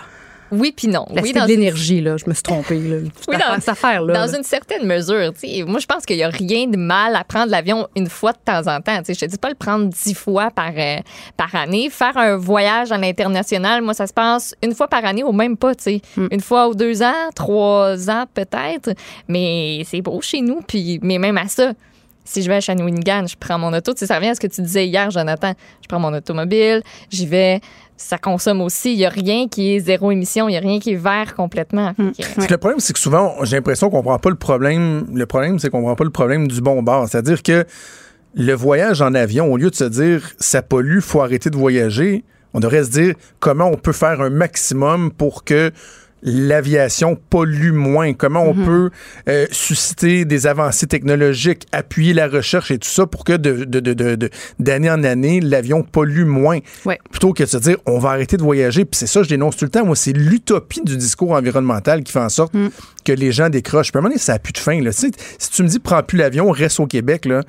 Oui puis non. La oui, dans de une- l'énergie, là, je me suis trompée. Là. <laughs> Oui, Cette dans- affaire- cette affaire-là. Dans là. une certaine mesure, moi je pense qu'il y a rien de mal à prendre l'avion une fois de temps en temps. Tu sais, je te dis pas le prendre dix fois par euh, par année, faire un voyage à l'international. Moi, ça se passe une fois par année ou même pas, Hmm. une fois ou deux ans, trois ans peut-être. Mais c'est beau chez nous, puis mais même à ça. Si je vais à Shawinigan, je prends mon auto. Tu sais, ça revient à ce que tu disais hier, Jonathan. Je prends mon automobile, j'y vais ça consomme aussi. Il n'y a rien qui est zéro émission, il n'y a rien qui est vert complètement. Que- que Le problème, c'est que souvent, j'ai l'impression qu'on prend pas le problème. Le problème, c'est qu'on prend pas le problème du bon bord. C'est-à-dire que le voyage en avion, au lieu de se dire ça pollue, faut arrêter de voyager, on devrait se dire comment on peut faire un maximum pour que l'aviation pollue moins, comment on peut euh, susciter des avancées technologiques, appuyer la recherche et tout ça pour que de, de- de- de- de- d'année en année, l'avion pollue moins? Ouais. Plutôt que de se dire on va arrêter de voyager. Puis c'est ça, je dénonce tout le temps. Moi, c'est l'utopie du discours environnemental qui fait en sorte que les gens décrochent. Un moment donné, ça n'a plus de fin. Là. Si tu me dis prends plus l'avion, reste au Québec, là,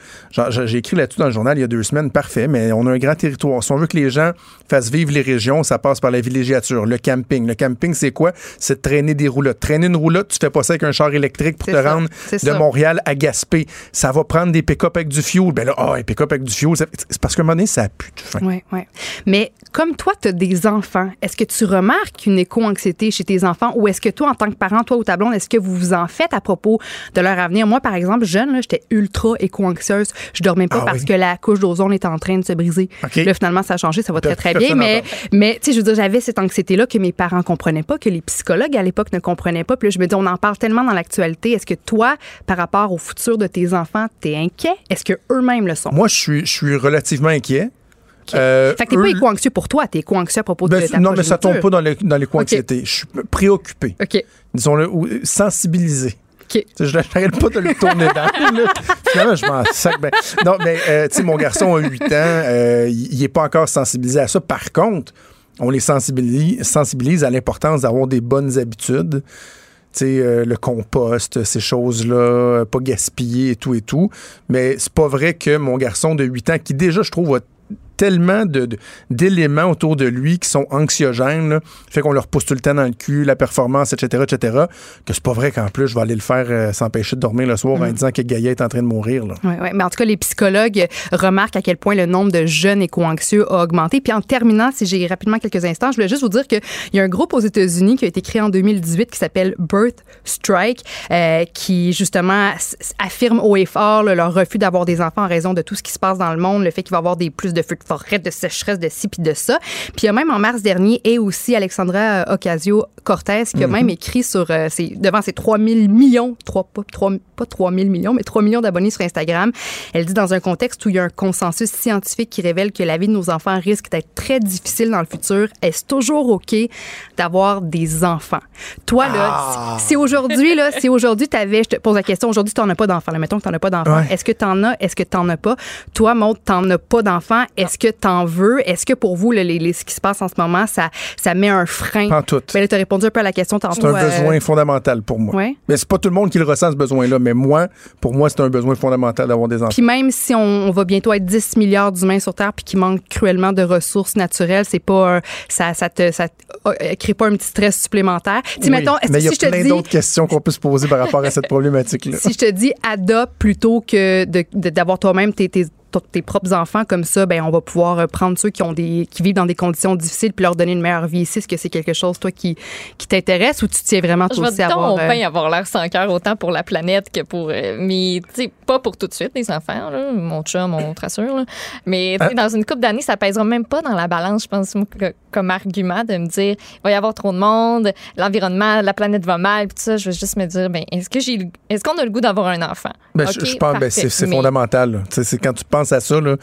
j'ai écrit là-dessus dans le journal il y a deux semaines, parfait, mais on a un grand territoire. Si on veut que les gens fassent vivre les régions, ça passe par la villégiature, le camping. Le camping, c'est quoi? C'est de traîner des roulottes. Traîner une roulotte, tu fais pas ça avec un char électrique pour te ça. rendre de ça. Montréal à Gaspé. Ça va prendre des pick-up avec du fuel. Ben là, ah, un pick-up avec du fuel, c'est parce qu'à un moment donné, ça n'a plus de fin. Oui, oui. Mais comme toi, tu as des enfants, est-ce que tu remarques une éco-anxiété chez tes enfants ou est-ce que toi, en tant que parent, toi ou ta blonde, est-ce que vous vous en faites à propos de leur avenir? Moi, par exemple, jeune, j'étais ultra éco-anxieuse. Je dormais pas Ah parce oui? que la couche d'ozone était en train de se briser. OK. Là, finalement, ça a changé, ça va très, très bien. Mais, mais tu sais, je veux dire, j'avais cette anxiété-là que mes parents comprenaient pas, que les psychologues à l'époque ne comprenaient pas. Puis là, je me dis, on en parle tellement dans l'actualité. Est-ce que toi, par rapport au futur de tes enfants, t'es inquiet? Est-ce que eux-mêmes le sont? Moi, je suis, je suis relativement inquiet. Euh, fait que t'es pas éco-anxieux pour toi, t'es éco-anxieux à propos Ben, de ta non, mais ça tombe pas dans les, dans les co-anxiétés. Je suis préoccupé. OK. Disons-le, euh, sensibilisé. OK. Tu sais, Je n'arrête pas de le tourner dans. Finalement, je m'en sac. Ben, non, mais euh, tu sais, mon garçon a 8 ans, euh, il n'est pas encore sensibilisé à ça. Par contre, on les sensibilise, sensibilise à l'importance d'avoir des bonnes habitudes. Tu sais, euh, le compost, ces choses-là, pas gaspiller et tout et tout. Mais c'est pas vrai que mon garçon de 8 ans, qui déjà, je trouve, a tellement de- de- d'éléments autour de lui qui sont anxiogènes, là, fait qu'on leur pousse tout le temps dans le cul, la performance, etc., etc., que c'est pas vrai qu'en plus, je vais aller le faire euh, s'empêcher de dormir le soir en disant que Gaïa est en train de mourir. Là. Oui, ouais. Mais en tout cas, les psychologues remarquent à quel point le nombre de jeunes éco-anxieux a augmenté. Puis en terminant, si j'ai rapidement quelques instants, je voulais juste vous dire qu'il y a un groupe aux États-Unis qui a été créé en 2018 qui s'appelle Birth Strike, euh, qui justement affirme haut et fort là, leur refus d'avoir des enfants en raison de tout ce qui se passe dans le monde, le fait qu'il va y avoir des plus de feux de forêt, de sécheresse, de ci puis de ça. Puis il y a même en mars dernier et aussi Alexandra Ocasio-Cortez qui a Mhm. même écrit sur euh, ses- devant ses 3 000 millions, 3, pas, 3, pas 3 000 millions, mais 3 millions d'abonnés sur Instagram. Elle dit dans un contexte où il y a un consensus scientifique qui révèle que la vie de nos enfants risque d'être très difficile dans le futur, est-ce toujours OK d'avoir des enfants? Toi, là, Ah. si si aujourd'hui, là, si aujourd'hui t'avais, je te pose la question, aujourd'hui tu n'en as pas d'enfants, là, mettons que tu n'en as pas d'enfants, Ouais. est-ce que tu en as, est-ce que tu n'en as pas? Toi, Maud, tu n'en as pas d'enfants, est-ce que tu en veux? Est-ce que pour vous, là, les, les- ce qui se passe en ce moment, ça, ça met un frein? Pas en tout. Ben, là, tu as répondu un peu à la question tantôt. C'est un euh, besoin fondamental pour moi. Ouais. Mais c'est pas tout le monde qui le ressent, ce besoin-là. Mais moi, pour moi, c'est un besoin fondamental d'avoir des enfants. Puis même si on, on va bientôt être 10 milliards d'humains sur Terre puis qu'il manque cruellement de ressources naturelles, c'est pas un- ça ça te ça te- euh, crée pas un petit stress supplémentaire. Oui, mettons, est-ce mais il y a si plein d'autres questions qu'on peut se poser par rapport à cette <laughs> problématique-là. si je te dis adopte plutôt que d'avoir toi-même tes, tes, tes propres enfants comme ça, ben on va pouvoir euh, prendre ceux qui ont des qui vivent dans des conditions difficiles puis leur donner une meilleure vie ici. Est-ce que c'est quelque chose toi qui qui t'intéresse ou tu tiens vraiment toi aussi à avoir euh, bien avoir l'air sans cœur autant pour la planète que pour. euh, mais, tu sais, pas pour tout de suite, les enfants, là, mon chum, on te rassure. là. Mais, tu sais, Ah. dans une couple d'années, ça pèsera même pas dans la balance, je pense, comme argument de me dire il va y avoir trop de monde, l'environnement, la planète va mal, puis tout ça. Je vais juste me dire ben, est-ce que j'ai le- est-ce qu'on a le goût d'avoir un enfant? Ben, Ok, je, je pense ben, parfait. c'est fondamental. là. Tu sais, C'est quand tu penses à ça, là,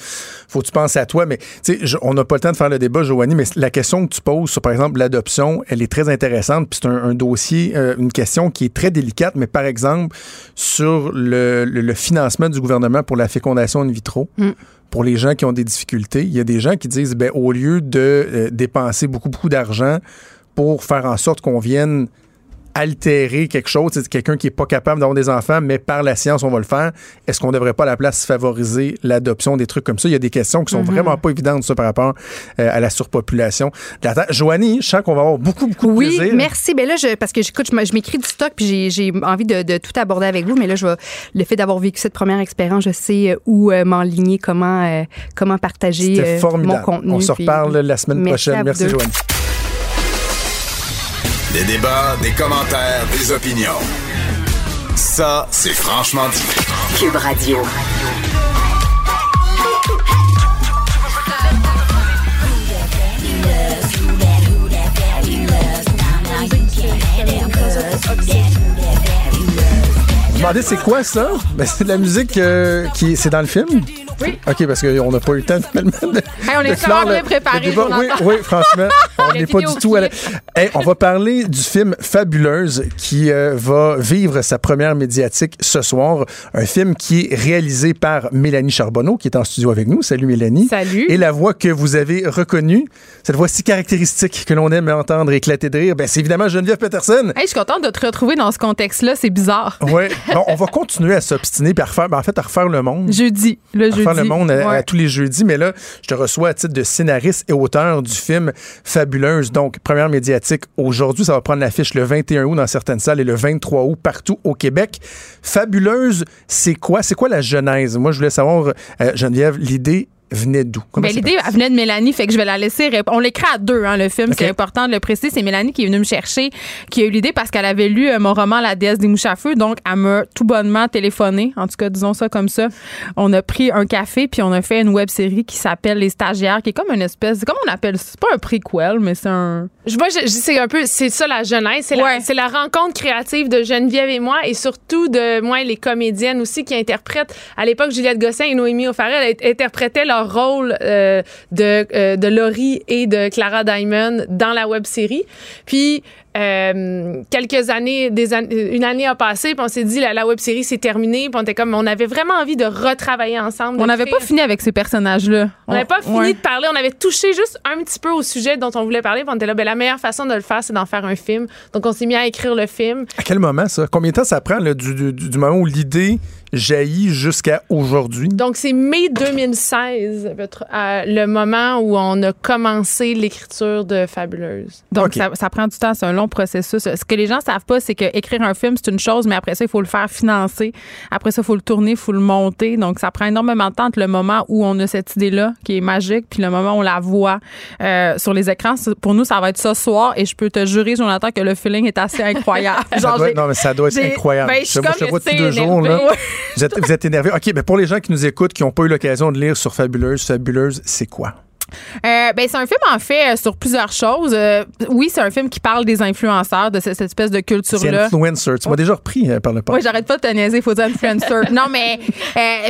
faut que tu penses à toi. Mais tu sais, je- on n'a pas le temps de faire le débat, Joanie, mais la question que tu poses sur, par exemple, l'adoption, elle est très intéressante. Puis c'est un, un dossier, euh, une question qui est très délicate. Mais par exemple, sur le, le- le financement du gouvernement pour la fécondation in vitro. Mm. Pour les gens qui ont des difficultés, il y a des gens qui disent, ben, au lieu de euh, dépenser beaucoup, beaucoup d'argent pour faire en sorte qu'on vienne altérer quelque chose, c'est quelqu'un qui est pas capable d'avoir des enfants, mais par la science, on va le faire. Est-ce qu'on devrait pas à la place favoriser l'adoption des trucs comme ça? Il y a des questions qui sont Mhm. vraiment pas évidentes, ça, par rapport euh, à la surpopulation. de la Terre. Joanie, je sens qu'on va avoir beaucoup, beaucoup de Oui, plaisir. merci. Ben là, je, parce que j'écoute, je m'écris du stock, puis j'ai- envie de, de tout aborder avec vous, mais là, je vais, le fait d'avoir vécu cette première expérience, je sais euh, où euh, m'enligner, comment, euh, comment partager mon contenu. On se puis- reparle la semaine Merci prochaine. Merci, deux. Joanie. Des débats, des commentaires, des opinions. Ça, c'est franchement dit. Cube Radio. Demandez c'est quoi ça? Ben, c'est de la musique euh, qui c'est dans le film? Oui. OK, parce qu'on n'a pas eu le temps finalement de, Hey, on est super bien débat. Oui, oui, franchement, <laughs> on n'est pas du tout à la... Hey, on va parler du film Fabuleuse qui euh, va vivre sa première médiatique ce soir. Un film qui est réalisé par Mélanie Charbonneau, qui est en studio avec nous. Salut Mélanie. Salut. Et la voix que vous avez reconnue, cette voix si caractéristique que l'on aime entendre éclater de rire, ben, c'est évidemment Geneviève Peterson. Hey, je suis contente de te retrouver dans ce contexte-là. C'est bizarre. Oui, bon, on va continuer à s'obstiner puis à refaire, ben, en fait, à refaire le monde. Jeudi, le jeudi. Faire le monde à, tous les jeudis, mais là, je te reçois à titre de scénariste et auteur du film Fabuleuse. Donc, première médiatique aujourd'hui, ça va prendre l'affiche le 21 août dans certaines salles et le 23 août partout au Québec. Fabuleuse, c'est quoi? C'est quoi la genèse? Moi, je voulais savoir, euh, Geneviève, l'idée venait d'où? Ben, L'idée venait de Mélanie, fait que je vais la laisser répondre. On l'écrit à deux, hein, le film. C'est important de le préciser. C'est Mélanie qui est venue me chercher, qui a eu l'idée parce qu'elle avait lu euh, mon roman La déesse des mouches à feu. Donc, elle m'a tout bonnement téléphoné. En tout cas, disons ça comme ça. On a pris un café, puis on a fait une web série qui s'appelle Les Stagiaires, qui est comme une espèce. Comment on appelle ça? C'est pas un prequel, mais c'est un. Je vois, c'est un peu, c'est ça la jeunesse, c'est Ouais. la, c'est la rencontre créative de Geneviève et moi, et surtout de moi, les comédiennes aussi qui interprètent. À l'époque, Juliette Gosselin et Noémie O'Farrell int- interprétaient leur rôle euh, de euh, de Laurie et de Clara Diamond dans la web série. Puis euh, quelques années, des an- une année a passé, puis on s'est dit la, la web série c'est terminé, puis on était comme, on avait vraiment envie de retravailler ensemble. de On n'avait pas fini avec ces personnages-là. on n'avait pas fini ouais. de parler, on avait touché juste un petit peu au sujet dont on voulait parler. Puis on était là, ben, la meilleure façon de le faire, c'est d'en faire un film. Donc on s'est mis à écrire le film. À quel moment, ça? Combien de temps ça prend là, du, du- du moment où l'idée jaillit jusqu'à aujourd'hui? Donc c'est mai 2016, peut-être, euh, le moment où on a commencé l'écriture de Fabuleuse. Donc, ça, ça prend du temps, c'est un long processus. Ce que les gens savent pas, c'est que écrire un film, c'est une chose, mais après ça, il faut le faire financer. Après ça, il faut le tourner, il faut le monter. Donc, ça prend énormément de temps entre le moment où on a cette idée-là, qui est magique, puis le moment où on la voit euh, sur les écrans. Pour nous, ça va être ce soir, et je peux te jurer, Jonathan, que le feeling est assez incroyable. <laughs> Ça Genre, doit j'ai- être- non, mais ça doit être incroyable. ben, je suis Moi, je te comme vois tous assez deux jours. Là. Énervée. Vous, êtes, vous êtes énervé. OK, mais pour les gens qui nous écoutent, qui n'ont pas eu l'occasion de lire sur Fabuleuse, Fabuleuse, c'est quoi? Euh, ben, c'est un film, en fait, euh, sur plusieurs choses. Euh, oui, c'est un film qui parle des influenceurs, de cette, cette espèce de C'est culture-là. influencer. Tu m'as déjà repris euh, par le Oui, passé. j'arrête pas de te niaiser, faut dire influencer. <laughs> non, mais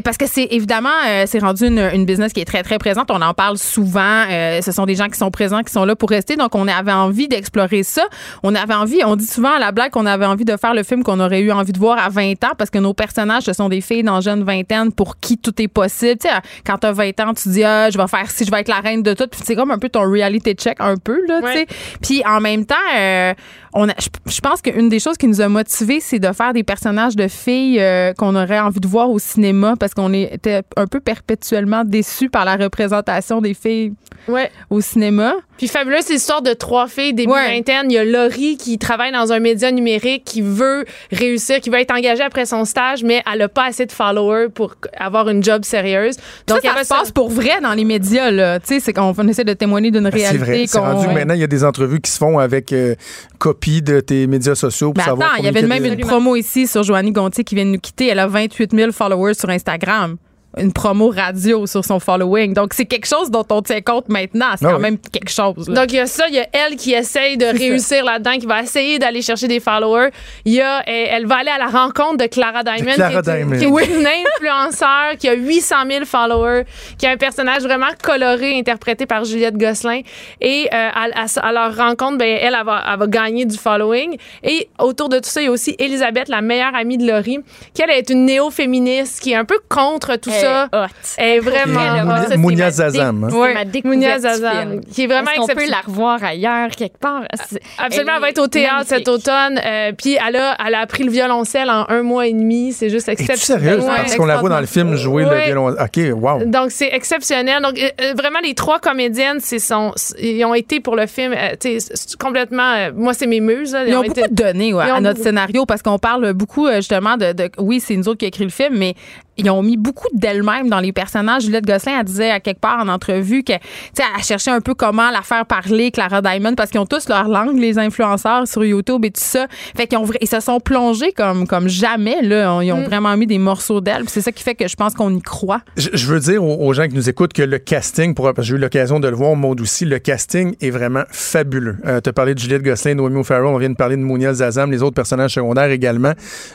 parce que c'est évidemment, c'est rendu une, une business qui est très, très présente. On en parle souvent. Ce sont des gens qui sont présents, qui sont là pour rester. Donc, on avait envie d'explorer ça. On avait envie, on dit souvent à la blague qu'on avait envie de faire le film qu'on aurait eu envie de voir à 20 ans parce que nos personnages, ce sont des filles dans jeune vingtaine pour qui tout est possible. Tu sais, quand t'as 20 ans, tu dis, ah, je vais faire ci, je vais être la reine de tout. Puis c'est comme un peu ton reality check, un peu, là, tu sais. Puis en même temps, euh, on a, je, je pense qu'une des choses qui nous a motivés, c'est de faire des personnages de filles euh, qu'on aurait envie de voir au cinéma parce qu'on était un peu perpétuellement déçus par la représentation des filles Ouais. au cinéma. Puis Fabuleuse, c'est l'histoire de trois filles début vingtaine. Il y a Laurie qui travaille dans un média numérique, qui veut réussir, qui veut être engagée après son stage, mais elle n'a pas assez de followers pour avoir une job sérieuse. Donc, ça, se passe pour vrai dans les médias, là. Tu sais, c'est qu'on on essaie de témoigner d'une Ben, C'est réalité. vrai. C'est qu'on- rendu que maintenant, il y a des entrevues qui se font avec euh, copie de tes médias sociaux pour Mais savoir attends, il y avait même une promo ici sur Joannie Gontier qui vient de nous quitter. Elle a 28 000 followers sur Instagram. Une promo radio sur son following. Donc, c'est quelque chose dont on tient compte maintenant. C'est Ah quand oui. même quelque chose. là. Donc, il y a ça, il y a elle qui essaye de réussir là-dedans, qui va essayer d'aller chercher des followers. Il y a, elle, elle va aller à la rencontre de Clara Diamond, Clara qui est, une- Diamond. qui est une influenceur, qui a 800 000 followers, qui a un personnage vraiment coloré, interprété par Juliette Gosselin. Et euh, à, à- à leur rencontre, ben, elle, elle va, elle va gagner du following. Et autour de tout ça, il y a aussi Elisabeth, la meilleure amie de Laurie, qui, elle, est une néo-féministe, qui est un peu contre tout ça. Est hot. Elle est vraiment... Mounia- hot. Ça, Mounia Zazam, découverte Mounia Zazam, qui est vraiment Est-ce qu'on peut exceptionnelle. la revoir ailleurs, quelque part? C'est- Absolument, elle va être au théâtre cet automne. Euh, puis elle a, elle a appris le violoncelle en un mois et demi. C'est juste exceptionnel. sérieux? Parce qu'on la voit dans le film jouer le violon. OK, wow. Donc c'est exceptionnel. Donc euh, euh, vraiment les trois comédiennes, c'est son, ils ont été pour le film, complètement. moi c'est mes muses. Ils ont été- beaucoup donné à notre scénario parce qu'on parle beaucoup justement de, de- Oui, c'est nous autres qui a écrit le film, mais ils ont mis beaucoup d'elle-même dans les personnages. Juliette Gosselin, elle disait à quelque part en entrevue que, tu sais, elle cherchait un peu comment la faire parler, Clara Diamond, parce qu'ils ont tous leur langue, les influenceurs sur YouTube et tout ça. Fait qu'ils ont, ils se sont plongés comme, comme jamais, là. Ils ont vraiment mis des morceaux d'elle. C'est ça qui fait que je pense qu'on y croit. Je, je veux dire aux, aux gens qui nous écoutent que le casting, pour, parce que j'ai eu l'occasion de le voir, Maud aussi, le casting est vraiment fabuleux. Euh, tu as parlé de Juliette Gosselin, Noémie O'Farrell, on vient de parler de Mouniel Zazam, les autres personnages secondaires également.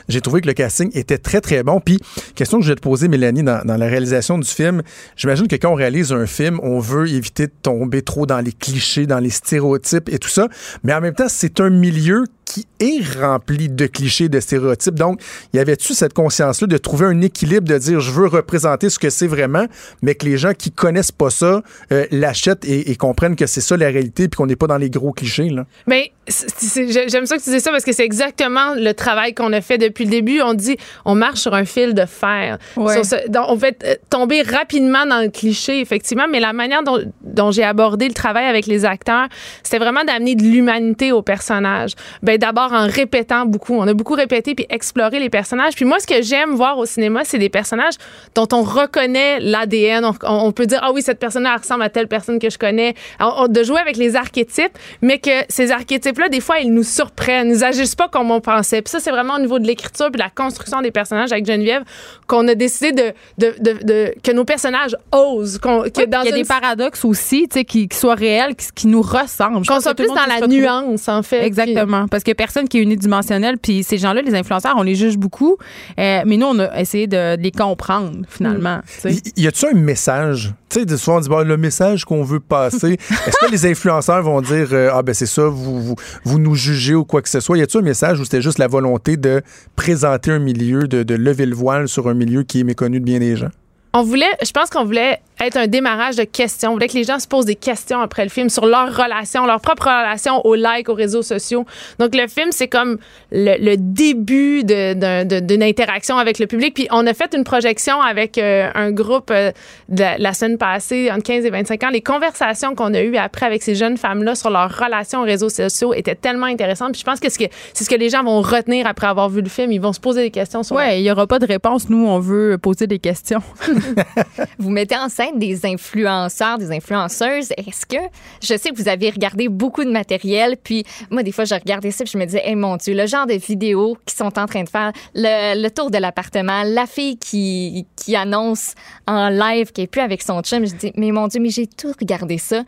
J'ai trouvé que le casting était très, très bon. Puis, question que je vais te poser, Mélanie, dans, dans la réalisation du film, j'imagine que quand on réalise un film, on veut éviter de tomber trop dans les clichés, dans les stéréotypes et tout ça. Mais en même temps, c'est un milieu qui est rempli de clichés, de stéréotypes. Donc, y avait-tu cette conscience-là de trouver un équilibre, de dire je veux représenter ce que c'est vraiment, mais que les gens qui connaissent pas ça euh, l'achètent et, et comprennent que c'est ça la réalité, puis qu'on n'est pas dans les gros clichés. Là? Mais j'aime ça que tu dis ça parce que c'est exactement le travail qu'on a fait depuis le début. On dit, on marche sur un fil de fer. Ouais. Sur ce- donc, on fait euh, tomber rapidement dans le cliché, effectivement, mais la manière dont, dont j'ai abordé le travail avec les acteurs, c'était vraiment d'amener de l'humanité aux personnages. Ben, d'abord en répétant beaucoup. On a beaucoup répété puis exploré les personnages. Puis moi, ce que j'aime voir au cinéma, c'est des personnages dont on reconnaît l'ADN. On, on peut dire, ah oui, cette personne-là ressemble à telle personne que je connais. On- de jouer avec les archétypes, mais que ces archétypes-là, des fois, ils nous surprennent. Ils agissent pas comme on pensait. Puis ça, c'est vraiment au niveau de l'écriture puis de la construction des personnages avec Geneviève qu'on a décidé de, de, de- de- que nos personnages osent. Qu'on, que Oui, dans il y a une- des paradoxes aussi, tu sais, qui, qui soient réels, qui, qui nous ressemblent. Qu'on soit plus dans la nuance, en fait. Exactement. Parce qu'il n'y a personne qui est unidimensionnel. Puis ces gens-là, les influenceurs, on les juge beaucoup. Euh, mais nous, on a essayé de, de les comprendre, finalement. sais. Y, y a-tu un message? Tu sais, de- souvent on dit, bon, le message qu'on veut passer. <laughs> Est-ce que les influenceurs vont dire, euh, ah ben c'est ça, vous, vous, vous nous jugez ou quoi que ce soit? Y a-tu un message où c'était juste la volonté de présenter un milieu, de, de lever le voile sur un milieu qui est méconnu de bien des gens? On voulait, je pense qu'on voulait être un démarrage de questions. On voulait que les gens se posent des questions après le film sur leur relation, leur propre relation aux likes, aux réseaux sociaux. Donc, le film, c'est comme le, le début d'une interaction avec le public. Puis, on a fait une projection avec euh, un groupe euh, de la, semaine passée, entre 15 et 25 ans. Les conversations qu'on a eues après avec ces jeunes femmes-là sur leur relation aux réseaux sociaux étaient tellement intéressantes. Puis, je pense que c'est ce que, c'est ce que les gens vont retenir après avoir vu le film. Ils vont se poser des questions sur Ouais, il n'y aura pas de réponse. Nous, on veut poser des questions. <laughs> <laughs> Vous mettez en scène des influenceurs, des influenceuses. Est-ce que je sais que vous avez regardé beaucoup de matériel, puis moi des fois je regardais ça, puis je me disais, hey, mon Dieu, le genre de vidéos qui sont en train de faire, le, le tour de l'appartement, la fille qui, qui annonce en live qu'elle est plus avec son chum, je dis, mais mon Dieu, mais j'ai tout regardé ça.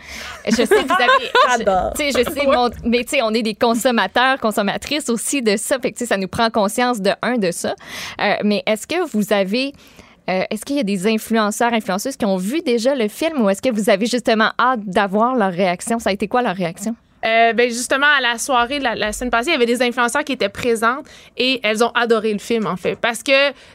Je sais que vous avez, <laughs> sais, je sais, mon- mais tu sais, on est des consommateurs, consommatrices aussi de ça, fait que tu sais, ça nous prend conscience de un de ça. Euh, mais est-ce que vous avez euh, est-ce qu'il y a des influenceurs, influenceuses qui ont vu déjà le film ou est-ce que vous avez justement hâte d'avoir leur réaction? Ça a été quoi leur réaction? Euh, ben justement, à la soirée de la, la semaine passée, il y avait des influenceurs qui étaient présentes et elles ont adoré le film, en fait. Parce que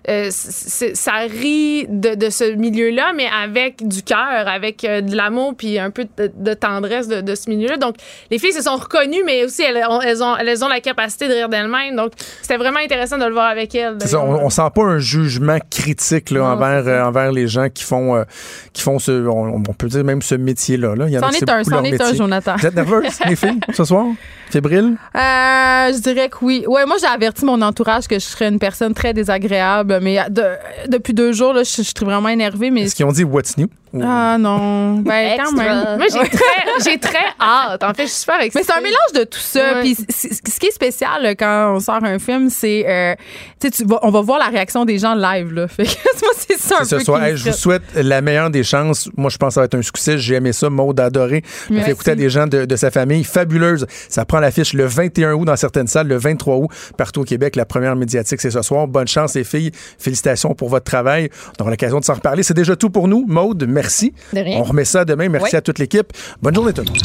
euh, ça rit de, de ce milieu-là, mais avec du cœur, avec euh, de l'amour puis un peu de, de tendresse de, de ce milieu-là. Donc, les filles se sont reconnues, mais aussi elles ont, elles ont, elles ont la capacité de rire d'elles-mêmes. Donc, c'était vraiment intéressant de le voir avec elles. Ça, on, on sent pas un jugement critique là, envers, envers les gens qui font, qui font ce, on, on peut dire même ce métier-là. Là. Il y en C'en est un, c'en est un. Jonathan. Vous êtes nerveuse, <laughs> les filles, ce soir? Fébrile? Euh, je dirais que oui. Ouais, moi, j'ai averti mon entourage que je serais une personne très désagréable. Mais de- depuis deux jours, là, je, je suis vraiment énervée. Mais Est-ce qu'ils ont dit What's new? Ou- Ah non. Ben, quand même. Moi, j'ai très, j'ai très hâte. En fait, je suis super excitée. Mais c'est un mélange de tout ça. Ouais. Puis ce qui est spécial là, quand on sort un film, c'est euh, tu vas- on va voir la réaction des gens live. Là. <laughs> Fait que moi, c'est ça un peu Hey, je vous souhaite la meilleure des chances. Moi, je pense que ça va être un succès. J'ai aimé ça. Maud a adoré. Écouter à des gens de, de sa famille. Fabuleuse. Ça prend l'affiche le 21 août dans certaines salles, le 23 août partout au Québec. La première médiatique, c'est ce soir. Bonne chance, les filles. Félicitations pour votre travail. On aura l'occasion de s'en reparler. C'est déjà tout pour nous. Maude, merci. De rien. On remet ça demain. Merci Ouais. à toute l'équipe. Bonne journée tout le monde.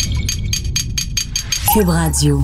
Cube Radio.